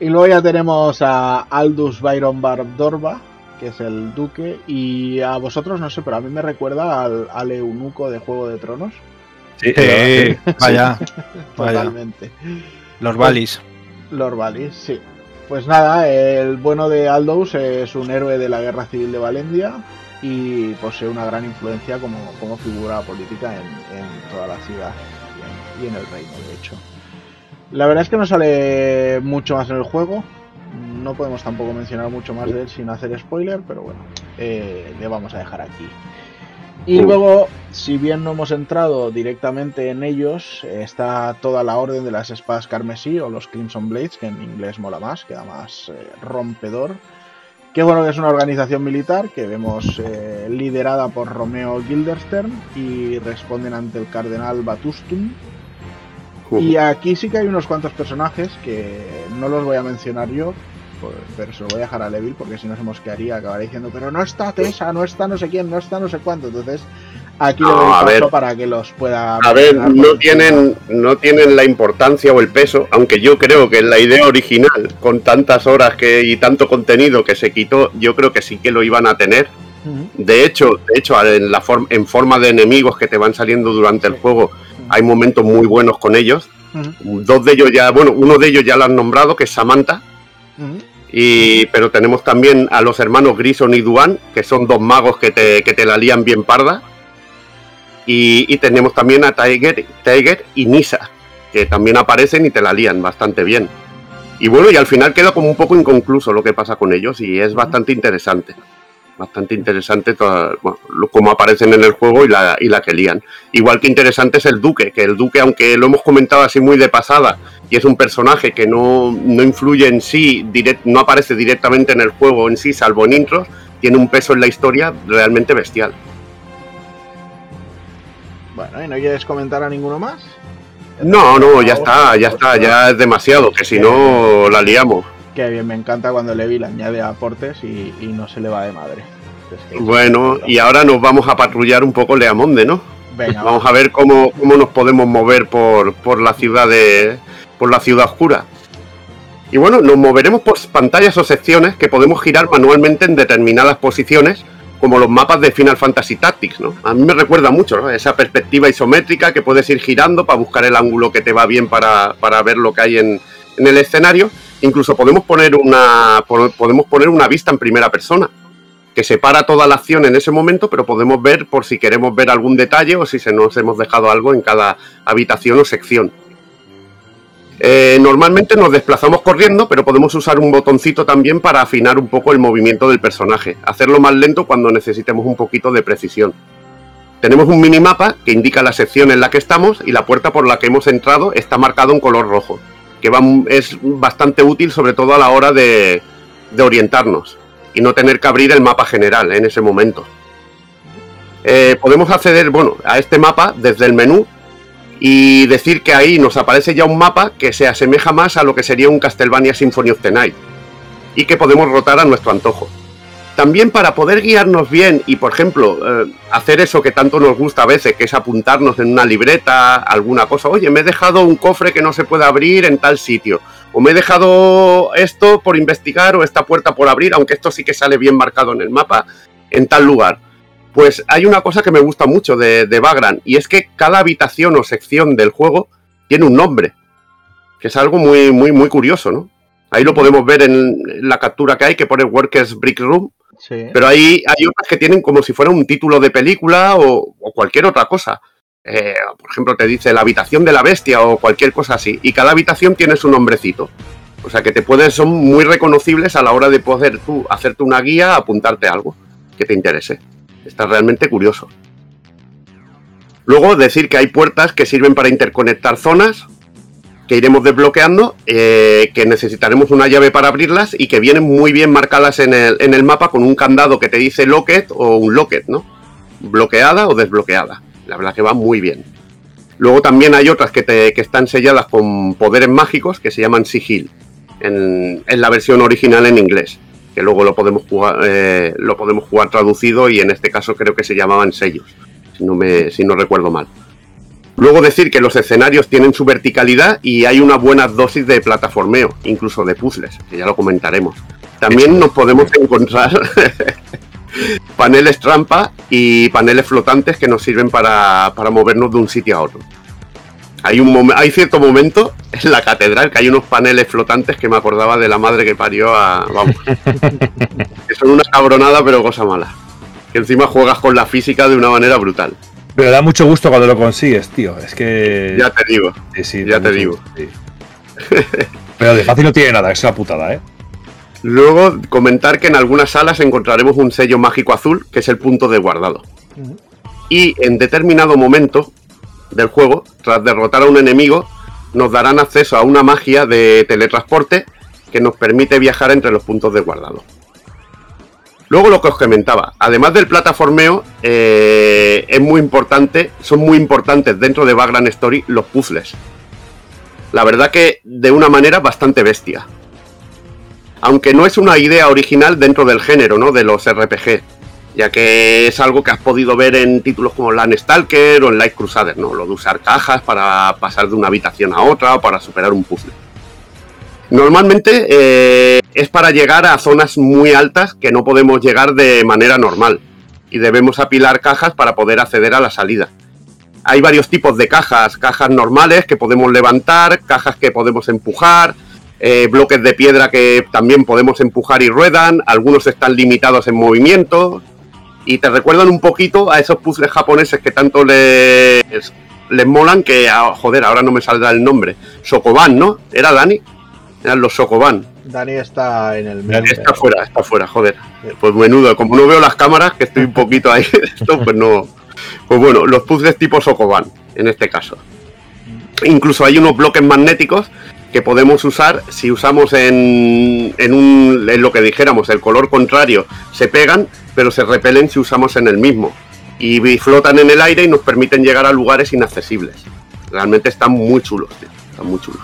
Y luego ya tenemos a Aldous Byron Bardorba, que es el duque, y a vosotros no sé, pero a mí me recuerda al, al eunuco de Juego de Tronos. Sí, Sí, vaya, vaya. Totalmente. Los balis. Lord Valis, sí. Pues nada, el bueno de Aldous es un héroe de la Guerra Civil de Valencia y posee una gran influencia como, como figura política en, en toda la ciudad y en, y en el reino, de hecho. La verdad es que no sale mucho más en el juego. No podemos tampoco mencionar mucho más de él sin hacer spoiler, pero bueno, eh, le vamos a dejar aquí. Y luego, si bien no hemos entrado directamente en ellos, está toda la orden de las espadas carmesí o los Crimson Blades, que en inglés mola más, queda más eh, rompedor. Que bueno que es una organización militar que vemos eh, liderada por Romeo Gilderstern y responden ante el cardenal Batustum. Y aquí sí que hay unos cuantos personajes que no los voy a mencionar yo, pues, pero se lo voy a dejar a Levil porque si no se mosquearía acabaré diciendo, pero no está Tessa, no está no sé quién, no está no sé cuánto. Entonces aquí No, a paso ver. para que los pueda. A ver, no tienen, no tienen la importancia o el peso, aunque yo creo que en la idea original, con tantas horas que, y tanto contenido que se quitó, yo creo que sí que lo iban a tener. De hecho, de hecho en, la form- en forma de enemigos que te van saliendo durante el juego, hay momentos muy buenos con ellos. Dos de ellos ya, bueno, uno de ellos ya lo han nombrado, que es Samantha. Y, pero tenemos también a los hermanos Grison y Duan, que son dos magos que te, que te la lían bien parda. Y, y tenemos también a Tiger, Tiger y Nisa, que también aparecen y te la lían bastante bien. Y bueno, y al final queda como un poco inconcluso lo que pasa con ellos y es bastante interesante. Bastante interesante toda- bueno, cómo aparecen en el juego y la, y la que lían. Igual que interesante es el Duque, que el Duque, aunque lo hemos comentado así muy de pasada, y es un personaje que no, no influye en sí, direct- no aparece directamente en el juego en sí, salvo en intros, tiene un peso en la historia realmente bestial. Bueno, ¿y no quieres comentar a ninguno más? No, no, ya está, ya está, ya es demasiado, que si no la liamos. Que bien, me encanta cuando Levi le añade aportes y, y no se le va de madre. Es que- Bueno, y ahora nos vamos a patrullar un poco Leamonde, ¿no? Venga, Vamos a ver cómo, cómo nos podemos mover por, por la ciudad de. Por la ciudad oscura. Y bueno, nos moveremos por pantallas o secciones que podemos girar manualmente en determinadas posiciones, como los mapas de Final Fantasy Tactics, ¿no? A mí me recuerda mucho, ¿no? Esa perspectiva isométrica que puedes ir girando para buscar el ángulo que te va bien para, para ver lo que hay en, en el escenario. Incluso podemos poner una. po- podemos poner una vista en primera persona que separa toda la acción en ese momento, pero podemos ver por si queremos ver algún detalle o si se nos hemos dejado algo en cada habitación o sección. Eh, normalmente nos desplazamos corriendo, pero podemos usar un botoncito también para afinar un poco el movimiento del personaje, hacerlo más lento cuando necesitemos un poquito de precisión. Tenemos un minimapa que indica la sección en la que estamos y la puerta por la que hemos entrado está marcado en color rojo, que es bastante útil sobre todo a la hora de, de orientarnos y no tener que abrir el mapa general en ese momento. Eh, podemos acceder bueno, a este mapa desde el menú y decir que ahí nos aparece ya un mapa que se asemeja más a lo que sería un Castlevania Symphony of the Night y que podemos rotar a nuestro antojo. También para poder guiarnos bien y, por ejemplo, eh, hacer eso que tanto nos gusta a veces, que es apuntarnos en una libreta, alguna cosa. Oye, me he dejado un cofre que no se puede abrir en tal sitio. O me he dejado esto por investigar o esta puerta por abrir, aunque esto sí que sale bien marcado en el mapa, en tal lugar. Pues hay una cosa que me gusta mucho de, de Vagrant, y es que cada habitación o sección del juego tiene un nombre. Que es algo muy, muy, muy curioso, ¿no? Ahí lo podemos ver en la captura que hay, que pone Workers Brick Room, Sí. pero hay, hay otras que tienen como si fuera un título de película o, o cualquier otra cosa. eh, por ejemplo, te dice la habitación de la bestia o cualquier cosa así, y cada habitación tiene su nombrecito. O sea que te puedes, son muy reconocibles a la hora de poder tú hacerte una guía, apuntarte algo que te interese. Está realmente curioso. Luego decir que hay puertas que sirven para interconectar zonas que iremos desbloqueando, eh, que necesitaremos una llave para abrirlas y que vienen muy bien marcadas en el, en el mapa con un candado que te dice locket o un locket, ¿no? Bloqueada o desbloqueada. La verdad que va muy bien. Luego también hay otras que, te, que están selladas con poderes mágicos que se llaman sigil en, en la versión original en inglés. Luego lo podemos jugar, eh, lo podemos jugar traducido y en este caso creo que se llamaban sellos, si no, me, si no recuerdo mal. Luego decir que los escenarios tienen su verticalidad y hay una buena dosis de plataformeo, incluso de puzzles, que ya lo comentaremos. También nos podemos encontrar paneles trampa y paneles flotantes que nos sirven para, para movernos de un sitio a otro. Hay, un momen- hay cierto momento en la catedral que hay unos paneles flotantes que me acordaba de la madre que parió a... Vamos. que son una cabronada pero cosa mala. Que encima juegas con la física de una manera brutal. Pero da mucho gusto cuando lo consigues, tío. Es que. Ya te digo. Sí, sí, ya te digo. gusto, sí. Pero de fácil no tiene nada, es una putada, ¿eh? Luego comentar que en algunas salas encontraremos un sello mágico azul que es el punto de guardado. Y en determinado momento del juego, tras derrotar a un enemigo, nos darán acceso a una magia de teletransporte que nos permite viajar entre los puntos de guardado. Luego lo que os comentaba, además del plataformeo, eh, es muy importante, son muy importantes dentro de Background Story los puzzles. La verdad que de una manera bastante bestia aunque no es una idea original dentro del género, ¿no? De los RPG, ya que es algo que has podido ver en títulos como Landstalker o en Light Crusader, ¿no? Lo de usar cajas para pasar de una habitación a otra o para superar un puzzle. Normalmente eh, es para llegar a zonas muy altas que no podemos llegar de manera normal y debemos apilar cajas para poder acceder a la salida. Hay varios tipos de cajas, cajas normales que podemos levantar, cajas que podemos empujar, eh, bloques de piedra que también podemos empujar y ruedan, algunos están limitados en movimiento y te recuerdan un poquito a esos puzzles japoneses que tanto les, les molan que, ah, joder, ahora no me saldrá el nombre. Sokoban, ¿no? ¿Era Dani? Eran los Sokoban. Dani está en el Dani Está fuera, está fuera, joder. Pues menudo, como no veo las cámaras, que estoy un poquito ahí, esto, pues no. Pues bueno, los puzzles tipo Sokoban, en este caso. Incluso hay unos bloques magnéticos que podemos usar si usamos en, en, un, en lo que dijéramos, el color contrario, se pegan, pero se repelen si usamos en el mismo. Y flotan en el aire y nos permiten llegar a lugares inaccesibles. Realmente están muy chulos, están muy chulos.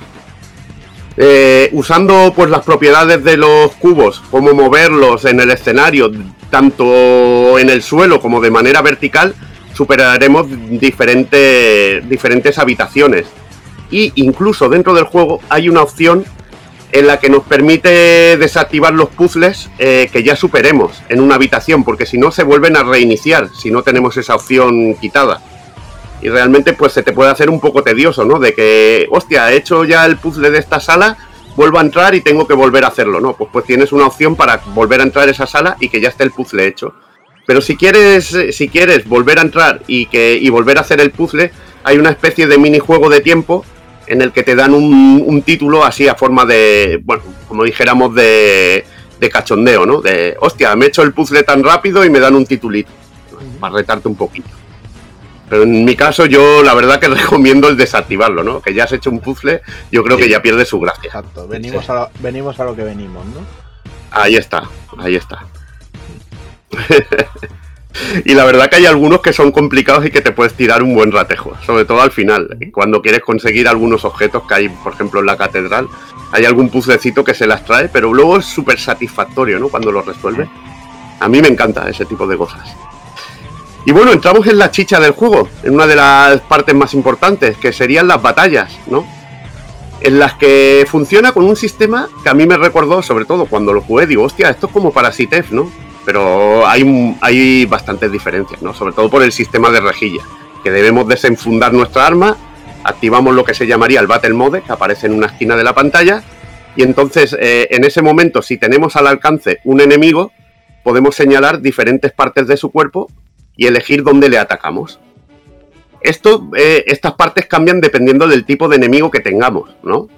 Eh, usando pues las propiedades de los cubos, cómo moverlos en el escenario, tanto en el suelo como de manera vertical, superaremos diferentes, diferentes habitaciones. Y incluso dentro del juego hay una opción en la que nos permite desactivar los puzzles eh, que ya superemos en una habitación, porque si no se vuelven a reiniciar, si no tenemos esa opción quitada. Y realmente pues se te puede hacer un poco tedioso, ¿no? De que, hostia, he hecho ya el puzzle de esta sala, vuelvo a entrar y tengo que volver a hacerlo, ¿no? Pues, pues tienes una opción para volver a entrar a esa sala y que ya esté el puzzle hecho. Pero si quieres, si quieres volver a entrar y, que, y volver a hacer el puzzle, hay una especie de minijuego de tiempo en el que te dan un, un título así a forma de, bueno, como dijéramos, de, de cachondeo, ¿no? De, hostia, me he hecho el puzzle tan rápido y me dan un titulito, para retarte un poquito. Pero en mi caso yo la verdad que recomiendo el desactivarlo, ¿no? Que ya has hecho un puzzle, yo creo que ya pierde su gracia. Exacto, venimos, a lo, venimos a lo que venimos, ¿no? Ahí está, ahí está. y la verdad que hay algunos que son complicados y que te puedes tirar un buen ratejo, sobre todo al final, cuando quieres conseguir algunos objetos que hay, por ejemplo, en la catedral, hay algún puzzlecito que se las trae, pero luego es súper satisfactorio, ¿no? Cuando lo resuelve. A mí me encanta ese tipo de cosas. Y bueno, entramos en la chicha del juego, en una de las partes más importantes, que serían las batallas, ¿no? En las que funciona con un sistema que a mí me recordó, sobre todo cuando lo jugué, digo, hostia, esto es como para Citef, ¿no? Pero hay, hay bastantes diferencias, ¿no? Sobre todo por el sistema de rejilla, que debemos desenfundar nuestra arma, activamos lo que se llamaría el Battle Mode, que aparece en una esquina de la pantalla, y entonces eh, en ese momento, si tenemos al alcance un enemigo, podemos señalar diferentes partes de su cuerpo y elegir dónde le atacamos. esto, eh, estas partes cambian dependiendo del tipo de enemigo que tengamos, ¿no?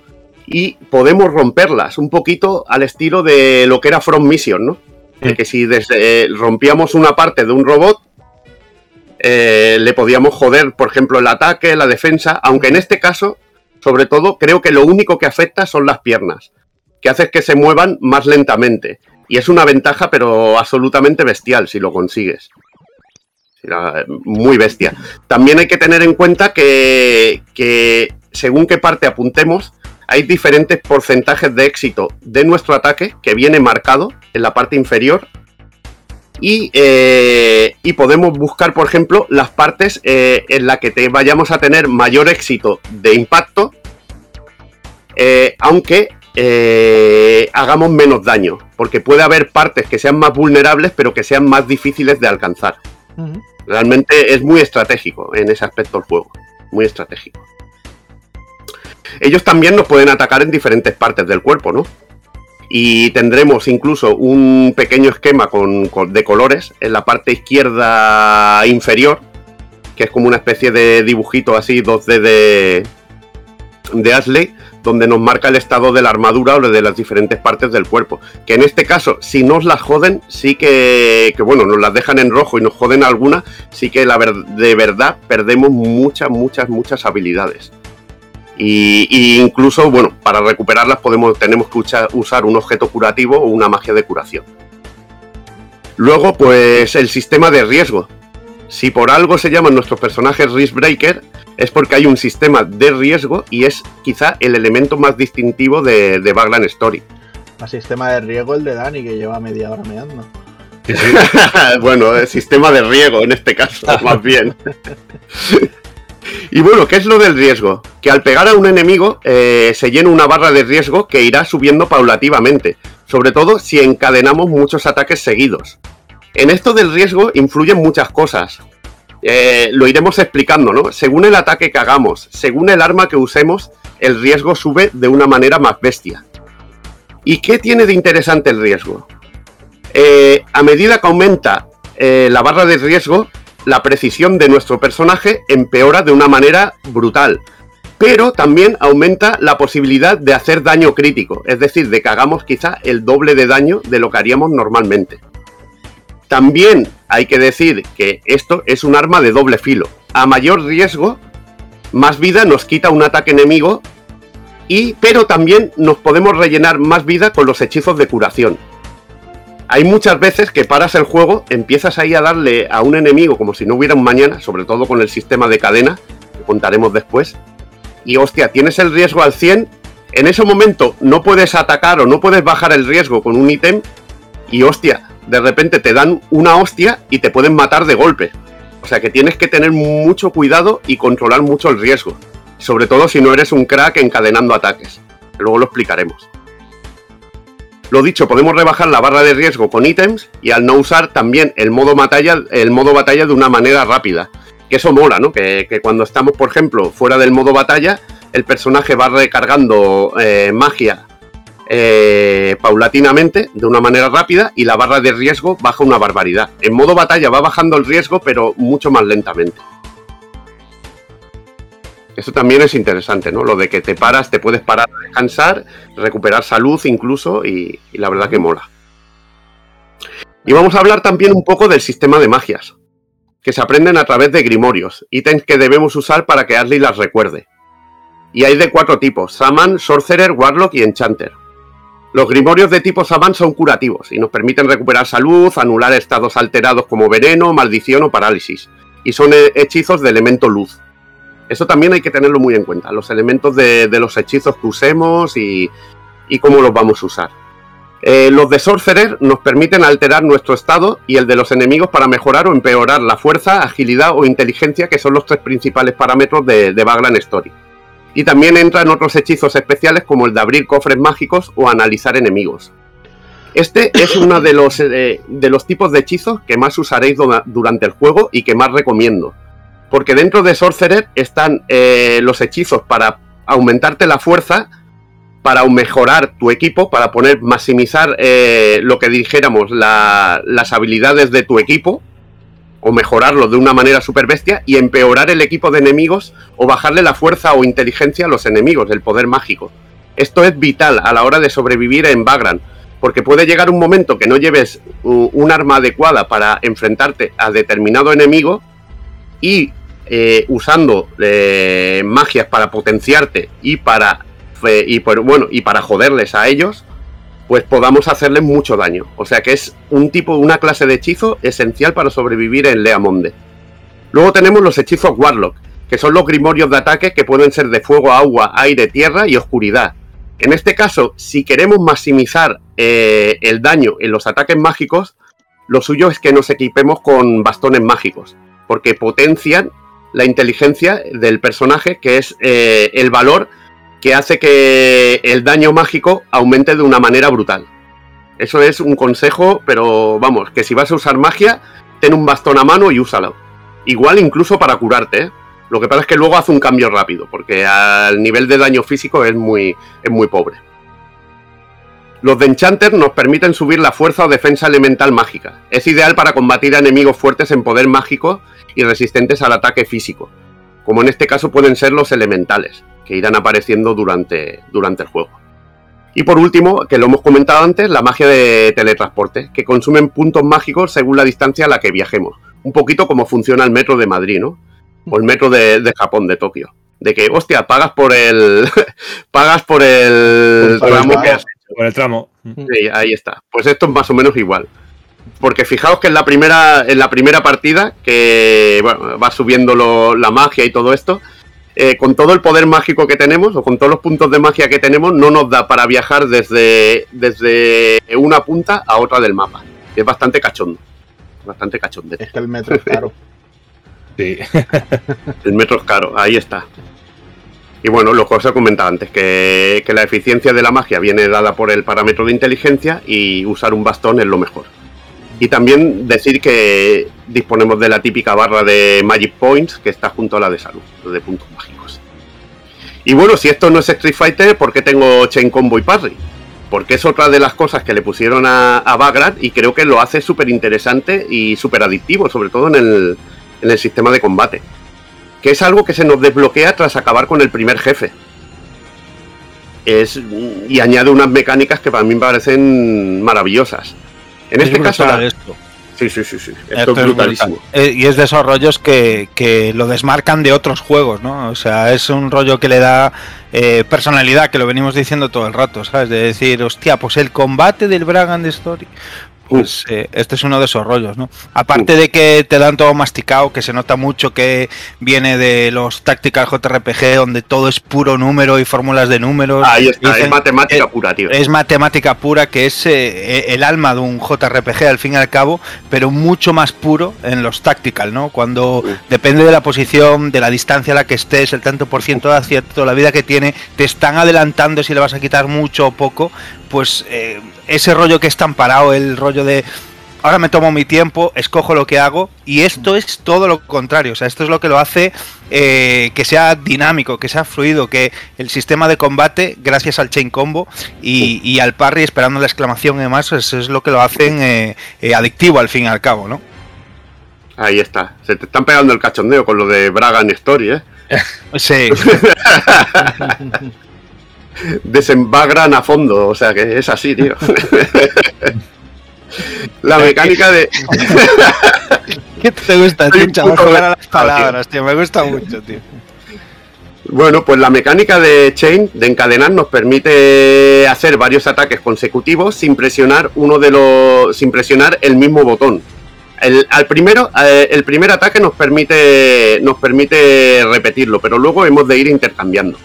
Y podemos romperlas un poquito al estilo de lo que era From Mission, ¿no? Que si desde, rompíamos una parte de un robot, eh, le podíamos joder, por ejemplo, el ataque, la defensa, aunque en este caso, sobre todo, creo que lo único que afecta son las piernas, que hace que se muevan más lentamente. Y es una ventaja, pero absolutamente bestial si lo consigues. Muy bestia. También hay que tener en cuenta que, que según qué parte apuntemos, hay diferentes porcentajes de éxito de nuestro ataque que viene marcado en la parte inferior eh, y, podemos buscar, por ejemplo, las partes eh, en las que te vayamos a tener mayor éxito de impacto, eh, aunque hagamos menos daño, porque puede haber partes que sean más vulnerables, pero que sean más difíciles de alcanzar. Realmente es muy estratégico en ese aspecto el juego, muy estratégico. Ellos también nos pueden atacar en diferentes partes del cuerpo, ¿no? y tendremos incluso un pequeño esquema con, de colores en la parte izquierda inferior, que es como una especie de dibujito así 2D de, de Ashley, donde nos marca el estado de la armadura o de las diferentes partes del cuerpo. Que en este caso, si nos las joden, sí que, que bueno, nos las dejan en rojo y nos joden alguna, sí que la de verdad perdemos muchas, muchas, muchas habilidades. Y, incluso, bueno, para recuperarlas podemos, tenemos que usar un objeto curativo o una magia de curación. Luego, pues el sistema de riesgo. Si por algo se llaman nuestros personajes Risk Breaker, es porque hay un sistema de riesgo y es quizá el elemento más distintivo de, de Bagland Story. El sistema de riesgo el de Dani, que lleva media hora meando. bueno, el sistema de riego en este caso, más bien. Y bueno, ¿qué es lo del riesgo? Que al pegar a un enemigo eh, se llena una barra de riesgo que irá subiendo paulativamente, sobre todo si encadenamos muchos ataques seguidos. En esto del riesgo influyen muchas cosas. Eh, lo iremos explicando, ¿no? Según el ataque que hagamos, según el arma que usemos, el riesgo sube de una manera más bestia. ¿Y qué tiene de interesante el riesgo? Eh, a medida que aumenta la barra de riesgo, la precisión de nuestro personaje empeora de una manera brutal. Pero también aumenta la posibilidad de hacer daño crítico, es decir, de que hagamos quizá el doble de daño de lo que haríamos normalmente. También hay que decir que esto es un arma de doble filo. A mayor riesgo, más vida nos quita un ataque enemigo y pero también nos podemos rellenar más vida con los hechizos de curación hay muchas veces que paras el juego, empiezas ahí a darle a un enemigo como si no hubiera un mañana, sobre todo con el sistema de cadena, que contaremos después, y hostia, tienes el riesgo al 100, en ese momento no puedes atacar o no puedes bajar el riesgo con un ítem, y hostia, de repente te dan una hostia y te pueden matar de golpe. O sea que tienes que tener mucho cuidado y controlar mucho el riesgo, sobre todo si no eres un crack encadenando ataques. Luego lo explicaremos. Lo dicho, podemos rebajar la barra de riesgo con ítems y al no usar también el modo batalla, el modo batalla de una manera rápida. Que eso mola, ¿no? Que, cuando estamos, por ejemplo, fuera del modo batalla, el personaje va recargando eh, magia eh, paulatinamente, de una manera rápida, y la barra de riesgo baja una barbaridad. En modo batalla va bajando el riesgo, pero mucho más lentamente. Eso también es interesante, ¿no? Lo de que te paras, te puedes parar a descansar, recuperar salud incluso, y, la verdad que mola. Y vamos a hablar también un poco del sistema de magias, que se aprenden a través de grimorios, ítems que debemos usar para que Ashley las recuerde. Y hay de cuatro tipos, Saman, Sorcerer, Warlock y Enchanter. Los grimorios de tipo Saman son curativos y nos permiten recuperar salud, anular estados alterados como veneno, maldición o parálisis, y son hechizos de elemento luz. Eso también hay que tenerlo muy en cuenta, los elementos de, los hechizos que usemos y, cómo los vamos a usar. Eh, los de Sorcerer nos permiten alterar nuestro estado y el de los enemigos para mejorar o empeorar la fuerza, agilidad o inteligencia, que son los tres principales parámetros de, de Baglan Story. Y también entran otros hechizos especiales como el de abrir cofres mágicos o analizar enemigos. Este es uno de los, eh, de los tipos de hechizos que más usaréis durante el juego y que más recomiendo porque dentro de Sorcerer están eh, los hechizos para aumentarte la fuerza, para mejorar tu equipo, para poner, maximizar eh, lo que dijéramos, las habilidades de tu equipo. o mejorarlo de una manera super bestia y empeorar el equipo de enemigos o bajarle la fuerza o inteligencia a los enemigos, el poder mágico. Esto es vital a la hora de sobrevivir en Bagrant, porque puede llegar un momento que no lleves un arma adecuada para enfrentarte a determinado enemigo y eh, usando eh, magias para potenciarte y para y bueno y para joderles a ellos pues podamos hacerles mucho daño. O sea que es un tipo, una clase de hechizo esencial para sobrevivir en Leamonde. Luego tenemos los hechizos Warlock, que son los grimorios de ataque que pueden ser de fuego, agua, aire, tierra y oscuridad. En este caso, si queremos maximizar eh, el daño en los ataques mágicos, lo suyo es que nos equipemos con bastones mágicos, porque potencian la inteligencia del personaje, que es eh, el valor que hace que el daño mágico aumente de una manera brutal. Eso es un consejo, pero vamos, que si vas a usar magia, ten un bastón a mano y úsalo. Igual incluso para curarte, ¿eh? Lo que pasa es que luego hace un cambio rápido, porque al nivel de daño físico es muy, es muy pobre. Los de Enchanter nos permiten subir la fuerza o defensa elemental mágica. Es ideal para combatir a enemigos fuertes en poder mágico y resistentes al ataque físico, como en este caso pueden ser los elementales que irán apareciendo durante, durante el juego. Y por último, que lo hemos comentado antes, la magia de teletransporte, que consumen puntos mágicos según la distancia a la que viajemos. Un poquito como funciona el metro de Madrid, ¿no? O el metro de, Japón, de Tokio. De que, hostia, pagas por el. pagas por el tramo que has. Por el tramo. Sí, ahí está. Pues esto es más o menos igual. Porque fijaos que en la primera, en la primera partida, que va subiendo la magia y todo esto, eh, con todo el poder mágico que tenemos, o con todos los puntos de magia que tenemos, no nos da para viajar desde, desde una punta a otra del mapa. Es bastante cachondo. Bastante cachondo. Es que el metro es caro. sí. el metro es caro, ahí está. Y bueno, lo que os he comentado antes, que, la eficiencia de la magia viene dada por el parámetro de inteligencia y usar un bastón es lo mejor. Y también decir que disponemos de la típica barra de Magic Points que está junto a la de salud, de puntos mágicos. Y bueno, si esto no es Street Fighter, ¿por qué tengo Chain Combo y Parry? Porque es otra de las cosas que le pusieron a, a y creo que lo hace súper interesante y súper adictivo, sobre todo en el, en el sistema de combate. Que es algo que se nos desbloquea tras acabar con el primer jefe. Es, y añade unas mecánicas que para mí me parecen maravillosas. En este caso, esto. Sí, sí, sí, sí. Esto, es brutalísimo. Eh, y es de esos rollos que, lo desmarcan de otros juegos, ¿no? O sea, es un rollo que le da eh, personalidad, que lo venimos diciendo todo el rato, ¿sabes? De decir, hostia, pues el combate del Bragand Story. Pues eh, este es uno de esos rollos, ¿no? Aparte de que te dan todo masticado, que se nota mucho que viene de los Tactical JRPG, donde todo es puro número y fórmulas de números. Ahí está, es matemática eh, pura, tío. Es matemática pura, que es eh, el alma de un JRPG al fin y al cabo, pero mucho más puro en los Tactical, ¿no? Cuando depende de la posición, de la distancia a la que estés, el tanto por ciento de acierto, la vida que tiene, te están adelantando si le vas a quitar mucho o poco, pues ese rollo que es tan parado, el rollo de ahora me tomo mi tiempo, escojo lo que hago y esto es todo lo contrario, o sea, esto es lo que lo hace eh, que sea dinámico, que sea fluido, que el sistema de combate, gracias al chain combo y, al parry esperando la exclamación y demás, eso es lo que lo hacen eh, eh, adictivo al fin y al cabo, ¿no? Ahí está, se te están pegando el cachondeo con lo de Braga en Story, ¿eh? sí. desembagran a fondo, o sea que es así, tío. la mecánica de. ¿Qué te gusta, tío? Jugar a las palabras, tío. Me gusta mucho, tío. Bueno, pues la mecánica de Chain, de encadenar, nos permite hacer varios ataques consecutivos sin presionar uno de los. sin presionar el mismo botón. El, al primero, eh, el primer ataque nos permite. nos permite repetirlo, pero luego hemos de ir intercambiando.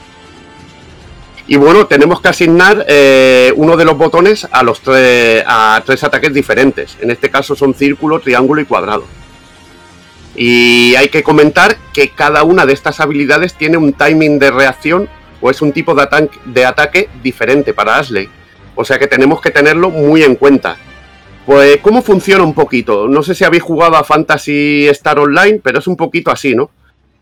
Y bueno, tenemos que asignar eh, uno de los botones a los tres, a tres ataques diferentes. En este caso son círculo, triángulo y cuadrado. Y hay que comentar que cada una de estas habilidades tiene un timing de reacción o es un tipo de, ataque, de ataque diferente para Ashley. O sea que tenemos que tenerlo muy en cuenta. Pues, ¿cómo funciona un poquito? No sé si habéis jugado a Fantasy Star Online, pero es un poquito así, ¿no?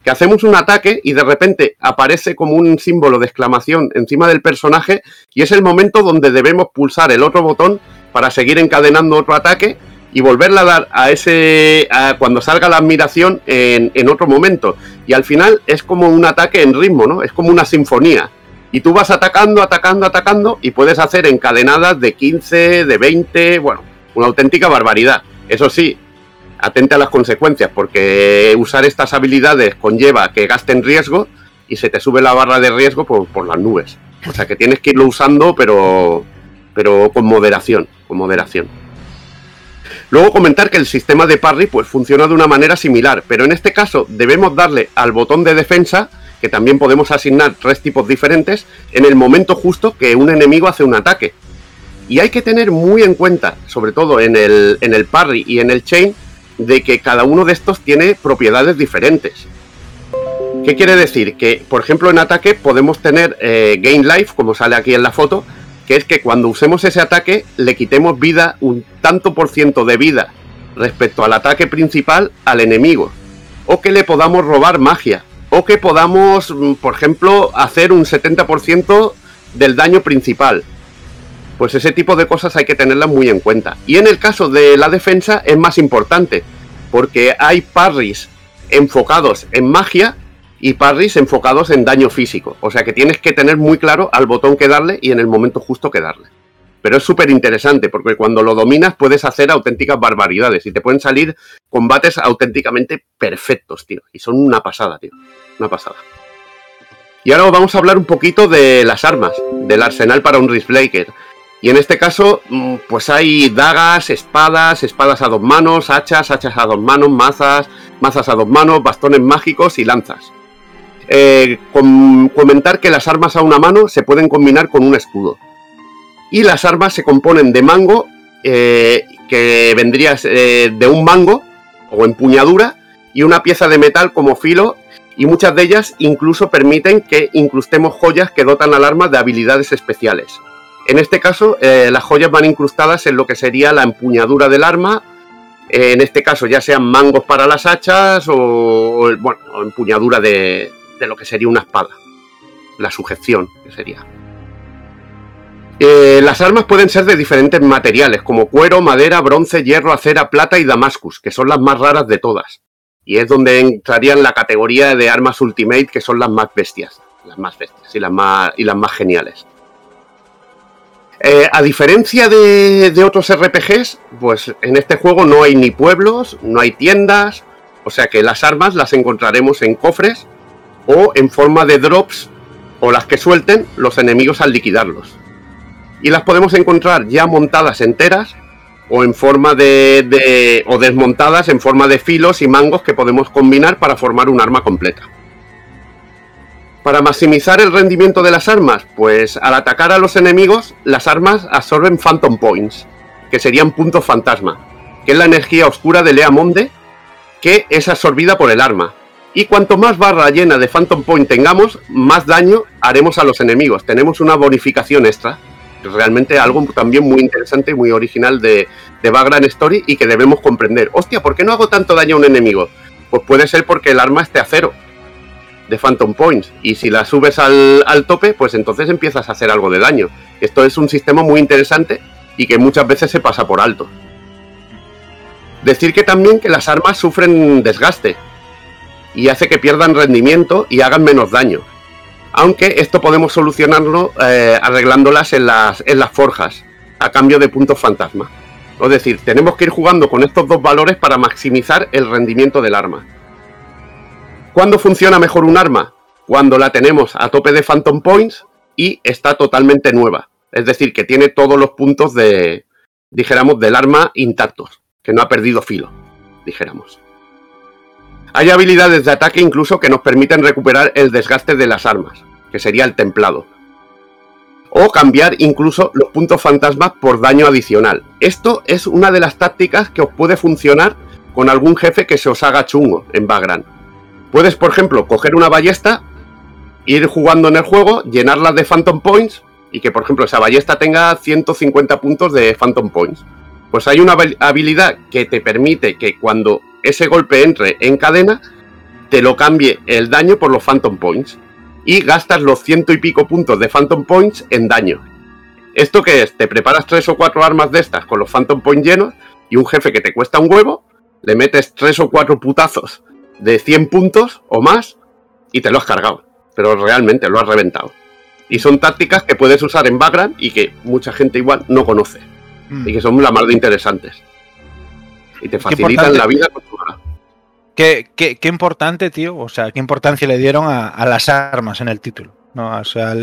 Que hacemos un ataque y de repente aparece como un símbolo de exclamación encima del personaje y es el momento donde debemos pulsar el otro botón para seguir encadenando otro ataque y volverla a dar a ese a cuando salga la admiración en, en, otro momento. Y al final es como un ataque en ritmo, ¿no? Es como una sinfonía. Y tú vas atacando, atacando, atacando y puedes hacer encadenadas de 15, de 20, bueno, una auténtica barbaridad. Eso sí, atente a las consecuencias, porque usar estas habilidades conlleva que gasten riesgo y se te sube la barra de riesgo por, por las nubes. O sea que tienes que irlo usando, pero, pero con moderación, con moderación. Luego comentar que el sistema de parry pues, funciona de una manera similar, pero en este caso debemos darle al botón de defensa, que también podemos asignar tres tipos diferentes, en el momento justo que un enemigo hace un ataque. Y hay que tener muy en cuenta, sobre todo en el, en el parry y en el chain, de que cada uno de estos tiene propiedades diferentes. ¿Qué quiere decir? Que, por ejemplo, en ataque podemos tener eh, Gain Life, como sale aquí en la foto, que es que cuando usemos ese ataque le quitemos vida, un tanto por ciento de vida respecto al ataque principal al enemigo. O que le podamos robar magia. O que podamos, mm, por ejemplo, hacer un 70% del daño principal. Pues ese tipo de cosas hay que tenerlas muy en cuenta. Y en el caso de la defensa es más importante, porque hay parries enfocados en magia y parries enfocados en daño físico. O sea que tienes que tener muy claro al botón que darle y en el momento justo que darle. Pero es súper interesante porque cuando lo dominas puedes hacer auténticas barbaridades y te pueden salir combates auténticamente perfectos, tío. Y son una pasada, tío. Una pasada. Y ahora vamos a hablar un poquito de las armas, del arsenal para un Breaker. Y en este caso, mm, pues hay dagas, espadas, espadas a dos manos, hachas, hachas a dos manos, mazas, mazas a dos manos, bastones mágicos y lanzas. Eh, comentar que las armas a una mano se pueden combinar con un escudo. Y las armas se componen de mango, eh, que vendría eh, de un mango o empuñadura, y una pieza de metal como filo, y muchas de ellas incluso permiten que incrustemos joyas que dotan al arma de habilidades especiales. En este caso, las joyas van incrustadas en lo que sería la empuñadura del arma, en este caso ya sean mangos para las hachas o, empuñadura de, lo que sería una espada. La sujeción, que sería. Eh, las armas pueden ser de diferentes materiales, como cuero, madera, bronce, hierro, acera, plata y damascus, que son las más raras de todas. Y es donde entrarían la categoría de armas Ultimate, que son las más bestias. Las más bestias y las más geniales. Eh, a diferencia de, otros RPGs, pues en este juego no hay ni pueblos, no hay tiendas, o sea que las armas las encontraremos en cofres o en forma de drops o las que suelten los enemigos al liquidarlos. Y las podemos encontrar ya montadas enteras o en forma de, o desmontadas en forma de filos y mangos que podemos combinar para formar un arma completa. Para maximizar el rendimiento de las armas, pues al atacar a los enemigos, las armas absorben Phantom Points, que serían puntos fantasma, que es la energía oscura de Lea Monde, que es absorbida por el arma, y cuanto más barra llena de Phantom Point tengamos, más daño haremos a los enemigos. Tenemos una bonificación extra. Realmente algo también muy interesante y muy original de, de Background Story y que debemos comprender. Hostia, ¿por qué no hago tanto daño a un enemigo? Pues puede ser porque el arma esté a cero de Phantom Points. Y si la subes al, al tope, pues entonces empiezas a hacer algo de daño. Esto es un sistema muy interesante y que muchas veces se pasa por alto. Decir que también que las armas sufren desgaste y hace que pierdan rendimiento y hagan menos daño. Aunque esto podemos solucionarlo eh, arreglándolas en las, en las forjas, a cambio de puntos fantasma. Es decir, tenemos que ir jugando con estos dos valores para maximizar el rendimiento del arma. ¿Cuándo funciona mejor un arma? Cuando la tenemos a tope de Phantom Points y está totalmente nueva. Es decir, que tiene todos los puntos de, dijéramos, del arma intactos, que no ha perdido filo, dijéramos. Hay habilidades de ataque incluso que nos permiten recuperar el desgaste de las armas, que sería el templado. O cambiar incluso los puntos fantasmas por daño adicional. Esto es una de las tácticas que os puede funcionar con algún jefe que se os haga chungo en Background. Puedes, por ejemplo, coger una ballesta, ir jugando en el juego, llenarla de Phantom Points y que, por ejemplo, esa ballesta tenga 150 puntos de Phantom Points. Pues hay una habilidad que te permite que cuando ese golpe entre en cadena, te lo cambie el daño por los Phantom Points. Y gastas los ciento y pico puntos de Phantom Points en daño. ¿Esto qué es? Te preparas tres o cuatro armas de estas con los Phantom Point llenos y un jefe que te cuesta un huevo, le metes tres o cuatro putazos de 100 puntos o más y te lo has cargado. Pero realmente lo has reventado. Y son tácticas que puedes usar en background y que mucha gente igual no conoce. Mm. Y que son la más de interesantes. Y te facilitan la vida con tu. Qué, qué- qué importante, tío. O sea, qué importancia le dieron a, a las armas en el título. ¿No? O sea,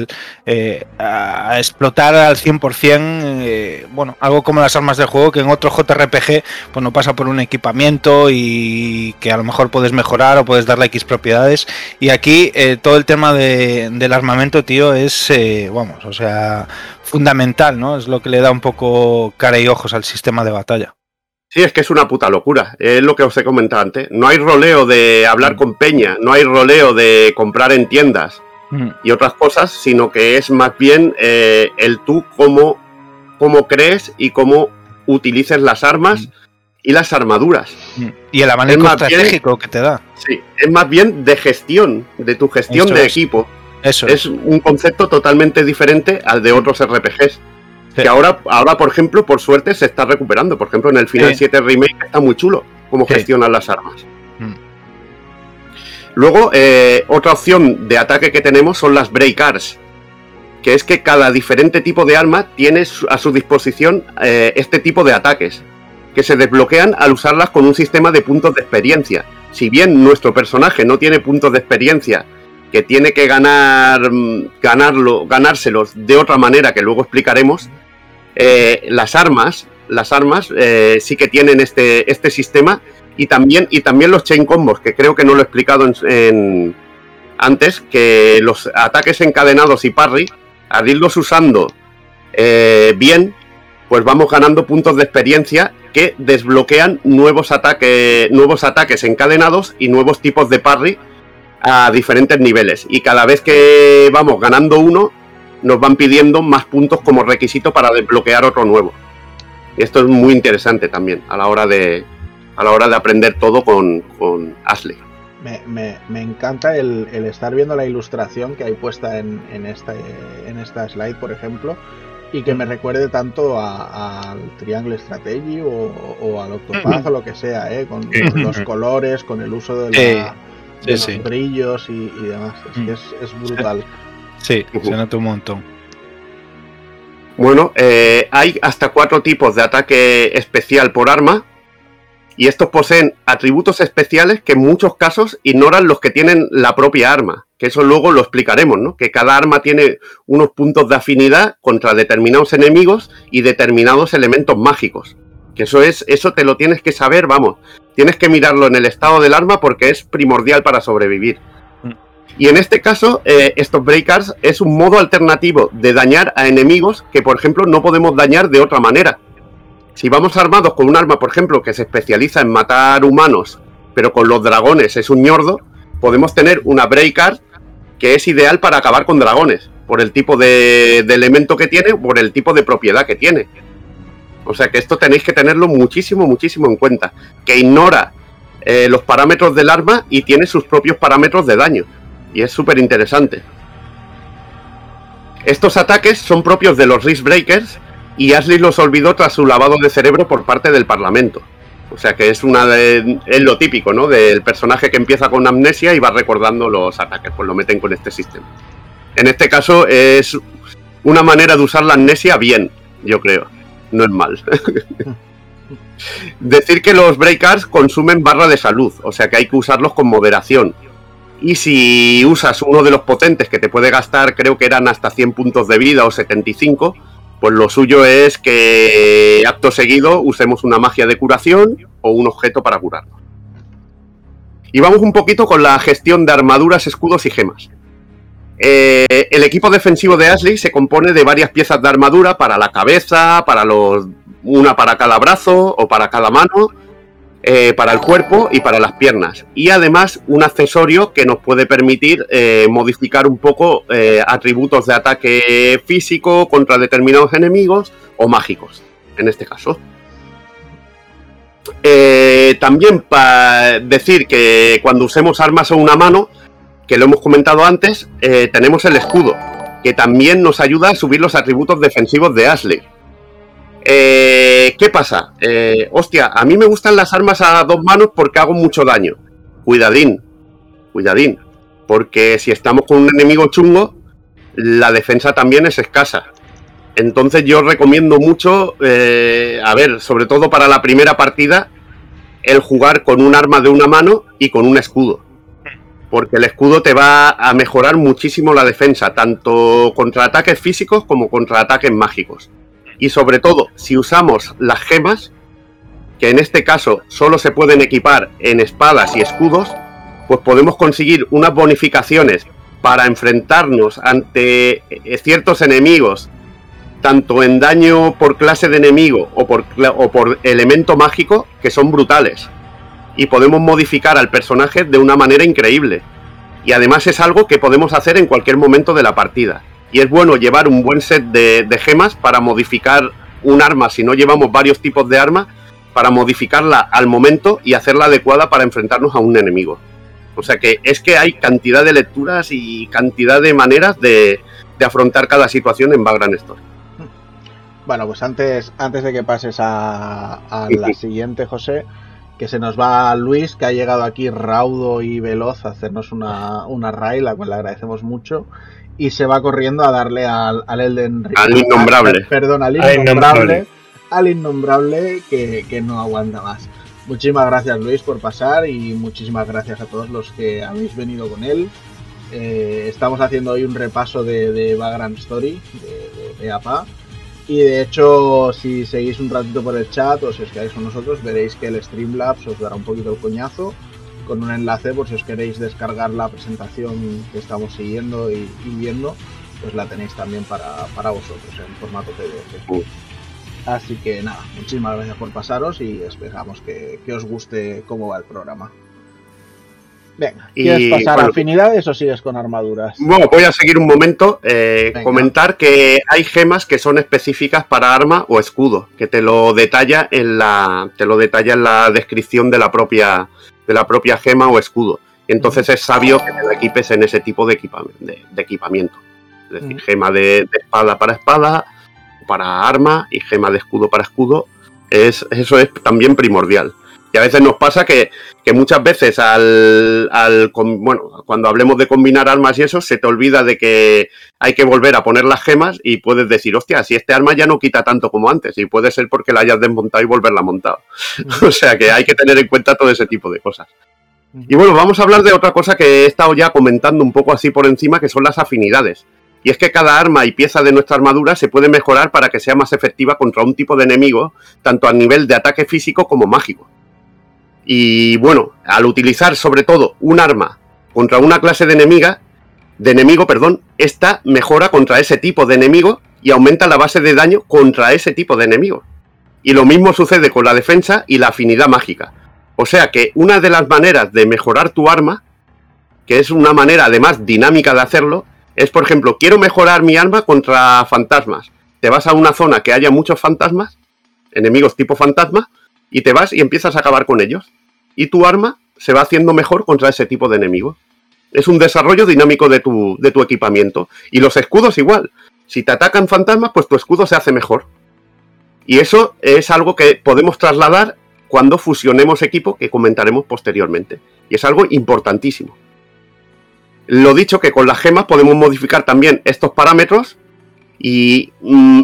eh, a explotar al 100%, eh, bueno, algo como las armas del juego, que en otro JRPG pues no pasa por un equipamiento y que a lo mejor puedes mejorar o puedes darle X propiedades. Y aquí eh, todo el tema de- del armamento, tío, es, eh, vamos, o sea, fundamental, ¿no? Es lo que le da un poco cara y ojos al sistema de batalla. Sí, es que es una puta locura. Es lo que os he comentado antes. No hay roleo de hablar con peña, no hay roleo de comprar en tiendas Mm. y otras cosas, sino que es más bien eh, el tú cómo, cómo crees y cómo utilices las armas y las armaduras. Mm. Y el abanico Es más bien- estratégico que te da. Sí, es más bien de gestión, de tu gestión Eso de es. equipo. Eso Es un concepto totalmente diferente al de otros RPGs. Sí. Que ahora, ahora, por ejemplo, por suerte se está recuperando. Por ejemplo, en el Final Sí. 7 Remake está muy chulo cómo Sí. gestionan las armas. Luego, eh, otra opción de ataque que tenemos son las Breakars. Que es que cada diferente tipo de arma tiene a su disposición eh, este tipo de ataques. Que se desbloquean al usarlas con un sistema de puntos de experiencia. Si bien nuestro personaje no tiene puntos de experiencia que tiene que ganar mm, ganarlo, ganárselos de otra manera que luego explicaremos. eh, las armas, las armas sí que tienen este, este sistema y también, y también los chain combos, que creo que no lo he explicado en, antes, que los ataques encadenados y parry, al irlos usando eh, bien, pues vamos ganando puntos de experiencia que desbloquean nuevos, ataques nuevos ataques encadenados y nuevos tipos de parry a diferentes niveles. Y cada vez que vamos ganando uno, nos van pidiendo más puntos como requisito para desbloquear otro nuevo. Esto es muy interesante también a la hora de, a la hora de aprender todo con, con Ashley. Me, me- me encanta el, el estar viendo la ilustración que hay puesta en, en, esta, en esta slide, por ejemplo, y que me recuerde tanto a- al Triangle Strategy o, o al Octopath o lo que sea, ¿eh? con, con los colores, con el uso de, la- Sí, de sí, los sí. brillos y, y demás. Es, que es, es brutal. Sí, Ujú. se nota un montón. Bueno, eh, hay hasta cuatro tipos de ataque especial por arma. Y estos poseen atributos especiales que en muchos casos ignoran los que tienen la propia arma. Que eso luego lo explicaremos, ¿no? Que cada arma tiene unos puntos de afinidad contra determinados enemigos y determinados elementos mágicos. Que eso es, eso te lo tienes que saber, vamos. Tienes que mirarlo en el estado del arma porque es primordial para sobrevivir. Mm. Y en este caso, eh, estos breakers es un modo alternativo de dañar a enemigos que, por ejemplo, no podemos dañar de otra manera. Si vamos armados con un arma, por ejemplo, que se especializa en matar humanos, pero con los dragones es un ñordo, podemos tener una breaker que es ideal para acabar con dragones, por el tipo de, de elemento que tiene, por el tipo de propiedad que tiene. O sea que esto tenéis que tenerlo muchísimo, muchísimo en cuenta. Que ignora eh, los parámetros del arma y tiene sus propios parámetros de daño. Y es súper interesante. Estos ataques son propios de los Risk Breakers y Ashley los olvidó tras su lavado de cerebro por parte del Parlamento. O sea que es una de, es lo típico, ¿no? Del personaje que empieza con amnesia y va recordando los ataques, pues lo meten con este sistema. En este caso es una manera de usar la amnesia bien, yo creo. No es mal. Decir que los breakers consumen barra de salud, o sea que hay que usarlos con moderación. Y si usas uno de los potentes que te puede gastar, creo que eran hasta 100 puntos de vida o 75, pues lo suyo es que acto seguido usemos una magia de curación o un objeto para curarnos. Y vamos un poquito con la gestión de armaduras, escudos y gemas. Eh, el equipo defensivo de Ashley se compone de varias piezas de armadura para la cabeza, para los, una para cada brazo o para cada mano, eh, para el cuerpo y para las piernas. Y además un accesorio que nos puede permitir eh, modificar un poco eh, atributos de ataque físico contra determinados enemigos o mágicos, en este caso. También para decir que cuando usemos armas a una mano, que lo hemos comentado antes, tenemos el escudo, que también nos ayuda a subir los atributos defensivos de Ashley. Eh, ¿Qué pasa? Eh, hostia, a mí me gustan las armas a dos manos porque hago mucho daño. Cuidadín, cuidadín. Porque si estamos con un enemigo chungo, la defensa también es escasa. Entonces yo recomiendo mucho, eh, a ver, sobre todo para la primera partida, el jugar con un arma de una mano y con un escudo. Porque el escudo te va a mejorar muchísimo la defensa, tanto contra ataques físicos como contra ataques mágicos. Y sobre todo, si usamos las gemas, que en este caso solo se pueden equipar en espadas y escudos, pues podemos conseguir unas bonificaciones para enfrentarnos ante eh, ciertos enemigos, tanto en daño por clase de enemigo o por, o por elemento mágico, que son brutales. Y podemos modificar al personaje de una manera increíble. Y además es algo que podemos hacer en cualquier momento de la partida. Y es bueno llevar un buen set de, gemas para modificar un arma, si no llevamos varios tipos de arma, para modificarla al momento y hacerla adecuada para enfrentarnos a un enemigo. O sea que es que hay cantidad de lecturas y cantidad de maneras de, afrontar cada situación en Background Story. Bueno, pues antes, antes de que pases a, la siguiente, José, que se nos va Luis, que ha llegado aquí raudo y veloz a hacernos una, una raid, la cual le agradecemos mucho y se va corriendo a darle al, al Elden Ring. Al innombrable. perdón, al innombrable. Al innombrable que, no aguanta más. Muchísimas gracias Luis por pasar y muchísimas gracias a todos los que habéis venido con él. Eh, estamos haciendo hoy un repaso de, de Background Story de, de, APA. Y de hecho, si seguís un ratito por el chat o si os quedáis con nosotros, veréis que el Streamlabs os dará un poquito el coñazo con un enlace por si os queréis descargar la presentación que estamos siguiendo y, viendo, pues la tenéis también para, vosotros en formato PDF. Así que nada, muchísimas gracias por pasaros y esperamos que, os guste cómo va el programa. Venga, ¿quieres pasar a afinidades o sigues con armaduras? Bueno, voy a seguir un momento. Eh, comentar que hay gemas que son específicas para arma o escudo, que te lo detalla en la, te lo detalla en la descripción de la propia de la propia gema o escudo. entonces es sabio que te lo equipes en ese tipo de, equipamiento. Es decir, gema de, espada para espada, para arma y gema de escudo para escudo. Es, eso es también primordial. Y a veces nos pasa que, muchas veces al, al, bueno, cuando hablemos de combinar armas y eso, se te olvida de que hay que volver a poner las gemas y puedes decir, hostia, si este arma ya no quita tanto como antes, y puede ser porque la hayas desmontado y volverla a montar. o sea que hay que tener en cuenta todo ese tipo de cosas. Y bueno, vamos a hablar de otra cosa que he estado ya comentando un poco así por encima, que son las afinidades. Y es que cada arma y pieza de nuestra armadura se puede mejorar para que sea más efectiva contra un tipo de enemigo, tanto a nivel de ataque físico como mágico. Y bueno, al utilizar sobre todo un arma contra una clase de enemiga, de enemigo, perdón, esta mejora contra ese tipo de enemigo y aumenta la base de daño contra ese tipo de enemigo. Y lo mismo sucede con la defensa y la afinidad mágica. O sea que una de las maneras de mejorar tu arma, que es una manera además dinámica de hacerlo, es por ejemplo, quiero mejorar mi arma contra fantasmas. Te vas a una zona que haya muchos fantasmas, enemigos tipo fantasma, y te vas y empiezas a acabar con ellos y tu arma se va haciendo mejor contra ese tipo de enemigos. Es un desarrollo dinámico de tu, de tu equipamiento. Y los escudos igual. Si te atacan fantasmas, pues tu escudo se hace mejor. Y eso es algo que podemos trasladar cuando fusionemos equipo, que comentaremos posteriormente. Y es algo importantísimo. Lo dicho que con las gemas podemos modificar también estos parámetros y mm,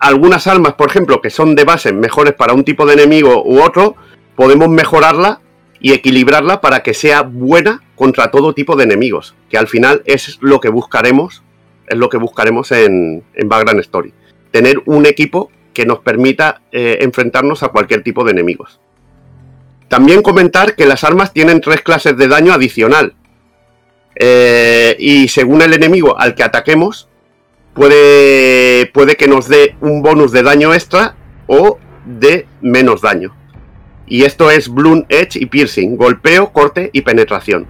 algunas armas, por ejemplo, que son de base mejores para un tipo de enemigo u otro, podemos mejorarla y equilibrarla para que sea buena contra todo tipo de enemigos, que al final es lo que buscaremos, es lo que buscaremos en, en Background Story. Tener un equipo que nos permita eh, enfrentarnos a cualquier tipo de enemigos. También comentar que las armas tienen tres clases de daño adicional. Eh, y según el enemigo al que ataquemos, puede, puede que nos dé un bonus de daño extra o de menos daño. Y esto es Bloom, Edge y Piercing, golpeo, corte y penetración.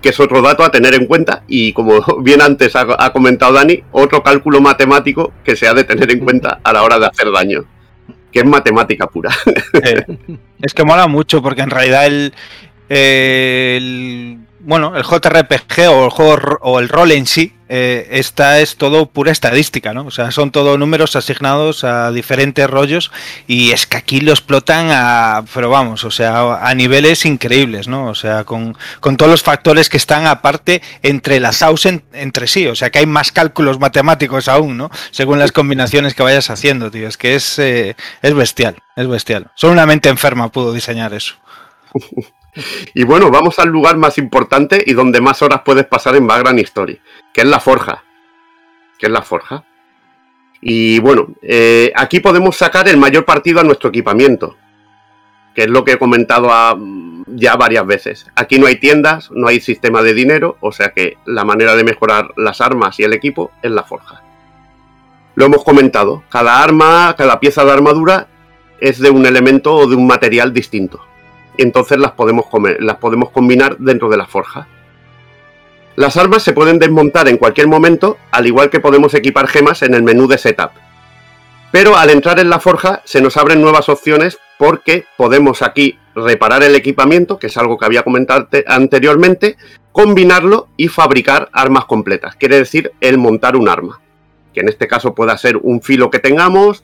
Que es otro dato a tener en cuenta y como bien antes ha, comentado Dani, otro cálculo matemático que se ha de tener en cuenta a la hora de hacer daño. Que es matemática pura. es que mola mucho porque en realidad el, el bueno, el JRPG o el juego o el rol en sí, eh, esta es todo pura estadística, ¿no? O sea, son todos números asignados a diferentes rollos y es que aquí lo explotan a, pero vamos, o sea, a niveles increíbles, ¿no? O sea, con, todos los factores que están aparte entrelazados entre sí, o sea, que hay más cálculos matemáticos aún, ¿no? Según las combinaciones que vayas haciendo, tío, es que es, eh, es bestial, es bestial. Solo una mente enferma pudo diseñar eso. Y bueno, vamos al lugar más importante y donde más horas puedes pasar en Background History, que es la forja. Que es la forja. Y bueno, eh, aquí podemos sacar el mayor partido a nuestro equipamiento, que es lo que he comentado ya varias veces. Aquí no hay tiendas, no hay sistema de dinero, o sea que la manera de mejorar las armas y el equipo es la forja. Lo hemos comentado, cada arma, cada pieza de armadura es de un elemento o de un material distinto entonces las podemos, las podemos combinar dentro de la forja. Las armas se pueden desmontar en cualquier momento, al igual que podemos equipar gemas en el menú de setup. Pero al entrar en la forja se nos abren nuevas opciones porque podemos aquí reparar el equipamiento, que es algo que había comentado anteriormente, combinarlo y fabricar armas completas. Quiere decir el montar un arma, que en este caso pueda ser un filo que tengamos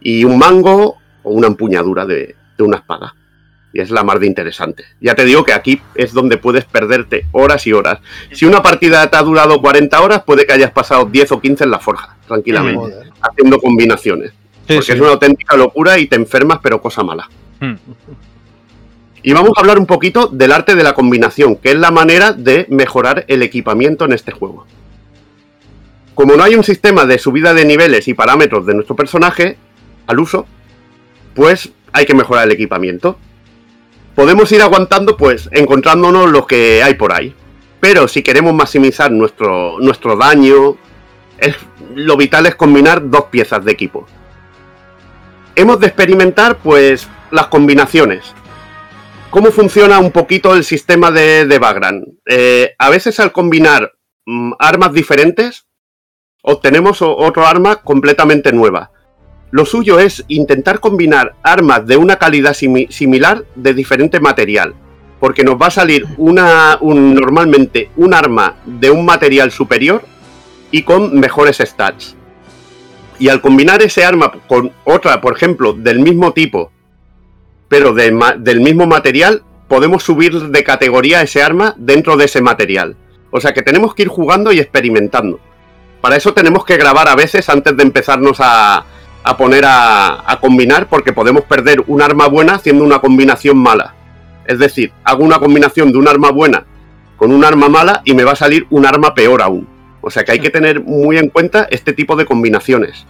y un mango o una empuñadura de una espada y es la más de interesante. Ya te digo que aquí es donde puedes perderte horas y horas. Si una partida te ha durado 40 horas, puede que hayas pasado 10 o 15 en la forja, tranquilamente, haciendo combinaciones. porque es una auténtica locura y te enfermas, pero cosa mala. Hmm. Y vamos a hablar un poquito del arte de la combinación, que es la manera de mejorar el equipamiento en este juego. Como no hay un sistema de subida de niveles y parámetros de nuestro personaje al uso, pues hay que mejorar el equipamiento podemos ir aguantando, pues, encontrándonos lo que hay por ahí. Pero si queremos maximizar nuestro, nuestro daño, lo vital es combinar dos piezas de equipo. Hemos de experimentar, pues, las combinaciones. ¿Cómo funciona un poquito el sistema de, de? Eh, a veces al combinar mm, armas diferentes, obtenemos otro arma completamente nueva. Lo suyo es intentar combinar armas de una calidad similar de diferente material, porque nos va a salir una, normalmente un arma de un material superior y con mejores stats. Y al combinar ese arma con otra, por ejemplo, del mismo tipo, pero del mismo material, podemos subir de categoría ese arma dentro de ese material. O sea que tenemos que ir jugando y experimentando. Para eso tenemos que grabar a veces antes de empezarnos a, a poner a, combinar porque podemos perder un arma buena haciendo una combinación mala. Es decir, hago una combinación de un arma buena con un arma mala y me va a salir un arma peor aún. O sea que hay que tener muy en cuenta este tipo de combinaciones.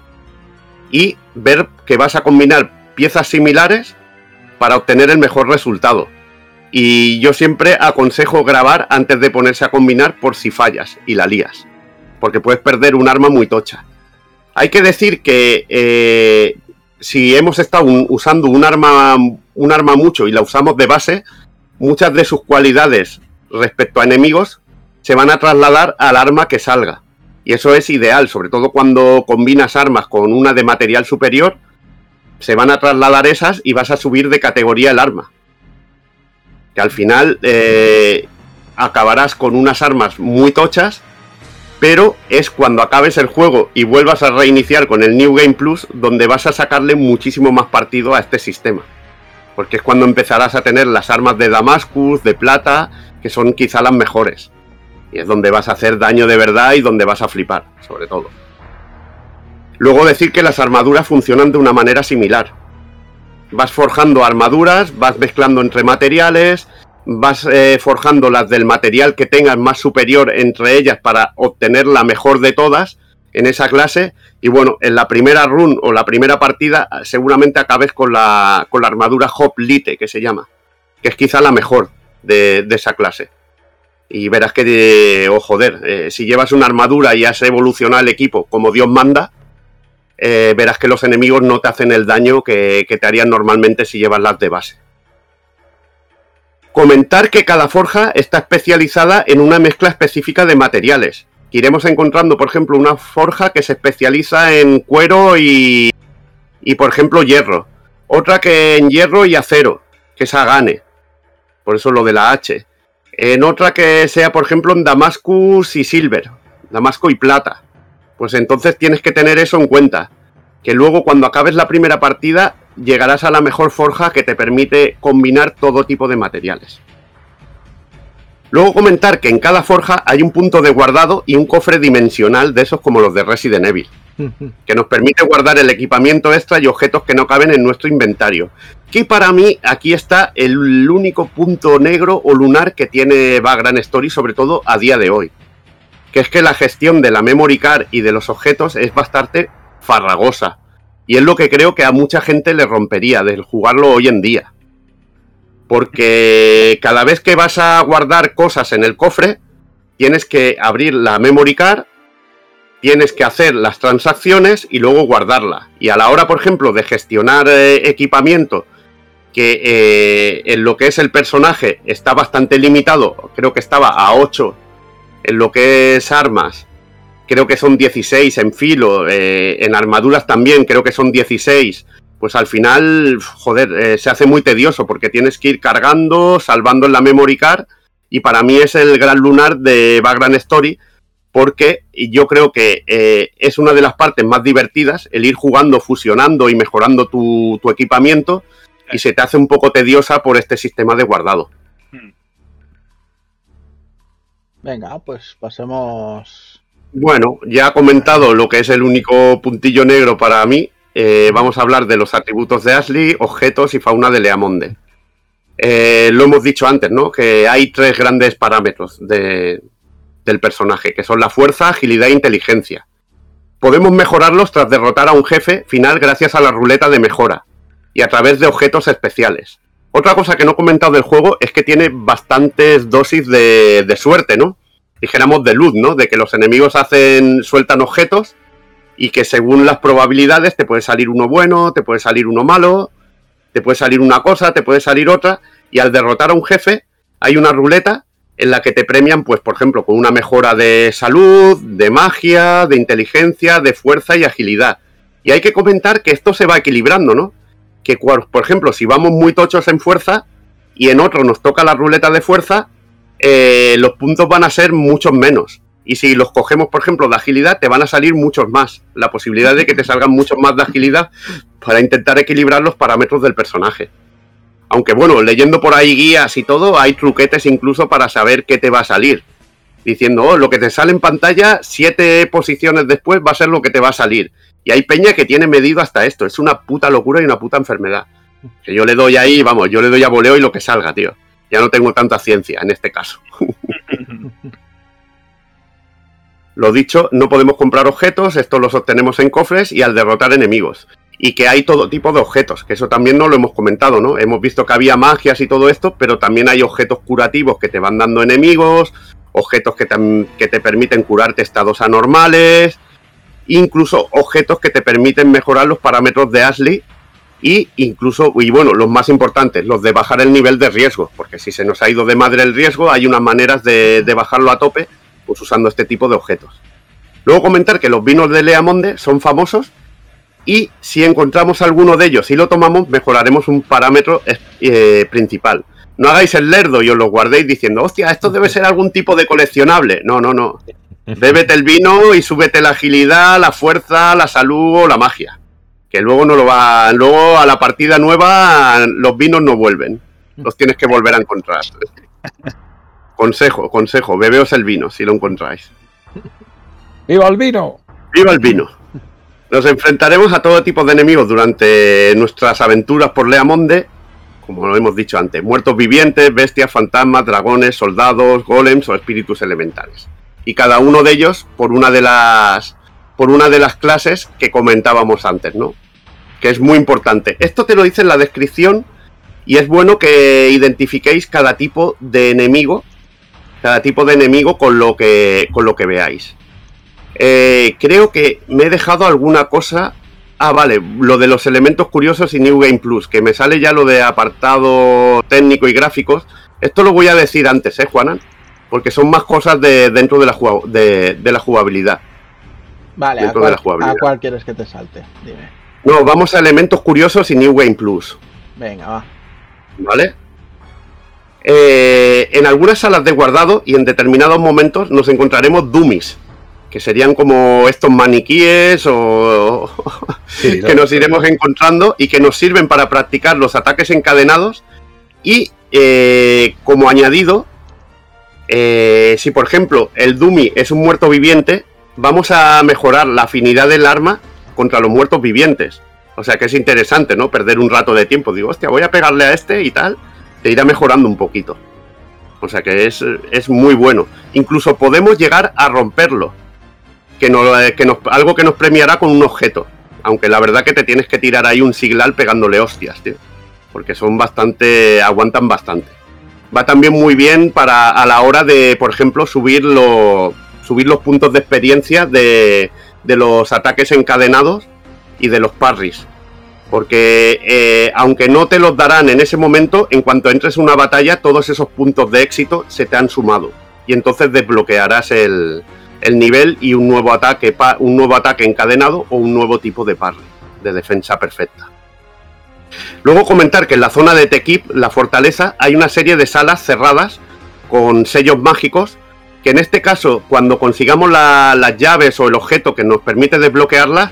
Y ver que vas a combinar piezas similares para obtener el mejor resultado. Y yo siempre aconsejo grabar antes de ponerse a combinar por si fallas y la lías. Porque puedes perder un arma muy tocha. Hay que decir que eh, si hemos estado usando un arma, un arma mucho y la usamos de base, muchas de sus cualidades respecto a enemigos se van a trasladar al arma que salga. Y eso es ideal, sobre todo cuando combinas armas con una de material superior, se van a trasladar esas y vas a subir de categoría el arma. Que al final eh, acabarás con unas armas muy tochas pero es cuando acabes el juego y vuelvas a reiniciar con el New Game Plus donde vas a sacarle muchísimo más partido a este sistema. Porque es cuando empezarás a tener las armas de Damascus, de plata, que son quizá las mejores. Y es donde vas a hacer daño de verdad y donde vas a flipar, sobre todo. Luego decir que las armaduras funcionan de una manera similar. Vas forjando armaduras, vas mezclando entre materiales, vas eh, forjando las del material que tengas más superior entre ellas para obtener la mejor de todas en esa clase. Y bueno, en la primera run o la primera partida seguramente acabes con la, con la armadura Hoplite, que se llama, que es quizá la mejor de, esa clase. Y verás que, oh joder, eh, si llevas una armadura y has evolucionado el equipo como Dios manda, eh, verás que los enemigos no te hacen el daño que, que te harían normalmente si llevas las de base. Comentar que cada forja está especializada en una mezcla específica de materiales. Iremos encontrando, por ejemplo, una forja que se especializa en cuero y, y por ejemplo, hierro. Otra que en hierro y acero, que es Agane. Por eso lo de la H. En otra que sea, por ejemplo, en Damascus y Silver, Damasco y Plata. Pues entonces tienes que tener eso en cuenta. Que luego cuando acabes la primera partida llegarás a la mejor forja que te permite combinar todo tipo de materiales. Luego comentar que en cada forja hay un punto de guardado y un cofre dimensional de esos como los de Resident Evil, que nos permite guardar el equipamiento extra y objetos que no caben en nuestro inventario. Que para mí aquí está el único punto negro o lunar que tiene Vagrant Story, sobre todo a día de hoy. Que es que la gestión de la memory card y de los objetos es bastante farragosa. Y es lo que creo que a mucha gente le rompería del jugarlo hoy en día. Porque cada vez que vas a guardar cosas en el cofre, tienes que abrir la memory card, tienes que hacer las transacciones y luego guardarla. Y a la hora, por ejemplo, de gestionar eh, equipamiento, que eh, en lo que es el personaje está bastante limitado, creo que estaba a 8 en lo que es armas, creo que son 16 en filo, eh, en armaduras también creo que son 16 pues al final, joder, eh, se hace muy tedioso porque tienes que ir cargando, salvando en la memory card y para mí es el gran lunar de Background Story porque yo creo que eh, es una de las partes más divertidas el ir jugando, fusionando y mejorando tu, tu, equipamiento y se te hace un poco tediosa por este sistema de guardado. Venga, pues pasemos. Bueno, ya he comentado lo que es el único puntillo negro para mí, eh, vamos a hablar de los atributos de Ashley, objetos y fauna de Leamonde. Eh, lo hemos dicho antes, ¿no? Que hay tres grandes parámetros del personaje, que son la fuerza, agilidad e inteligencia. Podemos mejorarlos tras derrotar a un jefe final gracias a la ruleta de mejora y a través de objetos especiales. Otra cosa que no he comentado del juego es que tiene bastantes dosis de, de suerte, ¿no? Dijéramos de luz, ¿no? De que los enemigos hacen, sueltan objetos y que según las probabilidades te puede salir uno bueno, te puede salir uno malo, te puede salir una cosa, te puede salir otra, y al derrotar a un jefe hay una ruleta en la que te premian, pues por ejemplo, con una mejora de salud, de magia, de inteligencia, de fuerza y agilidad. Y hay que comentar que esto se va equilibrando, ¿no? Que por ejemplo, si vamos muy tochos en fuerza y en otro nos toca la ruleta de fuerza, eh, los puntos van a ser muchos menos. Y si los cogemos, por ejemplo, de agilidad, te van a salir muchos más. La posibilidad de que te salgan muchos más de agilidad para intentar equilibrar los parámetros del personaje. Aunque bueno, leyendo por ahí guías y todo, hay truquetes incluso para saber qué te va a salir. Diciendo, oh, lo que te sale en pantalla, siete posiciones después va a ser lo que te va a salir. Y hay peña que tiene medido hasta esto. Es una puta locura y una puta enfermedad. Que yo le doy ahí, vamos, yo le doy a voleo y lo que salga, tío. Ya no tengo tanta ciencia en este caso. Lo dicho, no podemos comprar objetos, estos los obtenemos en cofres y al derrotar enemigos. Y que hay todo tipo de objetos, que eso también no lo hemos comentado, ¿no? Hemos visto que había magias y todo esto, pero también hay objetos curativos que te van dando enemigos, objetos que te, que te permiten curarte estados anormales, incluso objetos que te permiten mejorar los parámetros de Ashley y incluso, y bueno, los más importantes, los de bajar el nivel de riesgo, porque si se nos ha ido de madre el riesgo, hay unas maneras de, de bajarlo a tope pues usando este tipo de objetos. Luego comentar que los vinos de Leamonde son famosos y si encontramos alguno de ellos y lo tomamos, mejoraremos un parámetro eh, principal. No hagáis el lerdo y os lo guardéis diciendo, hostia, esto debe ser algún tipo de coleccionable. No, no, no. Bébete el vino y súbete la agilidad, la fuerza, la salud o la magia. Que luego no lo va. Luego a la partida nueva los vinos no vuelven. Los tienes que volver a encontrar. Consejo, consejo, bebeos el vino si lo encontráis. ¡Viva el vino! ¡Viva el vino! Nos enfrentaremos a todo tipo de enemigos durante nuestras aventuras por Leamonde, como lo hemos dicho antes, muertos vivientes, bestias, fantasmas, dragones, soldados, golems o espíritus elementales. Y cada uno de ellos por una de las por una de las clases que comentábamos antes, ¿no? Que es muy importante. Esto te lo dice en la descripción y es bueno que identifiquéis cada tipo de enemigo cada tipo de enemigo con lo que, con lo que veáis. Eh, creo que me he dejado alguna cosa. Ah, vale, lo de los elementos curiosos y New Game Plus, que me sale ya lo de apartado técnico y gráficos. Esto lo voy a decir antes, ¿eh, Juanan? Porque son más cosas de, dentro de la, de, la jugabilidad. Vale, ¿a cuál, ¿a cuál, quieres que te salte? Dime. No, vamos a elementos curiosos y New Game Plus. Venga, va. ¿Vale? eh, en algunas salas de guardado y en determinados momentos nos encontraremos dummies, que serían como estos maniquíes o que nos iremos encontrando y que nos sirven para practicar los ataques encadenados y eh, como añadido, eh, si por ejemplo el dummy es un muerto viviente, vamos a mejorar la afinidad del arma contra los muertos vivientes. O sea que es interesante, ¿no? Perder un rato de tiempo. Digo, hostia, voy a pegarle a este y tal te irá mejorando un poquito. O sea que es, es muy bueno. Incluso podemos llegar a romperlo. Que, no, eh, que nos, algo que nos premiará con un objeto. Aunque la verdad que te tienes que tirar ahí un signal pegándole hostias, tío. Porque son bastante. aguantan bastante. Va también muy bien para a la hora de, por ejemplo, subir, subir los puntos de experiencia de, de los ataques encadenados y de los parries porque eh, aunque no te los darán en ese momento, en cuanto entres en una batalla, todos esos puntos de éxito se te han sumado. Y entonces desbloquearás el, nivel y un nuevo ataque, un nuevo ataque encadenado o un nuevo tipo de parry, de defensa perfecta. Luego comentar que en la zona de Tequip, la fortaleza, hay una serie de salas cerradas con sellos mágicos que en este caso, cuando consigamos las llaves o el objeto que nos permite desbloquearlas,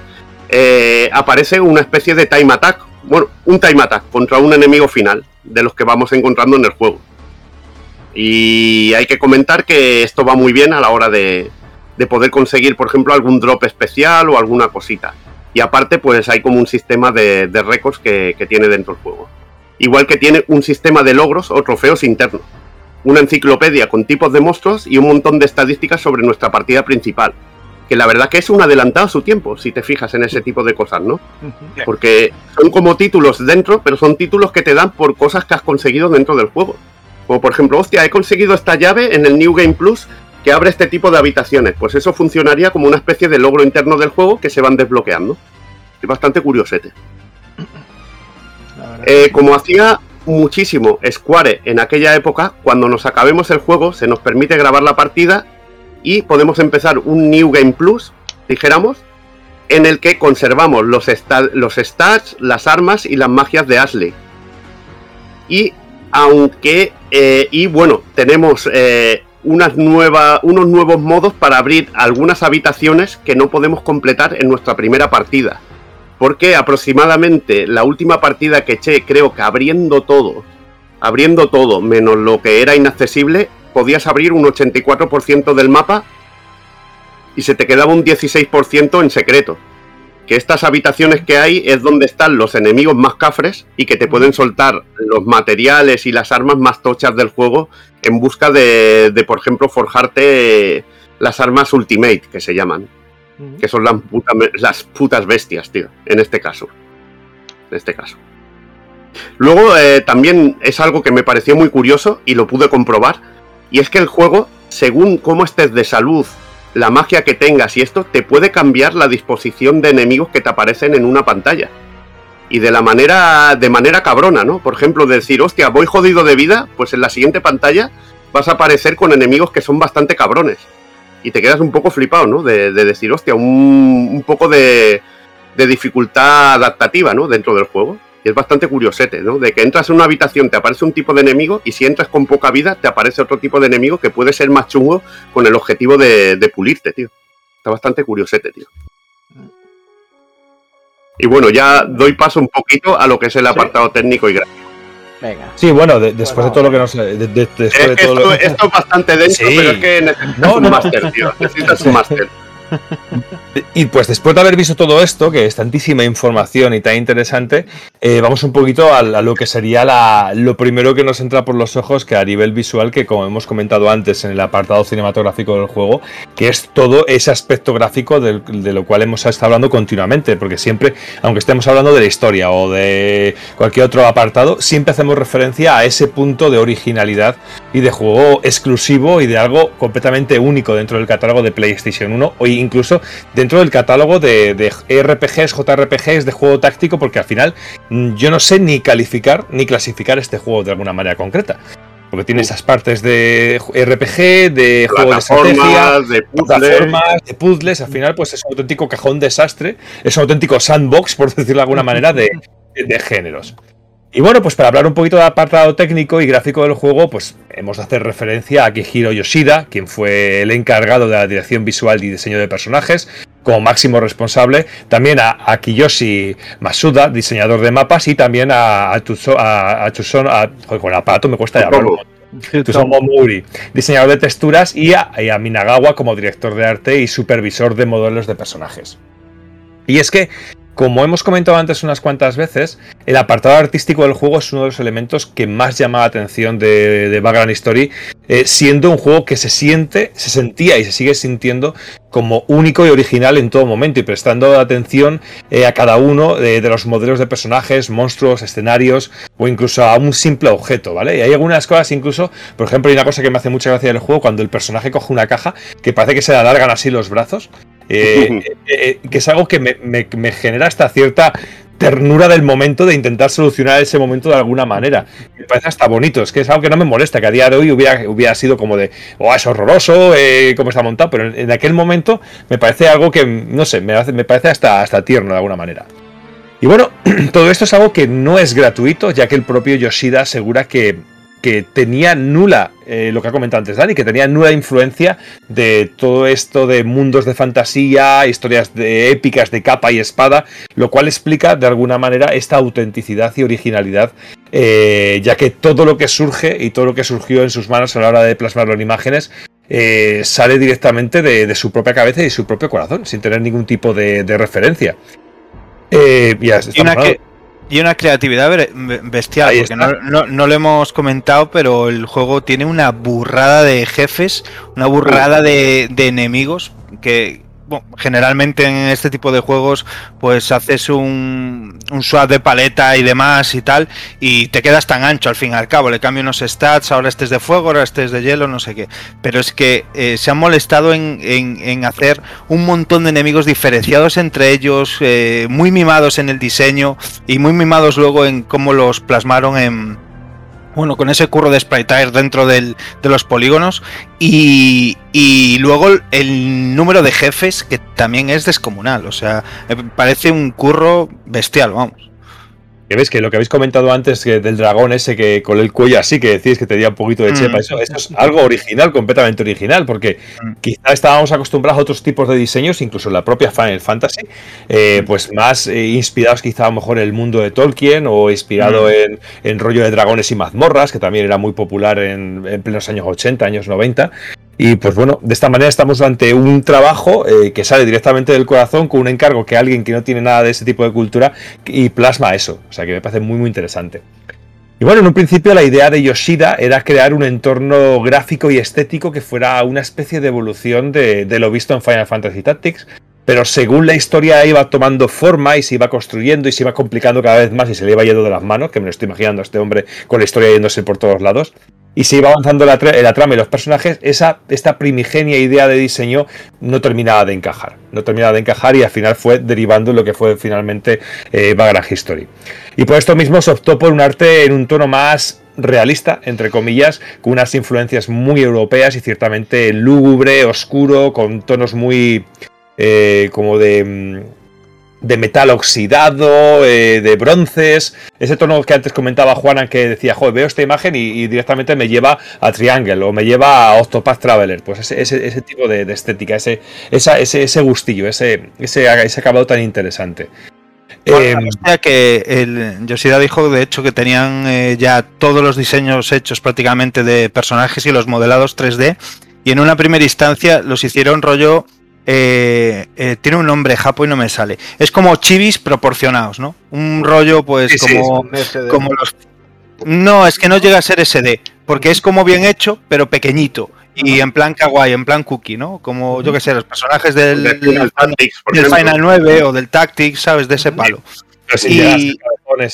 eh, aparece una especie de time attack, bueno, un time attack contra un enemigo final de los que vamos encontrando en el juego. Y hay que comentar que esto va muy bien a la hora de, poder conseguir, por ejemplo, algún drop especial o alguna cosita. Y aparte, pues hay como un sistema de, récords que, que, tiene dentro del juego. Igual que tiene un sistema de logros o trofeos internos. Una enciclopedia con tipos de monstruos y un montón de estadísticas sobre nuestra partida principal que la verdad que es un adelantado a su tiempo, si te fijas en ese tipo de cosas, ¿no? Porque son como títulos dentro, pero son títulos que te dan por cosas que has conseguido dentro del juego. Como por ejemplo, hostia, he conseguido esta llave en el New Game Plus que abre este tipo de habitaciones. Pues eso funcionaría como una especie de logro interno del juego que se van desbloqueando. Es bastante curiosete. Eh, como hacía muchísimo Square en aquella época, cuando nos acabemos el juego se nos permite grabar la partida y podemos empezar un New Game Plus, dijéramos, en el que conservamos los, los stats, las armas y las magias de Ashley. Y aunque, eh, y bueno, tenemos eh, unas unos nuevos modos para abrir algunas habitaciones que no podemos completar en nuestra primera partida. Porque aproximadamente la última partida que eché, creo que abriendo todo, abriendo todo, menos lo que era inaccesible, podías abrir un 84% del mapa y se te quedaba un 16% en secreto. Que estas habitaciones que hay es donde están los enemigos más cafres y que te pueden soltar los materiales y las armas más tochas del juego en busca de, por ejemplo, forjarte las armas Ultimate, que se llaman. Que son las, las putas bestias, tío, en este caso. En este caso. Luego eh, también es algo que me pareció muy curioso y lo pude comprobar y es que el juego, según cómo estés de salud, la magia que tengas y esto, te puede cambiar la disposición de enemigos que te aparecen en una pantalla. Y de la manera, de manera cabrona, ¿no? Por ejemplo, decir, hostia, voy jodido de vida, pues en la siguiente pantalla vas a aparecer con enemigos que son bastante cabrones. Y te quedas un poco flipado, ¿no? De, decir, hostia, un, un poco de, de dificultad adaptativa, ¿no? Dentro del juego. Y es bastante curiosete, ¿no? De que entras en una habitación, te aparece un tipo de enemigo y si entras con poca vida, te aparece otro tipo de enemigo que puede ser más chungo con el objetivo de, pulirte, tío. Está bastante curiosete, tío. Y bueno, ya doy paso un poquito a lo que es el apartado técnico y gráfico. Venga. Sí, bueno, después de todo lo que nos. esto, es bastante denso, pero es que necesitas un máster, tío. Necesitas un máster. Y pues después de haber visto todo esto, que es tantísima información y tan interesante, eh, vamos un poquito a, lo que sería la, lo primero que nos entra por los ojos, que a nivel visual, que como hemos comentado antes en el apartado cinematográfico del juego, que es todo ese aspecto gráfico de, lo cual hemos estado hablando continuamente, porque siempre, aunque estemos hablando de la historia o de cualquier otro apartado, siempre hacemos referencia a ese punto de originalidad y de juego exclusivo y de algo completamente único dentro del catálogo de PlayStation 1 o incluso dentro del catálogo de, RPGs, JRPGs, de juego táctico, porque al final yo no sé ni calificar ni clasificar este juego de alguna manera concreta. Porque tiene esas partes de RPG, de juego de estrategia, de puzzles. de puzzles. Al final, pues es un auténtico cajón desastre. Es un auténtico sandbox, por decirlo de alguna manera, de, de géneros. Y bueno, pues para hablar un poquito del apartado técnico y gráfico del juego, pues hemos de hacer referencia a Akihiro Yoshida, quien fue el encargado de la dirección visual y diseño de personajes, como máximo responsable, también a, Kiyoshi Masuda, diseñador de mapas, y también a, a, a, con el aparato me cuesta llamarlo. Tusomo Mori, diseñador de texturas, y a, y a Minagawa como director de arte y supervisor de modelos de personajes. Y es que como hemos comentado antes unas cuantas veces, el apartado artístico del juego es uno de los elementos que más llama la atención de, de Background Story, eh, siendo un juego que se siente, se sentía y se sigue sintiendo como único y original en todo momento y prestando atención eh, a cada uno de, los modelos de personajes, monstruos, escenarios o incluso a un simple objeto, ¿vale? Y hay algunas cosas incluso, por ejemplo, hay una cosa que me hace mucha gracia del juego cuando el personaje coge una caja que parece que se le alargan así los brazos eh, eh, eh, que es algo que me, genera esta cierta ternura del momento de intentar solucionar ese momento de alguna manera. Me parece hasta bonito, es que es algo que no me molesta, que a día de hoy hubiera, hubiera sido como de, oh, es horroroso, eh, cómo está montado, pero en, aquel momento me parece algo que, no sé, me, me parece hasta, hasta tierno de alguna manera. Y bueno, todo esto es algo que no es gratuito, ya que el propio Yoshida asegura que que tenía nula, eh, lo que ha comentado antes Dani, que tenía nula influencia de todo esto de mundos de fantasía, historias de épicas de capa y espada, lo cual explica de alguna manera esta autenticidad y originalidad, eh, ya que todo lo que surge y todo lo que surgió en sus manos a la hora de plasmarlo en imágenes eh, sale directamente de, su propia cabeza y su propio corazón, sin tener ningún tipo de, referencia. y, y una creatividad bestial, porque no, lo hemos comentado, pero el juego tiene una burrada de jefes, una burrada de, de enemigos que, generalmente en este tipo de juegos pues haces un, un swap de paleta y demás y tal y te quedas tan ancho al fin y al cabo, le cambio unos stats, ahora este es de fuego, ahora este es de hielo, no sé qué. Pero es que eh, se han molestado en, en, hacer un montón de enemigos diferenciados entre ellos, eh, muy mimados en el diseño y muy mimados luego en cómo los plasmaron en, bueno, con ese curro de sprite dentro de los polígonos y, y, luego el número de jefes que también es descomunal, o sea, parece un curro bestial, vamos. Que ves que lo que habéis comentado antes que del dragón ese que con el cuello así, que decís que tenía un poquito de chepa, mm. eso, es algo original, completamente original, porque mm. quizá estábamos acostumbrados a otros tipos de diseños, incluso la propia Final Fantasy, eh, mm. pues más eh, inspirados quizá a lo mejor en el mundo de Tolkien o inspirado en, en, rollo de dragones y mazmorras, que también era muy popular en, en plenos años 80, años 90. Y pues bueno, de esta manera estamos ante un trabajo eh, que sale directamente del corazón con un encargo que alguien que no tiene nada de ese tipo de cultura y plasma eso. O sea que me parece muy muy interesante. Y bueno, en un principio la idea de Yoshida era crear un entorno gráfico y estético que fuera una especie de evolución de, de lo visto en Final Fantasy Tactics, pero según la historia iba tomando forma y se iba construyendo y se iba complicando cada vez más y se le iba yendo de las manos, que me lo estoy imaginando a este hombre con la historia yéndose por todos lados, y se iba avanzando la, trama y los personajes, esa, esta primigenia idea de diseño no terminaba de encajar. No terminaba de encajar y al final fue derivando lo que fue finalmente eh, History. Y por esto mismo se optó por un arte en un tono más realista, entre comillas, con unas influencias muy europeas y ciertamente lúgubre, oscuro, con tonos muy eh, como de mm, de metal oxidado, eh, de bronces, ese tono que antes comentaba Juana que decía, joder, veo esta imagen y, directamente me lleva a Triangle o me lleva a Octopath Traveler, pues ese, tipo de, estética, ese, ese, gustillo, ese, ese, acabado tan interesante. Eh, que el Yoshida dijo de hecho que tenían eh, ya todos los diseños hechos prácticamente de personajes y los modelados 3D y en una primera instancia los hicieron rollo eh, eh, tiene un nombre japo y no me sale. Es como chivis proporcionados, ¿no? Un rollo, pues, como, como los. No, es que no llega a ser SD, porque es como bien hecho, pero pequeñito. Y en plan kawaii, en plan cookie, ¿no? Como yo que sé, los personajes del, del, Final 9 o del Tactics, ¿sabes? De ese palo. y,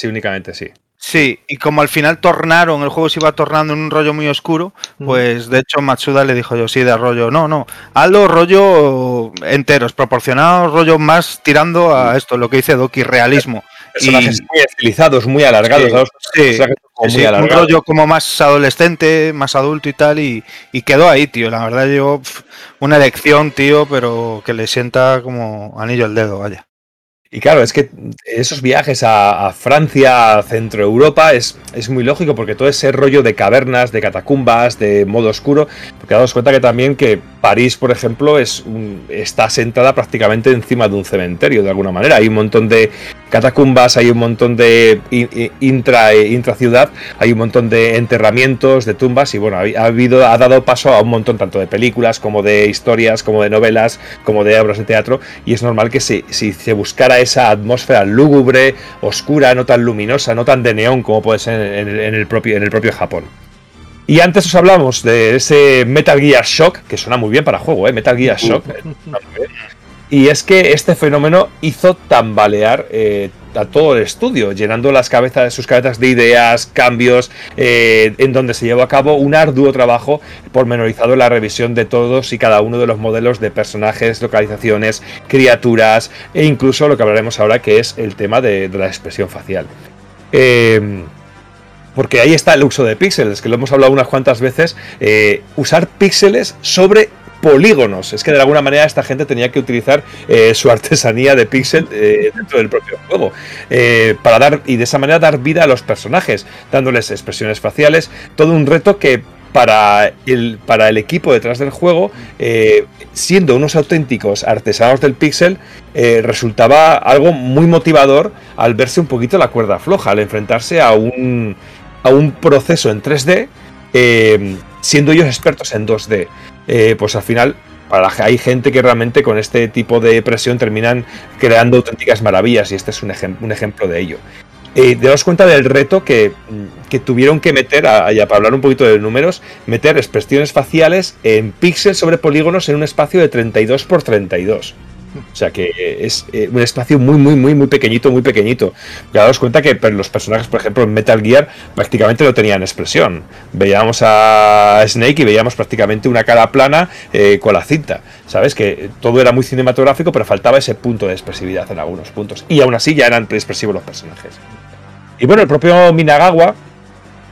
únicamente, sí. Sí, y como al final tornaron, el juego se iba tornando en un rollo muy oscuro, pues de hecho Matsuda le dijo yo, sí, de rollo, no, no, hazlo rollo enteros, proporcionados, rollo más tirando a esto, lo que dice Doki, realismo. Personajes muy estilizados, muy alargados, sí, un rollo como más adolescente, más adulto y tal, y, y quedó ahí, tío, la verdad yo, una elección, tío, pero que le sienta como anillo al dedo, vaya. Y claro, es que esos viajes a, Francia, a Centro Europa, es, es, muy lógico porque todo ese rollo de cavernas, de catacumbas, de modo oscuro, porque daos cuenta que también que París, por ejemplo, es está sentada prácticamente encima de un cementerio, de alguna manera. Hay un montón de catacumbas, hay un montón de intra, intra ciudad, hay un montón de enterramientos, de tumbas, y bueno, ha, habido, ha dado paso a un montón tanto de películas como de historias, como de novelas, como de obras de teatro, y es normal que si, si se buscara esa atmósfera lúgubre, oscura, no tan luminosa, no tan de neón como puede ser en, el, propio, en el propio Japón. Y antes os hablamos de ese Metal Gear Shock, que suena muy bien para juego, ¿eh? Metal Gear Shock. Y es que este fenómeno hizo tambalear eh, a todo el estudio, llenando las cabezas, sus cabezas de ideas, cambios, eh, en donde se llevó a cabo un arduo trabajo pormenorizado en la revisión de todos y cada uno de los modelos de personajes, localizaciones, criaturas e incluso lo que hablaremos ahora que es el tema de, la expresión facial. Em, porque ahí está el uso de píxeles, que lo hemos hablado unas cuantas veces, eh, usar píxeles sobre polígonos. Es que de alguna manera esta gente tenía que utilizar eh, su artesanía de pixel eh, dentro del propio juego. Eh, para dar, y de esa manera dar vida a los personajes, dándoles expresiones faciales. Todo un reto que para el, para el equipo detrás del juego, siendo unos auténticos artesanos del pixel, resultaba algo muy motivador al verse un poquito la cuerda floja, al enfrentarse a un, a un proceso en 3D, siendo ellos expertos en 2D. Eh, pues al final hay gente que realmente con este tipo de presión terminan creando auténticas maravillas y este es un, ejemplo de ello. Eh, cuenta del reto que, tuvieron que meter, allá para hablar un poquito de números, meter expresiones faciales en píxeles sobre polígonos en un espacio de 32 x 32. O sea que es eh, un espacio muy, muy, muy, muy pequeñito, muy pequeñito. Daos cuenta que los personajes, por ejemplo, en Metal Gear prácticamente no tenían expresión. Veíamos a Snake y veíamos prácticamente una cara plana eh, con la cinta. ¿Sabes? Que todo era muy cinematográfico, pero faltaba ese punto de expresividad en algunos puntos. Y aún así ya eran expresivos los personajes. Y bueno, el propio Minagawa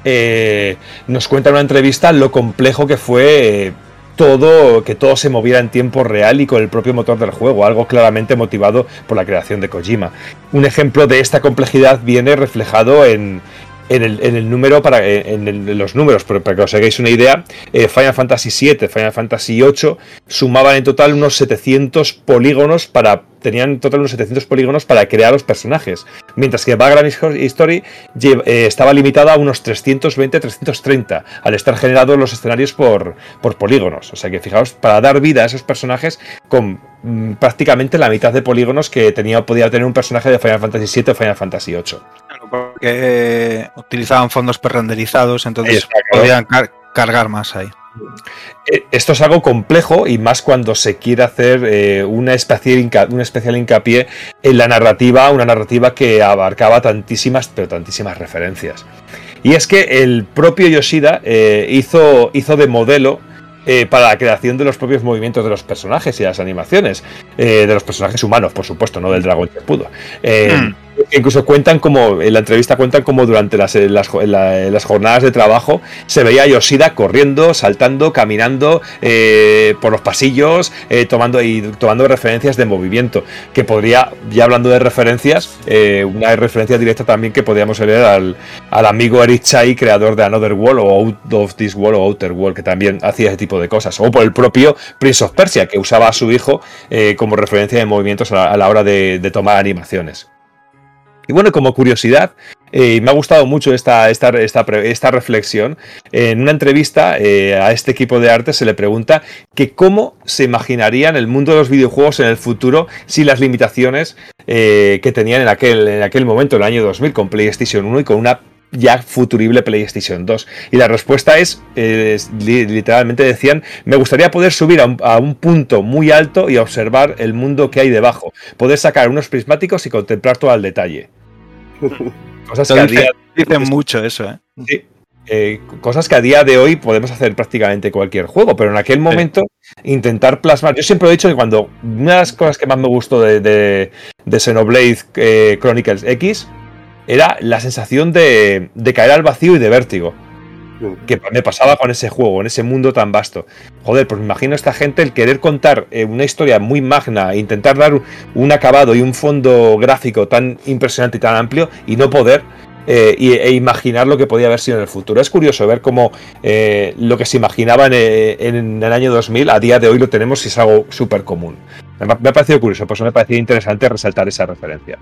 eh, nos cuenta en una entrevista lo complejo que fue todo, que todo se moviera en tiempo real y con el propio motor del juego, algo claramente motivado por la creación de Kojima. Un ejemplo de esta complejidad viene reflejado en, en el, número para en, los números, para que os hagáis una idea, eh, Final Fantasy VII, Final Fantasy VIII sumaban en total unos 700 polígonos para tenían en total unos 700 polígonos para crear los personajes, mientras que Background History eh, estaba limitada a unos 320-330 al estar generados los escenarios por, por polígonos. O sea que fijaos, para dar vida a esos personajes con mm, prácticamente la mitad de polígonos que tenía, podía tener un personaje de Final Fantasy VII o Final Fantasy VIII porque utilizaban fondos prerenderizados, entonces podían cargar más ahí. Eh, esto es algo complejo y más cuando se quiere hacer eh, una, especial un especial hincapié en la narrativa, una narrativa que abarcaba tantísimas, pero tantísimas referencias. Y es que el propio Yoshida eh, hizo, hizo de modelo para la creación de los propios movimientos de los personajes y las animaciones. de los personajes humanos, por supuesto, no del dragón pudo. Mm incluso cuentan como, en la entrevista cuentan como durante las, las, las jornadas de trabajo se veía a Yoshida corriendo, saltando, caminando eh, por los pasillos, eh, tomando, y tomando referencias de movimiento. Que podría, ya hablando de referencias, eh, una referencia directa también que podríamos ver al, al amigo Eric Chai, creador de Another World o Out of This World o Outer World, que también hacía ese tipo de cosas. O por el propio Prince of Persia, que usaba a su hijo como referencia de movimientos a la, hora de tomar animaciones. Y bueno, como curiosidad, eh, me ha gustado mucho esta, esta, esta, reflexión. En una entrevista eh, a este equipo de arte se le pregunta que cómo se imaginarían el mundo de los videojuegos en el futuro sin las limitaciones eh, que tenían en aquel, en aquel momento, el año 2000, con PlayStation 1 y con una ya futurible PlayStation 2. Y la respuesta es, literalmente decían, me gustaría poder subir a un, a un, punto muy alto y observar el mundo que hay debajo, poder sacar unos prismáticos y contemplar todo al detalle. Cosas que a día dicen mucho eso, ¿eh? ¿eh? cosas que a día de hoy podemos hacer prácticamente cualquier juego, pero en aquel momento intentar plasmar. Yo siempre he dicho que cuando una de las cosas que más me gustó de, de, Xenoblade eh, Chronicles X era la sensación de, caer al vacío y de vértigo. que me pasaba con ese juego, en ese mundo tan vasto. Joder, pues me imagino a esta gente el querer contar eh, una historia muy magna, e intentar dar un acabado y un fondo gráfico tan impresionante y tan amplio y no poder. Eh, e imaginar lo que podía haber sido en el futuro. Es curioso ver cómo eh, lo que se imaginaba en, en, el año 2000 a día de hoy lo tenemos y es algo súper común. Me, ha parecido curioso, pues me ha parecido interesante resaltar esa referencia.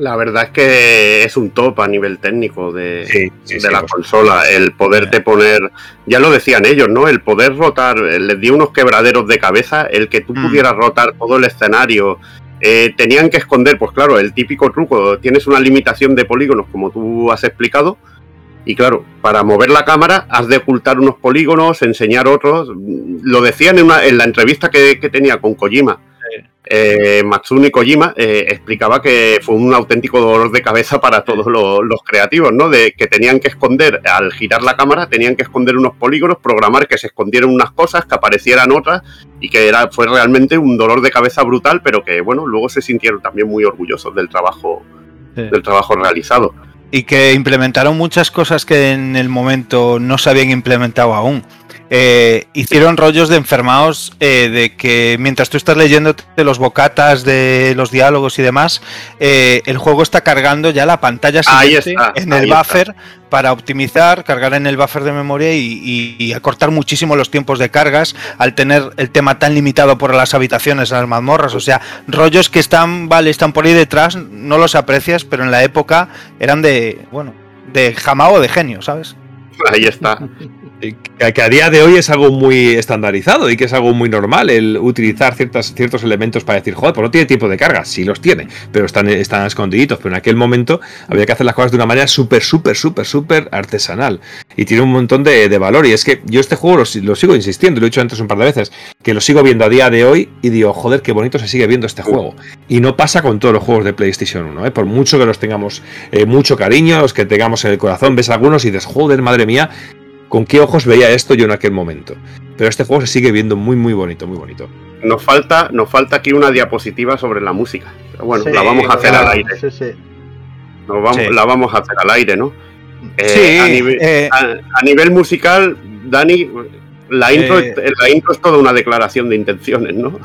La verdad es que es un top a nivel técnico de, la consola. El poderte poner, ya lo decían ellos, ¿no? El poder rotar, les dio unos quebraderos de cabeza, el que tú mm. pudieras rotar todo el escenario. Eh, tenían que esconder, pues claro, el típico truco, tienes una limitación de polígonos, como tú has explicado, y claro, para mover la cámara has de ocultar unos polígonos, enseñar otros. Lo decían en, en la entrevista que, que tenía con Kojima eh, Matsumi Kojima eh, explicaba que fue un auténtico dolor de cabeza para todos los, creativos, ¿no? De que tenían que esconder, al girar la cámara, tenían que esconder unos polígonos, programar que se escondieran unas cosas, que aparecieran otras, y que era, fue realmente un dolor de cabeza brutal, pero que, bueno, luego se sintieron también muy orgullosos del trabajo, del trabajo realizado. Y que implementaron muchas cosas que en el momento no se habían implementado aún. Eh, hicieron rollos de enfermados eh, de que mientras tú estás leyendo de los bocatas de los diálogos y demás, eh, el juego está cargando ya la pantalla siguiente en el buffer para optimizar, cargar en el buffer de memoria y, acortar muchísimo los tiempos de cargas al tener el tema tan limitado por las habitaciones, las mazmorras. O sea, rollos que están, vale, están por ahí detrás, no los aprecias, pero en la época eran de, bueno, de jamao de genio, ¿sabes? Ahí está. que a día de hoy es algo muy estandarizado y que es algo muy normal el utilizar ciertas, ciertos elementos para decir, joder, pues no tiene tiempo de carga. Sí los tiene, pero están, están escondiditos. Pero en aquel momento había que hacer las cosas de una manera súper, súper, súper, súper artesanal. Y tiene un montón de, valor. Y es que yo este juego lo, sigo insistiendo, lo he dicho antes un par de veces, que lo sigo viendo a día de hoy y digo, joder, qué bonito se sigue viendo este juego. Y no pasa con todos los juegos de PlayStation 1, ¿eh? por mucho que los tengamos eh, mucho cariño, los que tengamos en el corazón, ves algunos y dices, joder, madre mía, con qué ojos veía esto yo en aquel momento. Pero este juego se sigue viendo muy, muy bonito, muy bonito. Nos falta, nos falta aquí una diapositiva sobre la música. bueno, la vamos a hacer al aire. Sí, sí. La vamos a hacer al aire, ¿no? Eh, a, nivel, eh. a, nivel musical, Dani, la intro, eh. la intro es toda una declaración de intenciones, ¿no?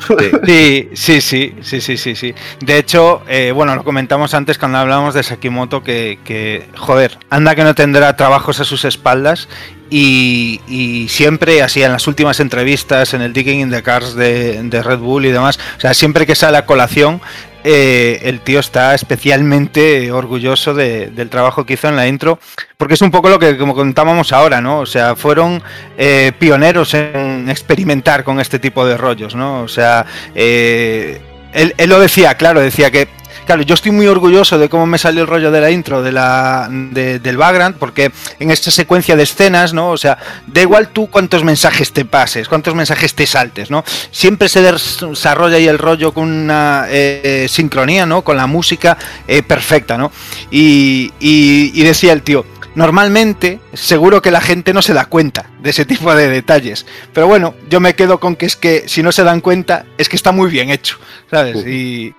Sí, sí, sí, sí, sí, sí, sí. De hecho, bueno, lo comentamos antes cuando hablábamos de Sakimoto que, que, joder, anda que no tendrá trabajos a sus espaldas y, siempre, así en las últimas entrevistas, en el Digging in the Cars de, Red Bull y demás, o sea, siempre que sale a colación, eh, el tío está especialmente orgulloso del trabajo que hizo en la intro, porque es un poco lo que como contábamos ahora, ¿no? O sea, fueron eh, pioneros en experimentar con este tipo de rollos, ¿no? O sea, eh, él, él, lo decía, claro, decía que Claro, yo estoy muy orgulloso de cómo me salió el rollo de la intro de la, del background, porque en esta secuencia de escenas, ¿no? O sea, da igual tú cuántos mensajes te pases, cuántos mensajes te saltes, ¿no? Siempre se desarrolla ahí el rollo con una eh, sincronía, ¿no? Con la música eh, perfecta, ¿no? Y, y decía el tío, normalmente seguro que la gente no se da cuenta de ese tipo de detalles. Pero bueno, yo me quedo con que es que si no se dan cuenta, es que está muy bien hecho, ¿sabes? Y,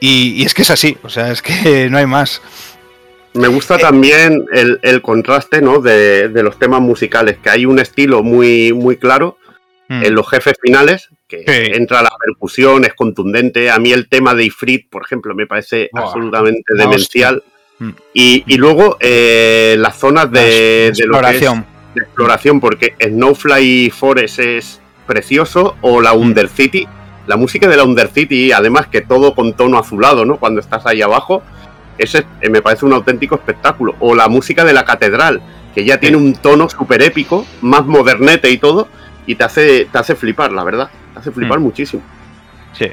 y, es que es así, o sea, es que no hay más. Me gusta eh, también el, contraste ¿no? de, los temas musicales, que hay un estilo muy, muy claro hmm. en los jefes finales, que entra la percusión, es contundente. A mí el tema de Ifrit, por ejemplo, me parece absolutamente demencial. Hmm. Y, luego eh, las zonas de, exploración. de exploración, porque Snowfly Forest es precioso, o la hmm. Undercity, la música de la Undercity, además que todo con tono azulado, ¿no? Cuando estás ahí abajo, ese eh, me parece un auténtico espectáculo. O la música de la catedral, que ya tiene un tono súper épico, más modernete y todo, y te hace, te hace flipar, la verdad. Te hace flipar mm. muchísimo. Sí.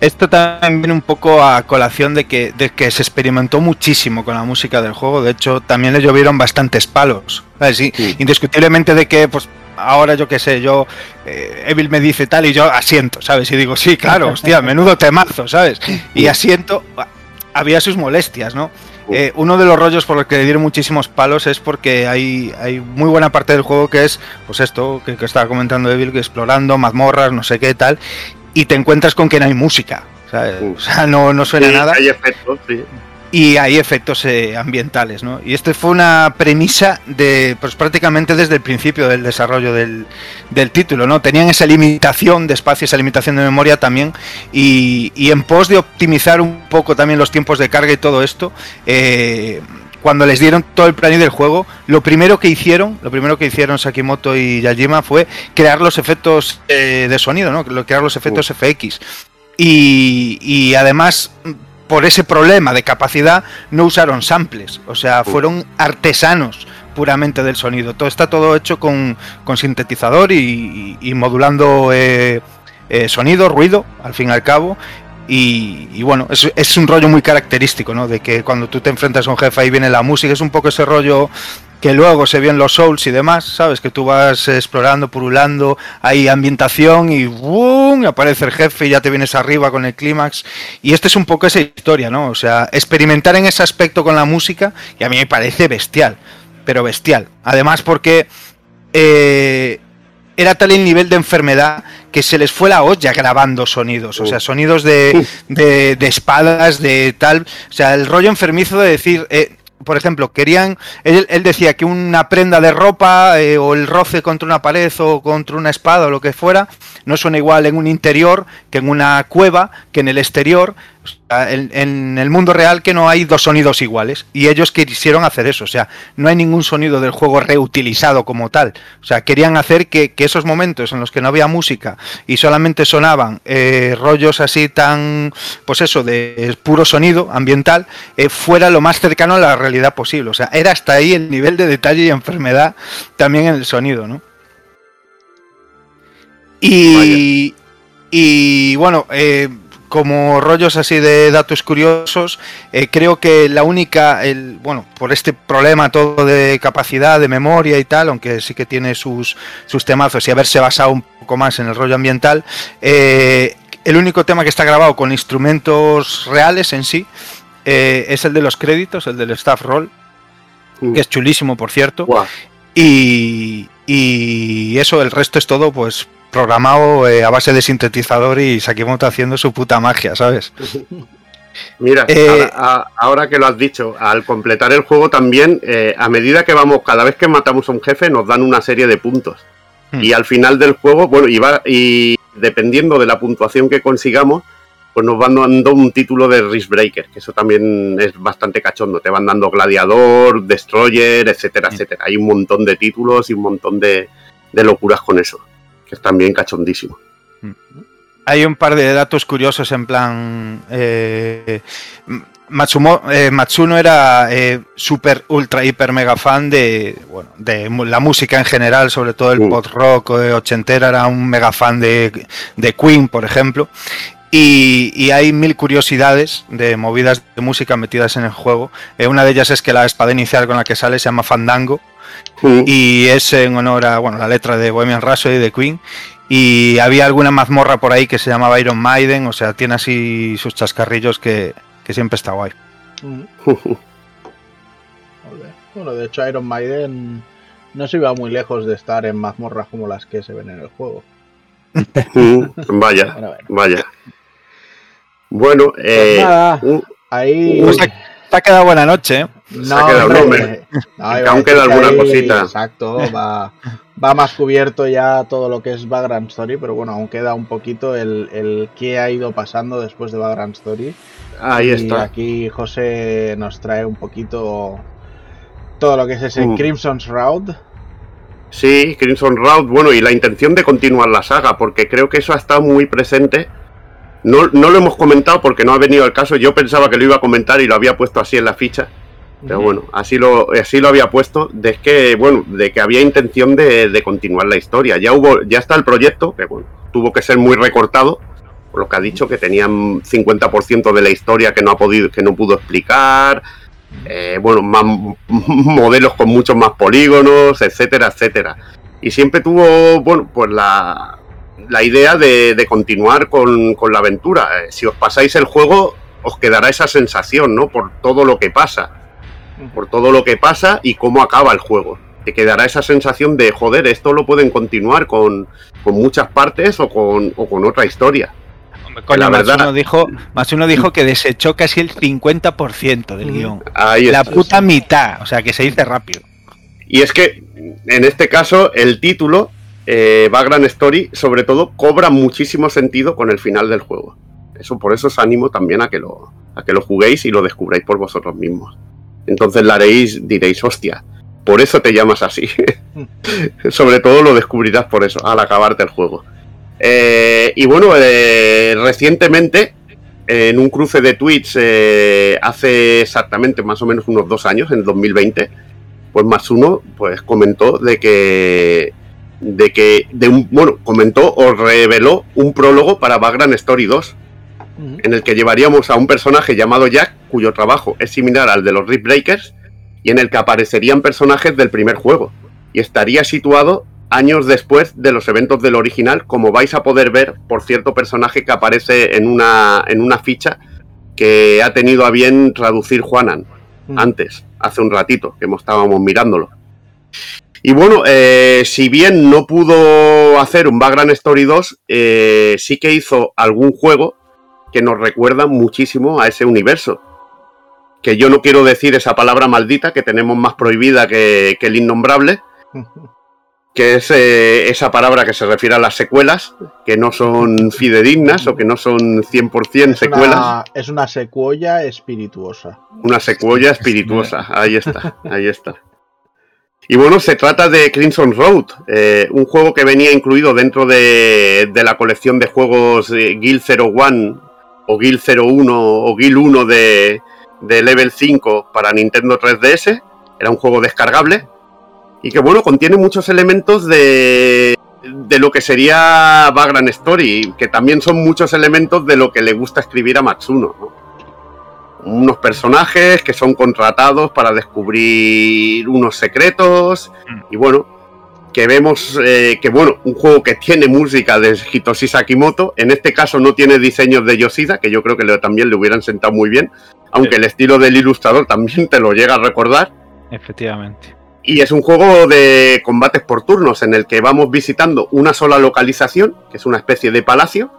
Esto también viene un poco a colación de que, de que se experimentó muchísimo con la música del juego. De hecho, también le llovieron bastantes palos. Sí, Indiscutiblemente de que pues, ahora yo qué sé, yo, eh, Evil me dice tal y yo asiento, ¿sabes? Y digo, sí, claro, hostia, menudo temazo, ¿sabes? Y asiento, había sus molestias, ¿no? Eh, uno de los rollos por los que le dieron muchísimos palos es porque hay, hay muy buena parte del juego que es, pues esto, que, estaba comentando Evil, que explorando mazmorras, no sé qué tal, y te encuentras con que no hay música, ¿sabes? O sea, no, no suena nada. Hay efectos, sí. Y hay efectos eh, ambientales, ¿no? Y esto fue una premisa de, pues prácticamente desde el principio del desarrollo del, título, ¿no? Tenían esa limitación de espacio, esa limitación de memoria también, y, en pos de optimizar un poco también los tiempos de carga y todo esto, eh, cuando les dieron todo el plan del juego, lo primero que hicieron, lo primero que hicieron Sakimoto y Yajima fue crear los efectos eh, de sonido, ¿no? Crear los efectos FX. Y, y, además por ese problema de capacidad no usaron samples, o sea, fueron artesanos puramente del sonido. Todo está todo hecho con, sintetizador y, modulando eh, eh, sonido, ruido, al fin y al cabo. Y, bueno, es, un rollo muy característico, ¿no? De que cuando tú te enfrentas a un jefe ahí viene la música, es un poco ese rollo que luego se vio en los Souls y demás, ¿sabes? Que tú vas explorando, purulando, hay ambientación y ¡boom! aparece el jefe y ya te vienes arriba con el clímax. Y este es un poco esa historia, ¿no? O sea, experimentar en ese aspecto con la música, y a mí me parece bestial, pero bestial. Además porque eh, era tal el nivel de enfermedad que se les fue la olla grabando sonidos, o sea, sonidos de, de, espadas, de tal, o sea, el rollo enfermizo de decir... Eh, por ejemplo, querían, él, decía que una prenda de ropa eh, o el roce contra una pared o contra una espada o lo que fuera, no suena igual en un interior que en una cueva, que en el exterior, en, el mundo real que no hay dos sonidos iguales. Y ellos quisieron hacer eso. O sea, no hay ningún sonido del juego reutilizado como tal. O sea, querían hacer que, esos momentos en los que no había música y solamente sonaban eh, rollos así tan, pues eso, de puro sonido ambiental, eh, fuera lo más cercano a la realidad posible. O sea, era hasta ahí el nivel de detalle y enfermedad también en el sonido, ¿no? Y, y bueno, eh, como rollos así de datos curiosos, eh, creo que la única, el, bueno, por este problema todo de capacidad, de memoria y tal, aunque sí que tiene sus, sus temazos y haberse basado un poco más en el rollo ambiental, eh, el único tema que está grabado con instrumentos reales en sí eh, es el de los créditos, el del staff roll, mm. que es chulísimo, por cierto. Y, y eso, el resto es todo, pues programado eh, a base de sintetizador y Sakimoto haciendo su puta magia, ¿sabes? Mira, eh, ahora, que lo has dicho, al completar el juego también, eh, a medida que vamos, cada vez que matamos a un jefe, nos dan una serie de puntos. Hmm. Y al final del juego, bueno, y, va, y dependiendo de la puntuación que consigamos, pues nos van dando un título de Breaker, que eso también es bastante cachondo. Te van dando Gladiador, Destroyer, etcétera, hmm. etcétera. Hay un montón de títulos y un montón de locuras con eso que es también cachondísimo. Hay un par de datos curiosos en plan... Eh, eh Matsuno era eh, super, ultra, hiper, mega fan de, bueno, de la música en general, sobre todo el pop rock eh, ochentera, era un mega fan de, de Queen, por ejemplo. Y, hay mil curiosidades de movidas de música metidas en el juego. una de ellas es que la espada inicial con la que sale se llama Fandango, y es en honor a bueno, la letra de Bohemian Rhapsody de Queen. Y había alguna mazmorra por ahí que se llamaba Iron Maiden, o sea, tiene así sus chascarrillos que, siempre está guay. bueno, de hecho Iron Maiden no se iba muy lejos de estar en mazmorras como las que se ven en el juego. vaya, vaya. Bueno, pues eh, ahí... Pues te ha quedado buena noche. ¿eh? No, ha quedado hombre. aún queda alguna cosita. Exacto, va, va, más cubierto ya todo lo que es Background Story, pero bueno, aún queda un poquito el, el qué ha ido pasando después de Background Story. Ahí y está. Aquí José nos trae un poquito todo lo que es ese mm. Crimson's Route. Sí, Crimson Route, bueno, y la intención de continuar la saga, porque creo que eso ha estado muy presente no, lo hemos comentado porque no ha venido el caso. Yo pensaba que lo iba a comentar y lo había puesto así en la ficha. Pero bueno, así lo, así lo había puesto. De que, bueno, de que había intención de, continuar la historia. Ya hubo, ya está el proyecto, que bueno, tuvo que ser muy recortado. Por lo que ha dicho, que tenían 50% de la historia que no ha podido, que no pudo explicar. Eh, bueno, más modelos con muchos más polígonos, etcétera, etcétera. Y siempre tuvo, bueno, pues la, la idea de, continuar con, la aventura. Eh, si os pasáis el juego, os quedará esa sensación, ¿no? Por todo lo que pasa. Por todo lo que pasa y cómo acaba el juego. Te quedará esa sensación de, joder, esto lo pueden continuar con, muchas partes o con, o con otra historia. Coño, la verdad- Matsuno dijo, Matsuno dijo que desechó casi el 50% del guion. Ahí La está. puta mitad, o sea que se dice rápido. Y es que, en este caso, el título, eh, Story, sobre todo, cobra muchísimo sentido con el final del juego. Eso, por eso os animo también a que lo, a que lo juguéis y lo descubráis por vosotros mismos. Entonces la haréis, diréis, hostia, por eso te llamas así. sobre todo lo descubrirás por eso, al acabarte el juego. Eh, y bueno, eh, recientemente, en un cruce de tweets, eh, hace exactamente más o menos unos dos años, en 2020, pues más uno pues comentó de que de que de un bueno comentó o reveló un prólogo para Vagrant Story 2 en el que llevaríamos a un personaje llamado Jack cuyo trabajo es similar al de los Rift Breakers y en el que aparecerían personajes del primer juego y estaría situado años después de los eventos del original como vais a poder ver por cierto personaje que aparece en una en una ficha que ha tenido a bien traducir Juanan antes, hace un ratito, que estábamos mirándolo. Y bueno, eh, si bien no pudo hacer un Vagrant Story 2, eh, sí que hizo algún juego que nos recuerda muchísimo a ese universo. Que yo no quiero decir esa palabra maldita que tenemos más prohibida que, que el innombrable, que es eh, esa palabra que se refiere a las secuelas, que no son fidedignas o que no son 100% Es secuelas. una, es una secuoya espirituosa. Una secuoya espirituosa. Ahí está, ahí está. Y bueno, se trata de Crimson Road, eh, un juego que venía incluido dentro de, de la colección de juegos eh, Guild 01 o Guild 01 o Guild 1 de, de Level 5 para Nintendo 3DS. Era un juego descargable y que bueno, contiene muchos elementos de, de lo que sería Vagrant Story, que también son muchos elementos de lo que le gusta escribir a Matsuno. ¿no? unos personajes que son contratados para descubrir unos secretos y bueno que vemos eh, que bueno un juego que tiene música de Hitoshi Sakimoto en este caso no tiene diseños de Yoshida que yo creo que le- también le hubieran sentado muy bien aunque el estilo del ilustrador también te lo llega a recordar Efectivamente. y es un juego de combates por turnos en el que vamos visitando una sola localización, que es una especie de palacio,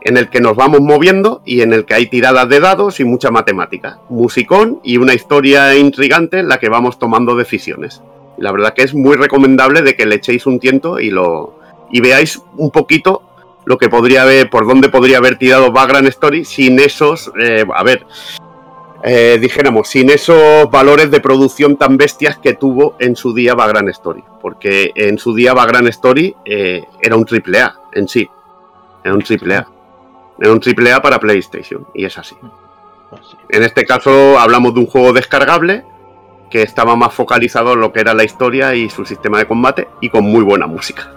en el que nos vamos moviendo y en el que hay tiradas de dados y mucha matemática, musicón y una historia intrigante en la que vamos tomando decisiones. La verdad que es muy recomendable de que le echéis un tiento y lo y veáis un poquito lo que podría haber, por dónde podría haber tirado Vagrant Story sin esos, eh, a ver, eh, dijéramos, sin esos valores de producción tan bestias que tuvo en su día Vagrant Story. Porque en su día Vagrant Story eh, era un triple A en sí. Era un triple A. Era un triple A para PlayStation. Y es así. Pues. En este caso hablamos de un juego descargable que estaba más focalizado en lo que era la historia y su sistema de combate y con muy buena música.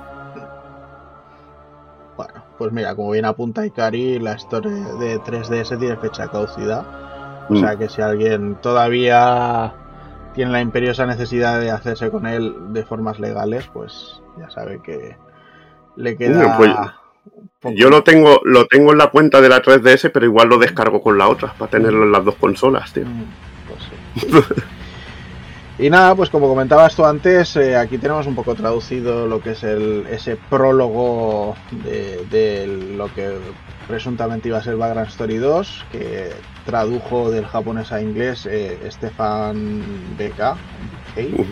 Bueno, pues mira, como bien apunta Ikari, la historia de 3DS tiene fecha de caducidad. O Mm. sea que si alguien todavía tiene la imperiosa necesidad de hacerse con él de formas legales, pues ya sabe que le queda. Pues, Yo lo tengo, lo tengo en la cuenta de la 3DS, pero igual lo descargo con la otra para tenerlo en las dos consolas, tío. Mm, pues sí. Y nada, pues como comentabas tú antes, eh, aquí tenemos un poco traducido lo que es el, ese prólogo de, de lo que presuntamente iba a ser Vagrant Story 2, que tradujo del japonés a inglés eh, Stefan. ¿ok?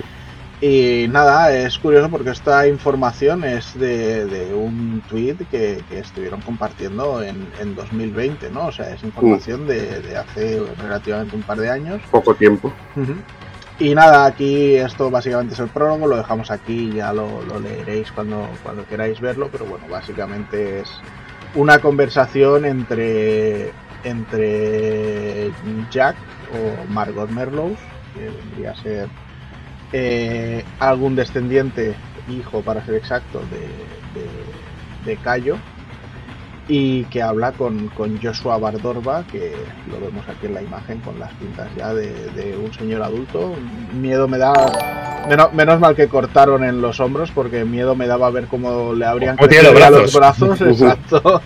Y nada, es curioso porque esta información es de, de un tweet que, que estuvieron compartiendo en, en 2020, ¿no? O sea, es información de, de hace relativamente un par de años. Poco tiempo. Ujú. Y nada, aquí esto básicamente es el prólogo, lo dejamos aquí, ya lo, lo leeréis cuando, cuando queráis verlo, pero bueno, básicamente es una conversación entre, entre Jack o Margot Merlows, que vendría a ser eh, algún descendiente, hijo para ser exacto, de, de, de Cayo, y que habla con, con Joshua Bardorba, que lo vemos aquí en la imagen con las pintas ya de, de un señor adulto. Miedo me da. Menos, menos mal que cortaron en los hombros, porque miedo me daba ver cómo le habrían Cómo tiene crecido los brazos. exacto.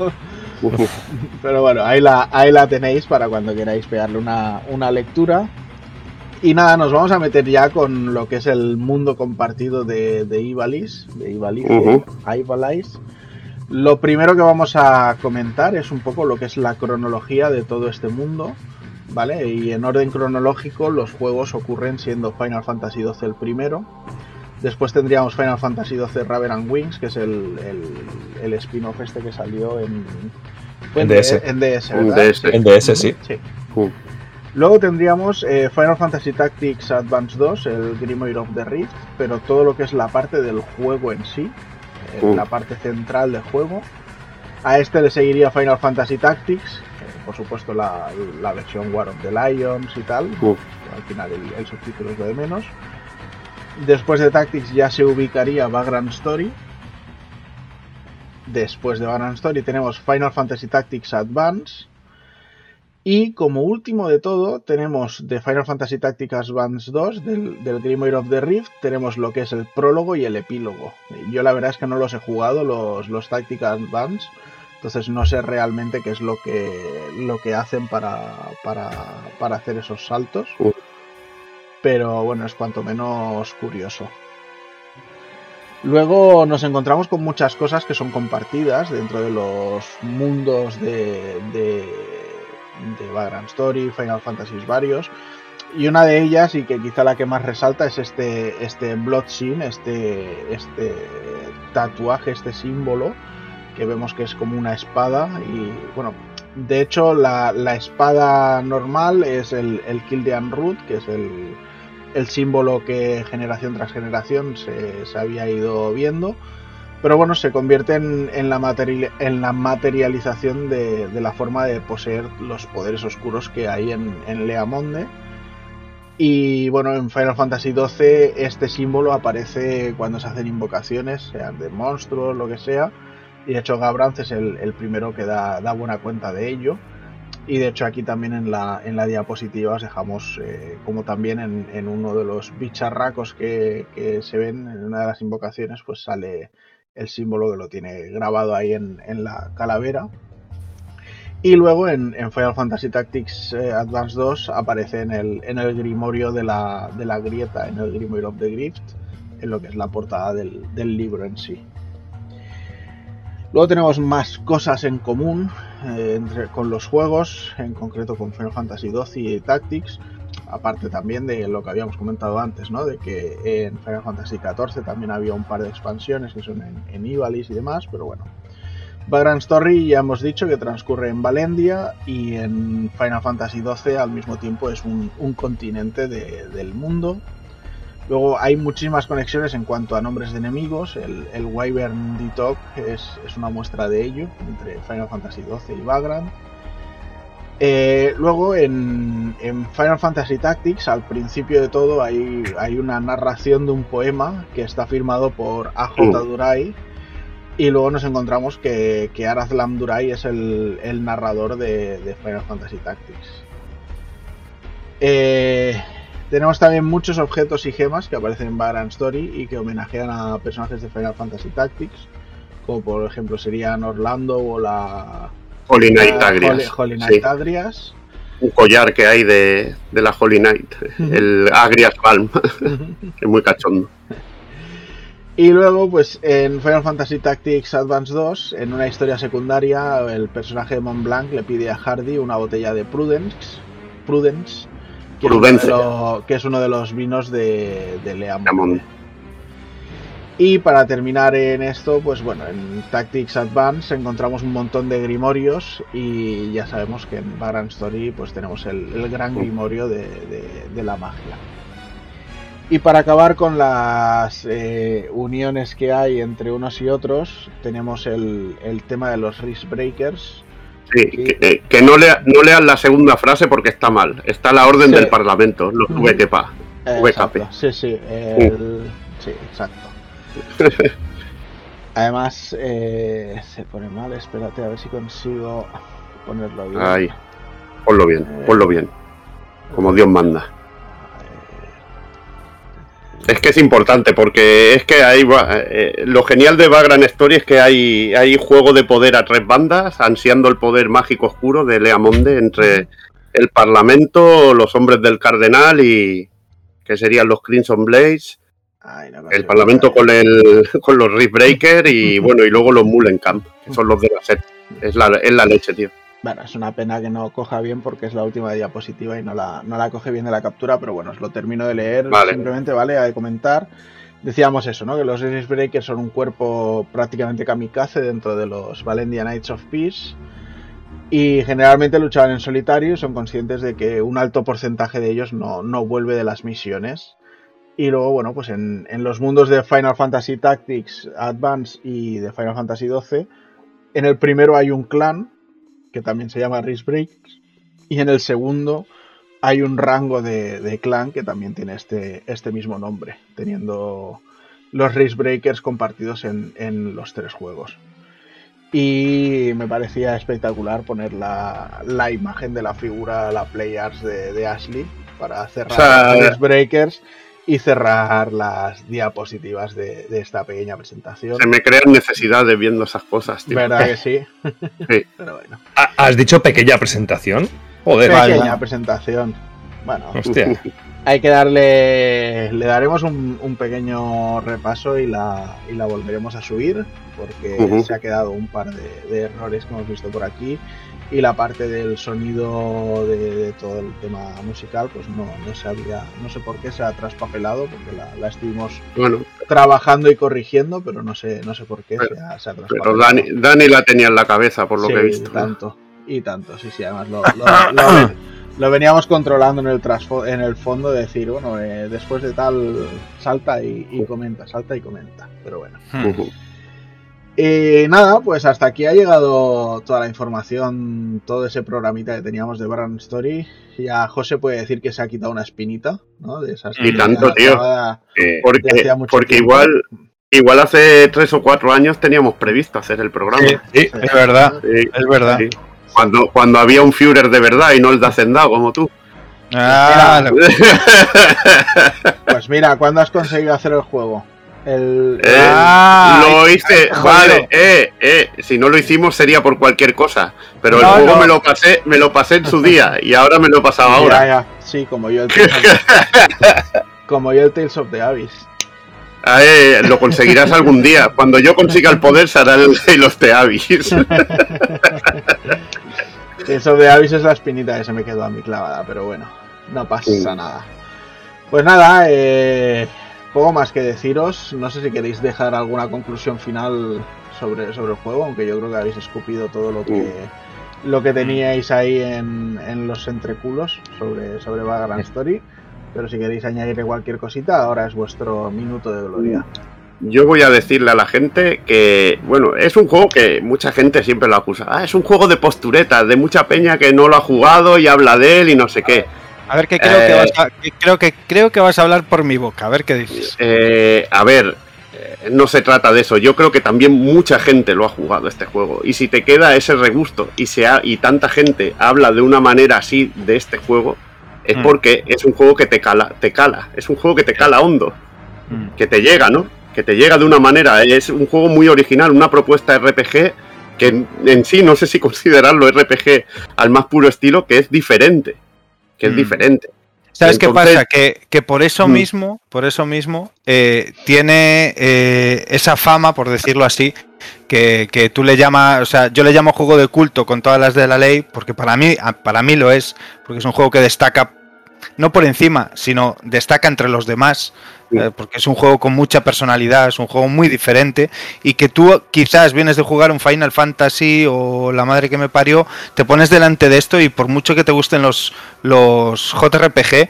Pero bueno, ahí la, ahí la tenéis para cuando queráis pegarle una, una lectura. Y nada, nos vamos a meter ya con lo que es el mundo compartido de, de Ivalice, de. Ivalice, Lo primero que vamos a comentar es un poco lo que es la cronología de todo este mundo, ¿vale? Y en orden cronológico los juegos ocurren siendo Final Fantasy XII el primero, después tendríamos Final Fantasy XII Raven and Wings, que es el, el, spin-off este que salió en, en DS. En DS, En DS, sí. Uh. Luego tendríamos eh, Final Fantasy Tactics Advance 2, el Grimoire of the Rift, pero todo lo que es la parte del juego en sí, uh. la parte central del juego. A este le seguiría Final Fantasy Tactics, por supuesto la, versión War of the Lions y tal. Al final el, subtítulo es lo de menos. Después de Tactics ya se ubicaría Vagrant Story. Después de Vagrant Story tenemos Final Fantasy Tactics Advance. Y como último de todo, tenemos de Final Fantasy Tactics Advance 2, del, del Grimoire of the Rift, tenemos lo que es el prólogo y el epílogo. Yo la verdad es que no los he jugado, los, los Tactics Advance, entonces no sé realmente qué es lo que, lo que hacen para, para, para hacer esos saltos. Pero bueno, es cuanto menos curioso. Luego nos encontramos con muchas cosas que son compartidas dentro de los mundos de de Vagrant Story, Final Fantasy varios. Y una de ellas, y que quizá la que más resalta, es este, este Blood este, este tatuaje, este símbolo, que vemos que es como una espada. Y bueno, de hecho, la, espada normal es el, el Kildean Root, que es el, el símbolo que generación tras generación se, se había ido viendo. Pero bueno, se convierte en, la, en la, materialización de, la forma de poseer los poderes oscuros que hay en, en Leamonde. Y bueno, en Final Fantasy XII este símbolo aparece cuando se hacen invocaciones, sean de monstruos, lo que sea. Y de hecho Gabranz es el, primero que da, buena cuenta de ello. Y de hecho aquí también en la, en la diapositiva os dejamos eh, como también en, uno de los bicharracos que, que, se ven en una de las invocaciones pues sale el símbolo que lo tiene grabado ahí en, la calavera. Y luego en, Final Fantasy Tactics eh, Advance 2 aparece en el, en el grimorio de la, de la, grieta, en el Grimoire of the Grift, en lo que es la portada del, libro en sí. Luego tenemos más cosas en común eh, con los juegos, en concreto con Final Fantasy XII y Tactics, aparte también de lo que habíamos comentado antes, ¿no? De que en Final Fantasy XIV también había un par de expansiones que son en, en Ivalice y demás, pero bueno. Vagrant Story ya hemos dicho que transcurre en Valendia y en Final Fantasy XII al mismo tiempo es un, continente del mundo. Luego hay muchísimas conexiones en cuanto a nombres de enemigos. El, Wyvern Ditok es, es, una muestra de ello entre Final Fantasy XII y Vagrant. Eh, luego en, Final Fantasy Tactics, al principio de todo, hay, hay, una narración de un poema que está firmado por AJ uh. Durai. Y luego nos encontramos que, que Arazlam Durai es el, narrador de, Final Fantasy Tactics. Eh, tenemos también muchos objetos y gemas que aparecen en Baran Story y que homenajean a personajes de Final Fantasy Tactics, como por ejemplo serían Orlando o la, Holy Knight Agrias. Holy, Knight Agrias. Un collar que hay de, la Holy Knight, el Agrias Palm, que es muy cachondo. Y luego, pues en Final Fantasy Tactics Advance 2, en una historia secundaria, el personaje de Mont Blanc le pide a Hardy una botella de Prudence, Prudence, que, Es, uno de los vinos de, de Leamon. Y para terminar en esto, pues bueno, en Tactics Advance encontramos un montón de grimorios y ya sabemos que en Baran Story pues tenemos el, gran grimorio de, la magia. Y para acabar con las eh, uniones que hay entre unos y otros, tenemos el, tema de los Risk Breakers. Sí, que, eh, no, lea, no lean la segunda frase porque está mal. Está la orden del Parlamento, los VKP. Sí, sí, sí, exacto. Además, eh, se pone mal. Espérate, a ver si consigo ponerlo bien. Ahí. Ponlo bien, eh, ponlo bien. Como Dios manda. Es que es importante porque es que hay eh, lo genial de Vagrant Story es que hay, hay juego de poder a tres bandas, ansiando el poder mágico oscuro de Leamonde entre el Parlamento, los hombres del Cardenal y que serían los Crimson Blades Ay, no El Parlamento con, el, con los Rift Breaker y bueno, y luego los Mullenkamp, que son los de la set. Es la, es la leche, tío. Bueno, es una pena que no coja bien porque es la última diapositiva y no la, no la coge bien de la captura, pero bueno, os lo termino de leer Vale. simplemente, ¿vale? A comentar. Decíamos eso, ¿no? Que los Iris Breakers son un cuerpo prácticamente kamikaze dentro de los Valendia Knights of Peace. Y generalmente luchaban en solitario y son conscientes de que un alto porcentaje de ellos no, no vuelve de las misiones. Y luego, bueno, pues en, en los mundos de Final Fantasy Tactics Advance y de Final Fantasy XII, en el primero hay un clan que también se llama Risk Breaks, y en el segundo hay un rango de, de clan que también tiene este, este mismo nombre, teniendo los Risk Breakers compartidos en, en los tres juegos. Y me parecía espectacular poner la, la imagen de la figura, la Players de, de Ashley, para cerrar O sea, los Risk Breakers y cerrar las diapositivas de, de esta pequeña presentación. Se me crean necesidades viendo esas cosas, tío. ¿Verdad que sí? Sí. Pero bueno. Ah, ¿Has dicho pequeña presentación? Joder, Pequeña vaya. presentación. Bueno, hostia. hay que darle. Le daremos un, un pequeño repaso y la, y la volveremos a subir. Porque se ha quedado un par de, de errores que hemos visto por aquí. Y la parte del sonido de, de todo el tema musical, pues no, no sabía, no sé por qué se ha traspapelado, porque la, la estuvimos Bueno, trabajando y corrigiendo, pero no sé, no sé por qué Pero- se ha, se ha pero traspapelado. Dani, Dani la tenía en la cabeza, por lo Sí, que he visto. Y tanto, y tanto, sí, sí, además lo, lo- lo- lo veníamos controlando en el trasfo- en el fondo de decir, bueno, eh, después de tal, salta y, y comenta, salta y comenta. Pero bueno. Y nada, pues hasta aquí ha llegado toda la información, todo ese programita que teníamos de Baron Story. Ya José puede decir que se ha quitado una espinita, ¿no? De esas Y tanto, tío. Eh, porque igual, igual hace tres o cuatro años teníamos previsto hacer el programa. Sí, sí, es verdad, Sí, es verdad. sí. Cuando, cuando había un Führer de verdad y no el de Hacendado como tú. Ah, Pues mira, ¿cuándo has conseguido hacer el juego? El, Eh, Ah, lo hice, vale, eh, eh, si no lo hicimos sería por cualquier cosa, pero el juego no. me lo pasé, me lo pasé en su día y ahora me lo he pasado ahora. Ya, ya. Sí, como yo el Tales of, como yo el Tales of the Abyss. Ah, eh, lo conseguirás algún día. Cuando yo consiga el poder será el Halo of the Abyss. Tales of the Abyss es la espinita que se me quedó a mí clavada, pero bueno, no pasa Sí. nada. Pues nada, eh, poco más que deciros. No sé si queréis dejar alguna conclusión final sobre, sobre el juego, aunque yo creo que habéis escupido todo lo que lo que teníais ahí en, en los entreculos sobre, sobre Vagrant Story. Pero si queréis añadirle cualquier cosita, ahora es vuestro minuto de gloria. Yo voy a decirle a la gente que, bueno, es un juego que mucha gente siempre lo acusa. Ah, es un juego de posturetas, de mucha peña que no lo ha jugado y habla de él y no sé qué. A ver, que creo, que Eh. vas a, que creo, que, creo que vas a hablar por mi boca. A ver qué dices. Eh, a ver, eh, no se trata de eso. Yo creo que también mucha gente lo ha jugado este juego. Y si te queda ese regusto y, se ha- y tanta gente habla de una manera así de este juego, es Mm. porque es un juego que te cala, te cala. Es un juego que te cala hondo, Mm. que te llega, ¿no? Que te llega de una manera. Es un juego muy original, una propuesta RPG que en, en sí no sé si considerarlo RPG al más puro estilo, que es diferente. Que es Mm. diferente. ¿Sabes qué pasa? Que, que por eso Mm. mismo, por eso mismo, eh, tiene eh, esa fama, por decirlo así, que, que tú le llamas, o sea, yo le llamo juego de culto con todas las de la ley, porque para mí, para mí lo es, porque es un juego que destaca no por encima, sino destaca entre los demás, Sí. eh, porque es un juego con mucha personalidad, es un juego muy diferente y que tú quizás vienes de jugar un Final Fantasy o la madre que me parió, te pones delante de esto y por mucho que te gusten los, los JRPG,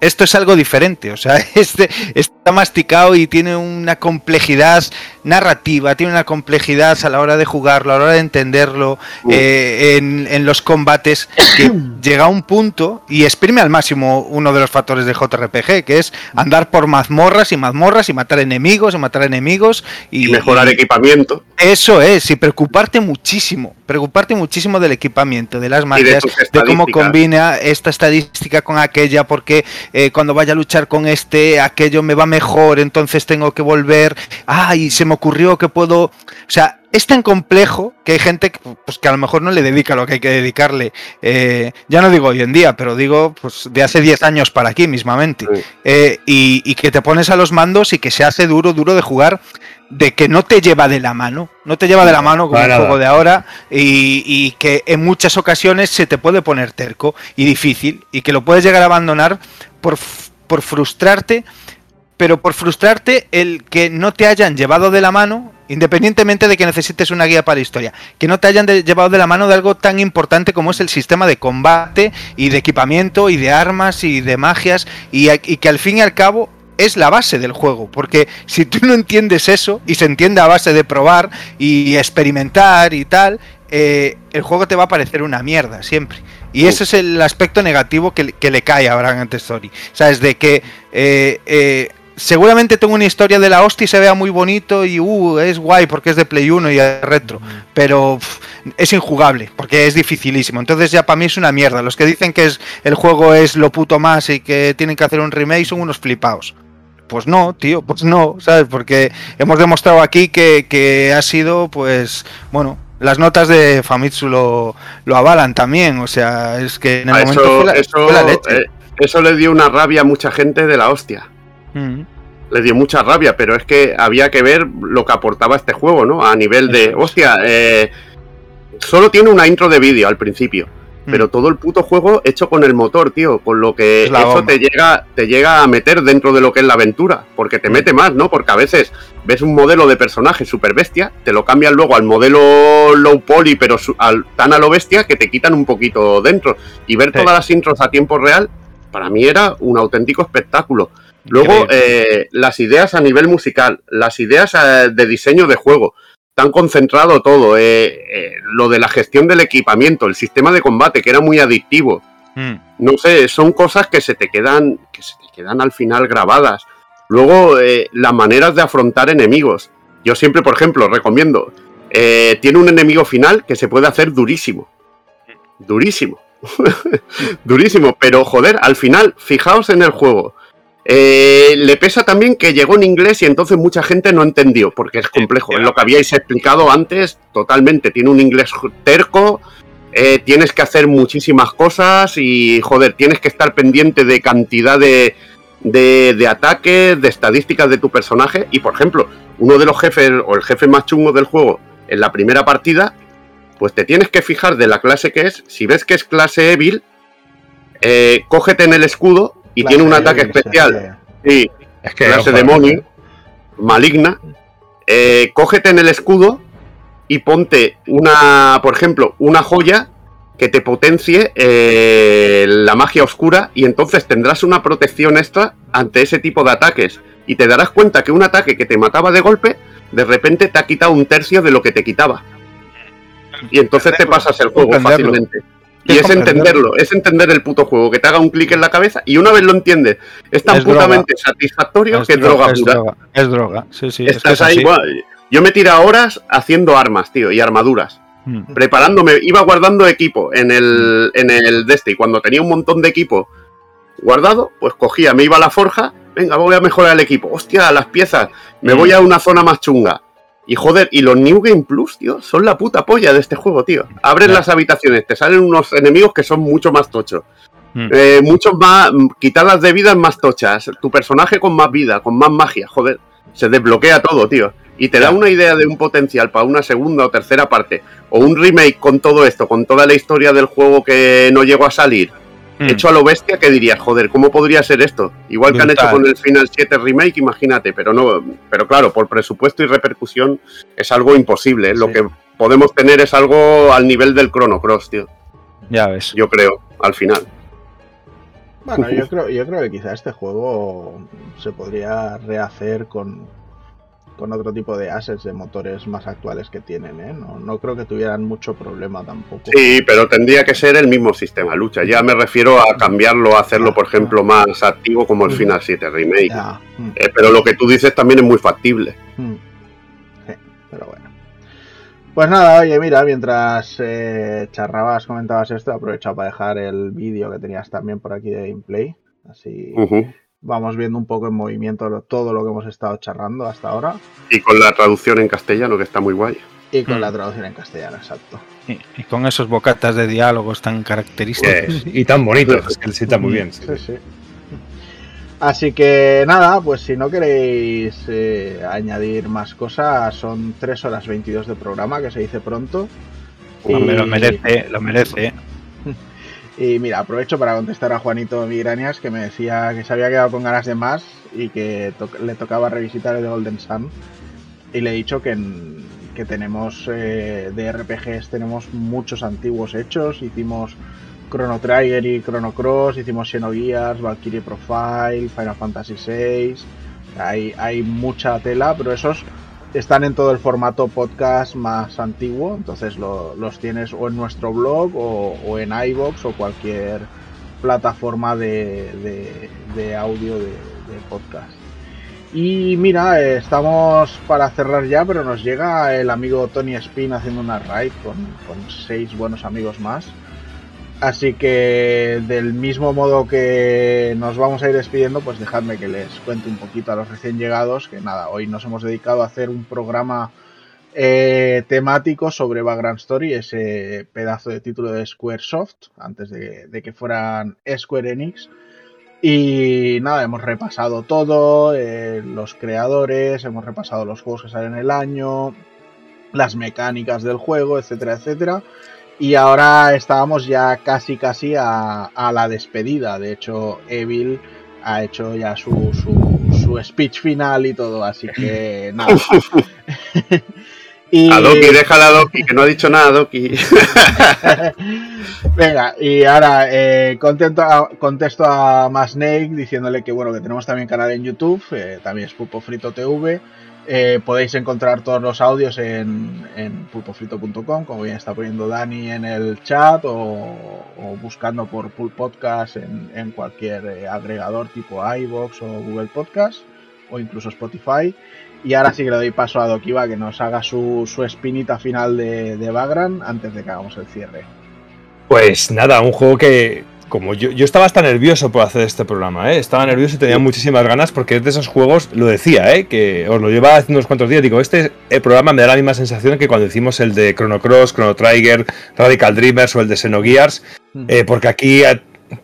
esto es algo diferente, o sea, este está masticado y tiene una complejidad narrativa, tiene una complejidad a la hora de jugarlo, a la hora de entenderlo, eh, en, en los combates, que llega a un punto y exprime al máximo uno de los factores de JRPG, que es andar por mazmorras y mazmorras y matar enemigos y matar enemigos y, Y mejorar equipamiento. eso es, y preocuparte muchísimo, preocuparte muchísimo del equipamiento, de las magias, de, cómo combina esta estadística con aquella, porque eh, cuando vaya a luchar con este, aquello me va mejor, entonces tengo que volver. Ah, y se me ocurrió que puedo. O sea, es tan complejo que hay gente que, pues, que a lo mejor no le dedica lo que hay que dedicarle. Eh, ya no digo hoy en día, pero digo pues, de hace 10 años para aquí mismamente. Sí. Eh, y, y que te pones a los mandos y que se hace duro, duro de jugar, de que no te lleva de la mano. No te lleva de la mano como el juego de ahora y, y que en muchas ocasiones se te puede poner terco y difícil y que lo puedes llegar a abandonar por, por frustrarte pero por frustrarte el que no te hayan llevado de la mano, independientemente de que necesites una guía para la historia, que no te hayan de- llevado de la mano de algo tan importante como es el sistema de combate y de equipamiento y de armas y de magias y, que al fin y al cabo es la base del juego, porque si tú no entiendes eso y se entiende a base de probar y experimentar y tal, eh, el juego te va a parecer una mierda siempre. Y ese es el aspecto negativo que, le- que le cae a Brand Story. ¿Sabes? De que eh, eh, seguramente tengo una historia de la hostia y se vea muy bonito y uh, es guay porque es de Play 1 y es retro. Pero pff, es injugable porque es dificilísimo. Entonces ya para mí es una mierda. Los que dicen que es, el juego es lo puto más y que tienen que hacer un remake son unos flipados. Pues no, tío, pues no, ¿sabes? Porque hemos demostrado aquí que, que ha sido, pues, bueno, las notas de Famitsu lo, lo avalan también. O sea, es que en el A momento eso, fue la, eso, fue la leche. eh, eso le dio una rabia a mucha gente de la hostia. Mm. Le dio mucha rabia, pero es que había que ver lo que aportaba este juego, ¿no? A nivel de, hostia, eh, solo tiene una intro de vídeo al principio. Pero Mm. todo el puto juego hecho con el motor, tío. Con lo que Es eso bomba. te llega, te llega a meter dentro de lo que es la aventura. Porque te mete más, ¿no? Porque a veces ves un modelo de personaje super bestia, te lo cambian luego al modelo low poly, pero su- al- tan a lo bestia que te quitan un poquito dentro. Y ver Sí. todas las intros a tiempo real, para mí era un auténtico espectáculo. Luego, eh, las ideas a nivel musical, las ideas eh, de diseño de juego, tan concentrado todo, eh, eh, lo de la gestión del equipamiento, el sistema de combate, que era muy adictivo. Mm. No sé, son cosas que se te quedan, que se te quedan al final grabadas. Luego, las maneras de afrontar enemigos. Yo siempre, por ejemplo, recomiendo, tiene un enemigo final que se puede hacer durísimo. Durísimo. durísimo, pero joder, al final, fijaos en el juego. Eh, le pesa también que llegó en inglés y entonces mucha gente no entendió, porque es complejo. Es lo que habíais explicado antes, totalmente. Tiene un inglés terco, eh, tienes que hacer muchísimas cosas y, joder, tienes que estar pendiente de cantidad de, de, de ataques, de estadísticas de tu personaje. Y, por ejemplo, uno de los jefes o el jefe más chungo del juego en la primera partida, pues te tienes que fijar de la clase que es. Si ves que es clase Evil, eh, cógete en el escudo y tiene un ataque especial. Sí, Es que. clase ojo, demonio, maligna, eh, cógete en el escudo y ponte una, por ejemplo, una joya que te potencie eh, la magia oscura y entonces tendrás una protección extra ante ese tipo de ataques. Y te darás cuenta que un ataque que te mataba de golpe, de repente te ha quitado un tercio de lo que te quitaba. Y entonces te pasas el juego fácilmente. Y es entenderlo, es entender el puto juego, que te haga un clic en la cabeza y una vez lo entiendes, es tan Es droga. putamente satisfactorio que es dro- droga es pura. droga, es droga, sí, sí. es que Estás es ahí, yo me tiré horas haciendo armas, tío, y armaduras. Mm. Preparándome, iba guardando equipo en el, en el de este, y cuando tenía un montón de equipo guardado, pues cogía, me iba a la forja, venga, voy a mejorar el equipo, hostia, las piezas, me Mm. voy a una zona más chunga. Y joder, y los New Game Plus, tío, son la puta polla de este juego, tío. Abres las habitaciones, te salen unos enemigos que son mucho más tochos. Mm. Eh, muchos más, quitadas de vidas más tochas. Tu personaje con más vida, con más magia, joder. Se desbloquea todo, tío. Y te da una idea de un potencial para una segunda o tercera parte. O un remake con todo esto, con toda la historia del juego que no llegó a salir. Mm. Hecho a lo bestia, que dirías, joder, ¿cómo podría ser esto? Igual que han hecho con el Final 7 Remake, imagínate, pero no, pero claro, por presupuesto y repercusión es algo imposible. ¿eh? Lo que podemos tener es algo al nivel del Chrono Cross, tío. Ya ves. Yo creo, al final. Bueno, yo creo, yo creo que quizá este juego se podría rehacer con, con otro tipo de assets de motores más actuales que tienen, ¿eh? No, no creo que tuvieran mucho problema tampoco. Sí, pero tendría que ser el mismo sistema, lucha. Ya me refiero a cambiarlo, a hacerlo, por ejemplo, más activo como el Final 7 Remake. Mm, Eh, pero lo que tú dices también es muy factible. mm. Sí, pero bueno. Pues nada, oye, mira, mientras eh, charrabas, comentabas esto, he aprovechado para dejar el vídeo que tenías también por aquí de gameplay. Así. Vamos viendo un poco en movimiento todo lo que hemos estado charrando hasta ahora. Y con la traducción en castellano, que está muy guay. Y con Mm. la traducción en castellano, exacto. Y, y con esos bocatas de diálogos tan característicos. Eh, y tan bonitos, es que le sienta muy bien. sí. Sí, sí. Así que nada, pues si no queréis eh, añadir más cosas, son 3 horas 22 de programa, que se dice pronto. Hombre, lo merece, lo merece. Y mira, aprovecho para contestar a Juanito Migrañas, que me decía que se había quedado con ganas de más y que le tocaba revisitar el de Golden Sun. Y le he dicho que, que tenemos eh, de RPGs, tenemos muchos antiguos hechos. Hicimos Chrono Trigger y Chrono Cross, hicimos Xenogears, Valkyrie Profile, Final Fantasy VI. Hay, hay mucha tela, pero esos están en todo el formato podcast más antiguo, entonces lo- los tienes o en nuestro blog o, en iBox o cualquier plataforma de, audio de, podcast. Y mira, estamos para cerrar ya, pero nos llega el amigo Tony Spin haciendo una raid con seis buenos amigos más. Así que del mismo modo que nos vamos a ir despidiendo, pues dejadme que les cuente un poquito a los recién llegados, que nada, hoy nos hemos dedicado a hacer un programa eh, temático sobre Background Story, ese pedazo de título de Squaresoft, antes de, que fueran Square Enix. Y nada, hemos repasado todo, eh, los creadores, hemos repasado los juegos que salen el año, las mecánicas del juego, etcétera, etcétera. Y ahora estábamos ya casi casi a, a la despedida. De hecho, Evil ha hecho ya su, su, su speech final y todo, así que nada. y... A Doki, déjala a Doki, que no ha dicho nada Doki. Venga, y ahora eh, contento a- contesto a Masnake diciéndole que bueno que tenemos también canal en YouTube, eh, también es Pulpo Frito TV. Eh, podéis encontrar todos los audios en, en pulpofrito.com, como bien está poniendo Dani en el chat, o, buscando por Pulp Podcast en, cualquier eh, agregador tipo iBox o Google Podcast, o incluso Spotify. Y ahora sí que le doy paso a Dokiva que nos haga su, su espinita final de, de Vagrant antes de que hagamos el cierre. Pues nada, un juego que, como yo, yo estaba hasta nervioso por hacer este programa, ¿eh? estaba nervioso y tenía muchísimas ganas porque es de esos juegos, lo decía, ¿eh? que os lo llevaba haciendo unos cuantos días, digo, este programa me da la misma sensación que cuando hicimos el de Chrono Cross, Chrono Trigger, Radical Dreamers o el de Xenogears, eh, porque aquí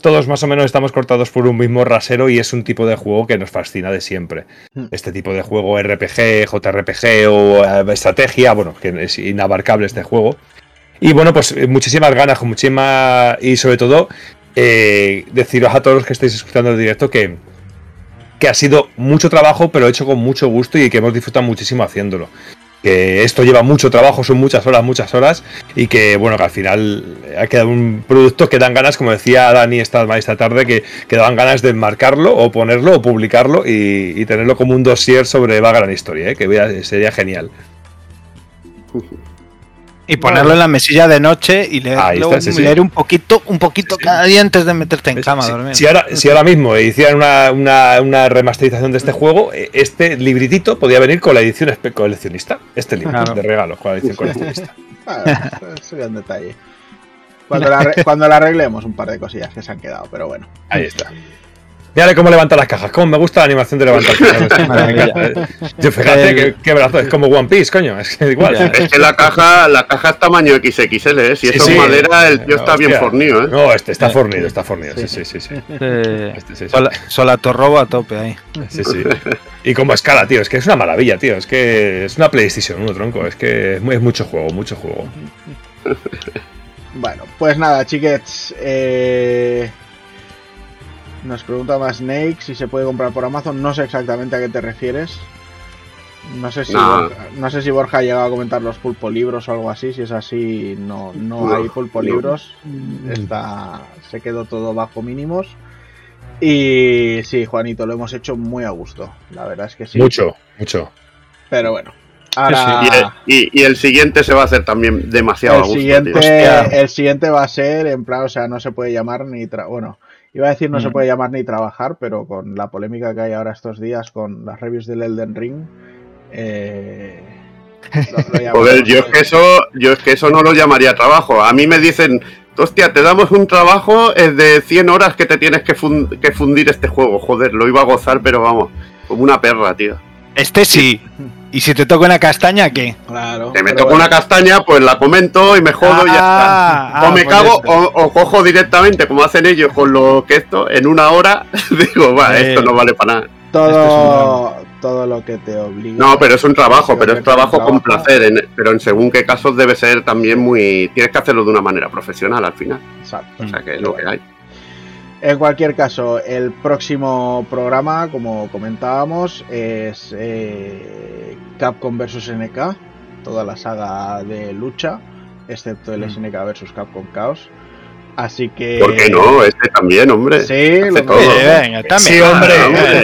todos más o menos estamos cortados por un mismo rasero y es un tipo de juego que nos fascina de siempre. Este tipo de juego RPG, JRPG o eh, estrategia, bueno, que es inabarcable este juego. Y bueno, pues eh, muchísimas ganas, con muchísima. Y sobre todo, eh, deciros a todos los que estáis escuchando el directo que, que ha sido mucho trabajo, pero hecho con mucho gusto y que hemos disfrutado muchísimo haciéndolo. Que esto lleva mucho trabajo, son muchas horas, muchas horas, y que bueno, que al final ha quedado un producto que dan ganas, como decía Dani esta, esta tarde, que, que daban ganas de marcarlo o ponerlo o publicarlo y, tenerlo como un dossier sobre Vagrant Historia, ¿eh? que sería genial. Y ponerlo en la mesilla de noche y leer, está, luego sí. leer un poquito, un poquito Sí, sí. cada día antes de meterte en cama a Si- dormir. Si, ahora, si ahora mismo hicieran una, una- una remasterización de este juego, eh, este libritito podría venir con la edición coleccionista. Este libro Claro. de regalo con la edición coleccionista. Ah, sería un detalle. Cuando la, cuando la arreglemos un par de cosillas que se han quedado, pero bueno. Ahí está. Mírale cómo levanta las cajas. Cómo me gusta la animación de levantar cajas. Yo, fíjate qué, qué brazo. Es como One Piece, coño. Es que igual. Ya. Es que la caja, la caja es tamaño XXL, ¿eh? Si Sí, eso sí. es madera, el tío está bien fornido, ¿eh? No, este está fornido, está fornido. Sí, sí, sí. sí. Este, sí, sí. Sola- Solatorrobo a tope ahí. Sí, sí. Y como escala, tío, es que es una maravilla, tío. Es que es una PlayStation 1, tronco. Es que es, muy- es mucho juego, mucho juego. Bueno, pues nada, chiquets. eh, Nos pregunta más Snake si se puede comprar por Amazon. No sé exactamente a qué te refieres. No sé si, No. Borja, no sé si Borja ha llegado a comentar los pulpo libros o algo así. Si es así, no, no, No, hay pulpo no. libros. Está, se quedó todo bajo mínimos. Y sí, Juanito, lo hemos hecho muy a gusto. La verdad es que sí. Mucho, mucho. Pero bueno. Ahora, Y el, y- y el siguiente se va a hacer también demasiado el a gusto, siguiente, el siguiente va a ser en plan, o sea, no se puede llamar ni tra bueno, iba a decir no se puede llamar ni trabajar, pero con la polémica que hay ahora estos días con las reviews del Elden Ring, eh, lo- lo llamamos, Joder, yo es que eso, yo es que eso no lo llamaría trabajo. A mí me dicen, hostia, te damos un trabajo es de 100 horas que te tienes que, fun- que fundir este juego. Joder, lo iba a gozar, pero vamos, como una perra, tío. Este sí. ¿Y si te toca una castaña, qué? Claro. Te me toco una castaña, pues la comento y me jodo y ya Ah, está. O ah, me cago o, o cojo directamente, como hacen ellos con lo que esto, en una hora, digo, va, Eh. esto no vale para nada. todo, todo lo que te obliga. No, pero es un trabajo, pero es trabajo con placer. en- pero en según qué casos debe ser también muy. Tienes que hacerlo de una manera profesional al final. Exacto. O sea que es lo que hay. En cualquier caso, el próximo programa, como comentábamos, es eh, Capcom vs NK, toda la saga de lucha, excepto el Mm. SNK vs Capcom Chaos. Así que. ¿Por qué no? Este también, hombre. Sí, lo todo. Sí, que- venga, también. Sí, hombre,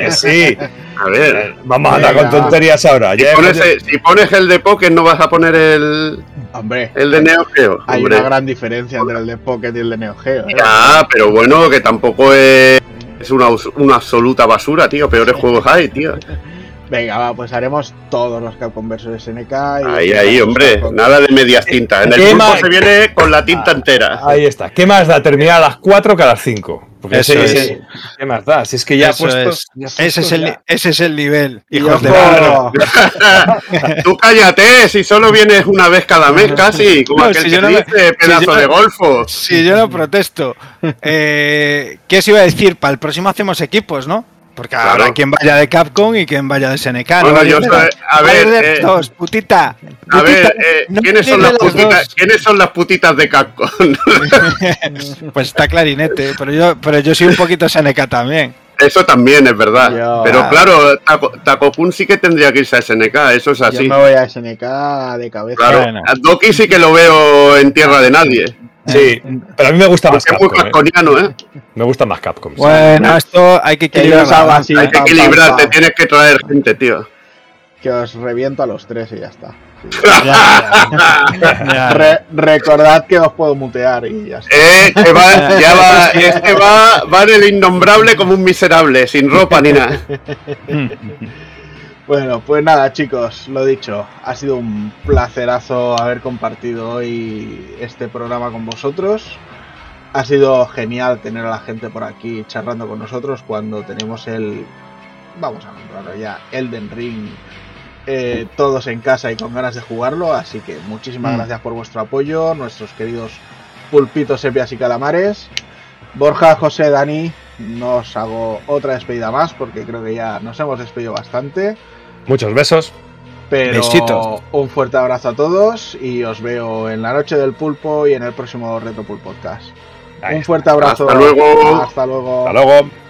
Ah, sí. A ver. Vamos a andar con tonterías ahora. Si Ya- pones, si pones el de Pokémon, no vas a poner el, Hombre, el de Neo Geo. hay hombre. una gran diferencia entre el de Pocket y el de Neo Geo. ¿eh? Ya, pero bueno, que tampoco es, es una, una absoluta basura, tío. Peores juegos hay, tío. Venga, va, pues haremos todos los Capcom vs SNK. y- Ahí, ahí, hombre. Capcom- Nada de medias tintas. En el ¿Qué pulpo más? se viene con la tinta entera. Ahí está. ¿Qué más da terminar a las 4 que a las 5? Porque Eso ese- es. ¿Qué más da? Si es que ya Eso puesto, es. ya Ese es, el, ya. ese es el nivel, hijos de puta. Tú cállate, si solo vienes una vez cada mes casi, como No, aquel si que yo no dice, pedazo si yo- de golfo. Si yo no protesto. Eh, ¿Qué os iba a decir? Para el próximo hacemos equipos, ¿no? Porque Claro. habrá quien vaya de Capcom y quien vaya de SNK. Bueno, ¿no? yo soy- a ver, eh, dos, putita. A ver, eh, no ¿quiénes, son las putitas, dos. ¿quiénes son las putitas de Capcom? Pues está clarinete, pero yo, pero yo soy un poquito SNK también. Eso también es verdad. Yo- Pero claro, Taco, Takokun sí que tendría que irse a SNK, eso es Yo así. me voy a SNK de cabeza. Claro, Bueno. a Doki sí que lo veo en tierra de nadie. Sí, pero a mí me gusta más Porque es muy Capcom. ¿eh? ¿eh? Me gusta más Capcom. sí. Bueno, esto hay que yo equilibrar. así, Hay que equilibrar, te tienes que traer gente, tío. Que os reviento a los tres y ya está. Sí. balanza. Ya, ya. Re- recordad que os puedo mutear y ya está. Eh, que va, ya va, este va, va en el innombrable como un miserable, sin ropa ni nada. Bueno, pues nada, chicos, lo dicho, ha sido un placerazo haber compartido hoy este programa con vosotros. Ha sido genial tener a la gente por aquí charlando con nosotros cuando tenemos el, vamos a nombrarlo ya, Elden Ring, eh, todos en casa y con ganas de jugarlo. Así que muchísimas Mm. gracias por vuestro apoyo, nuestros queridos pulpitos, sepias y calamares. Borja, José, Dani, no os hago otra despedida más porque creo que ya nos hemos despedido bastante. Muchos besos. Pero Besitos. un fuerte abrazo a todos y os veo en la noche del pulpo y en el próximo Retro Pulp Podcast. Ahí un está. fuerte abrazo. Hasta luego. Hasta luego. Hasta luego.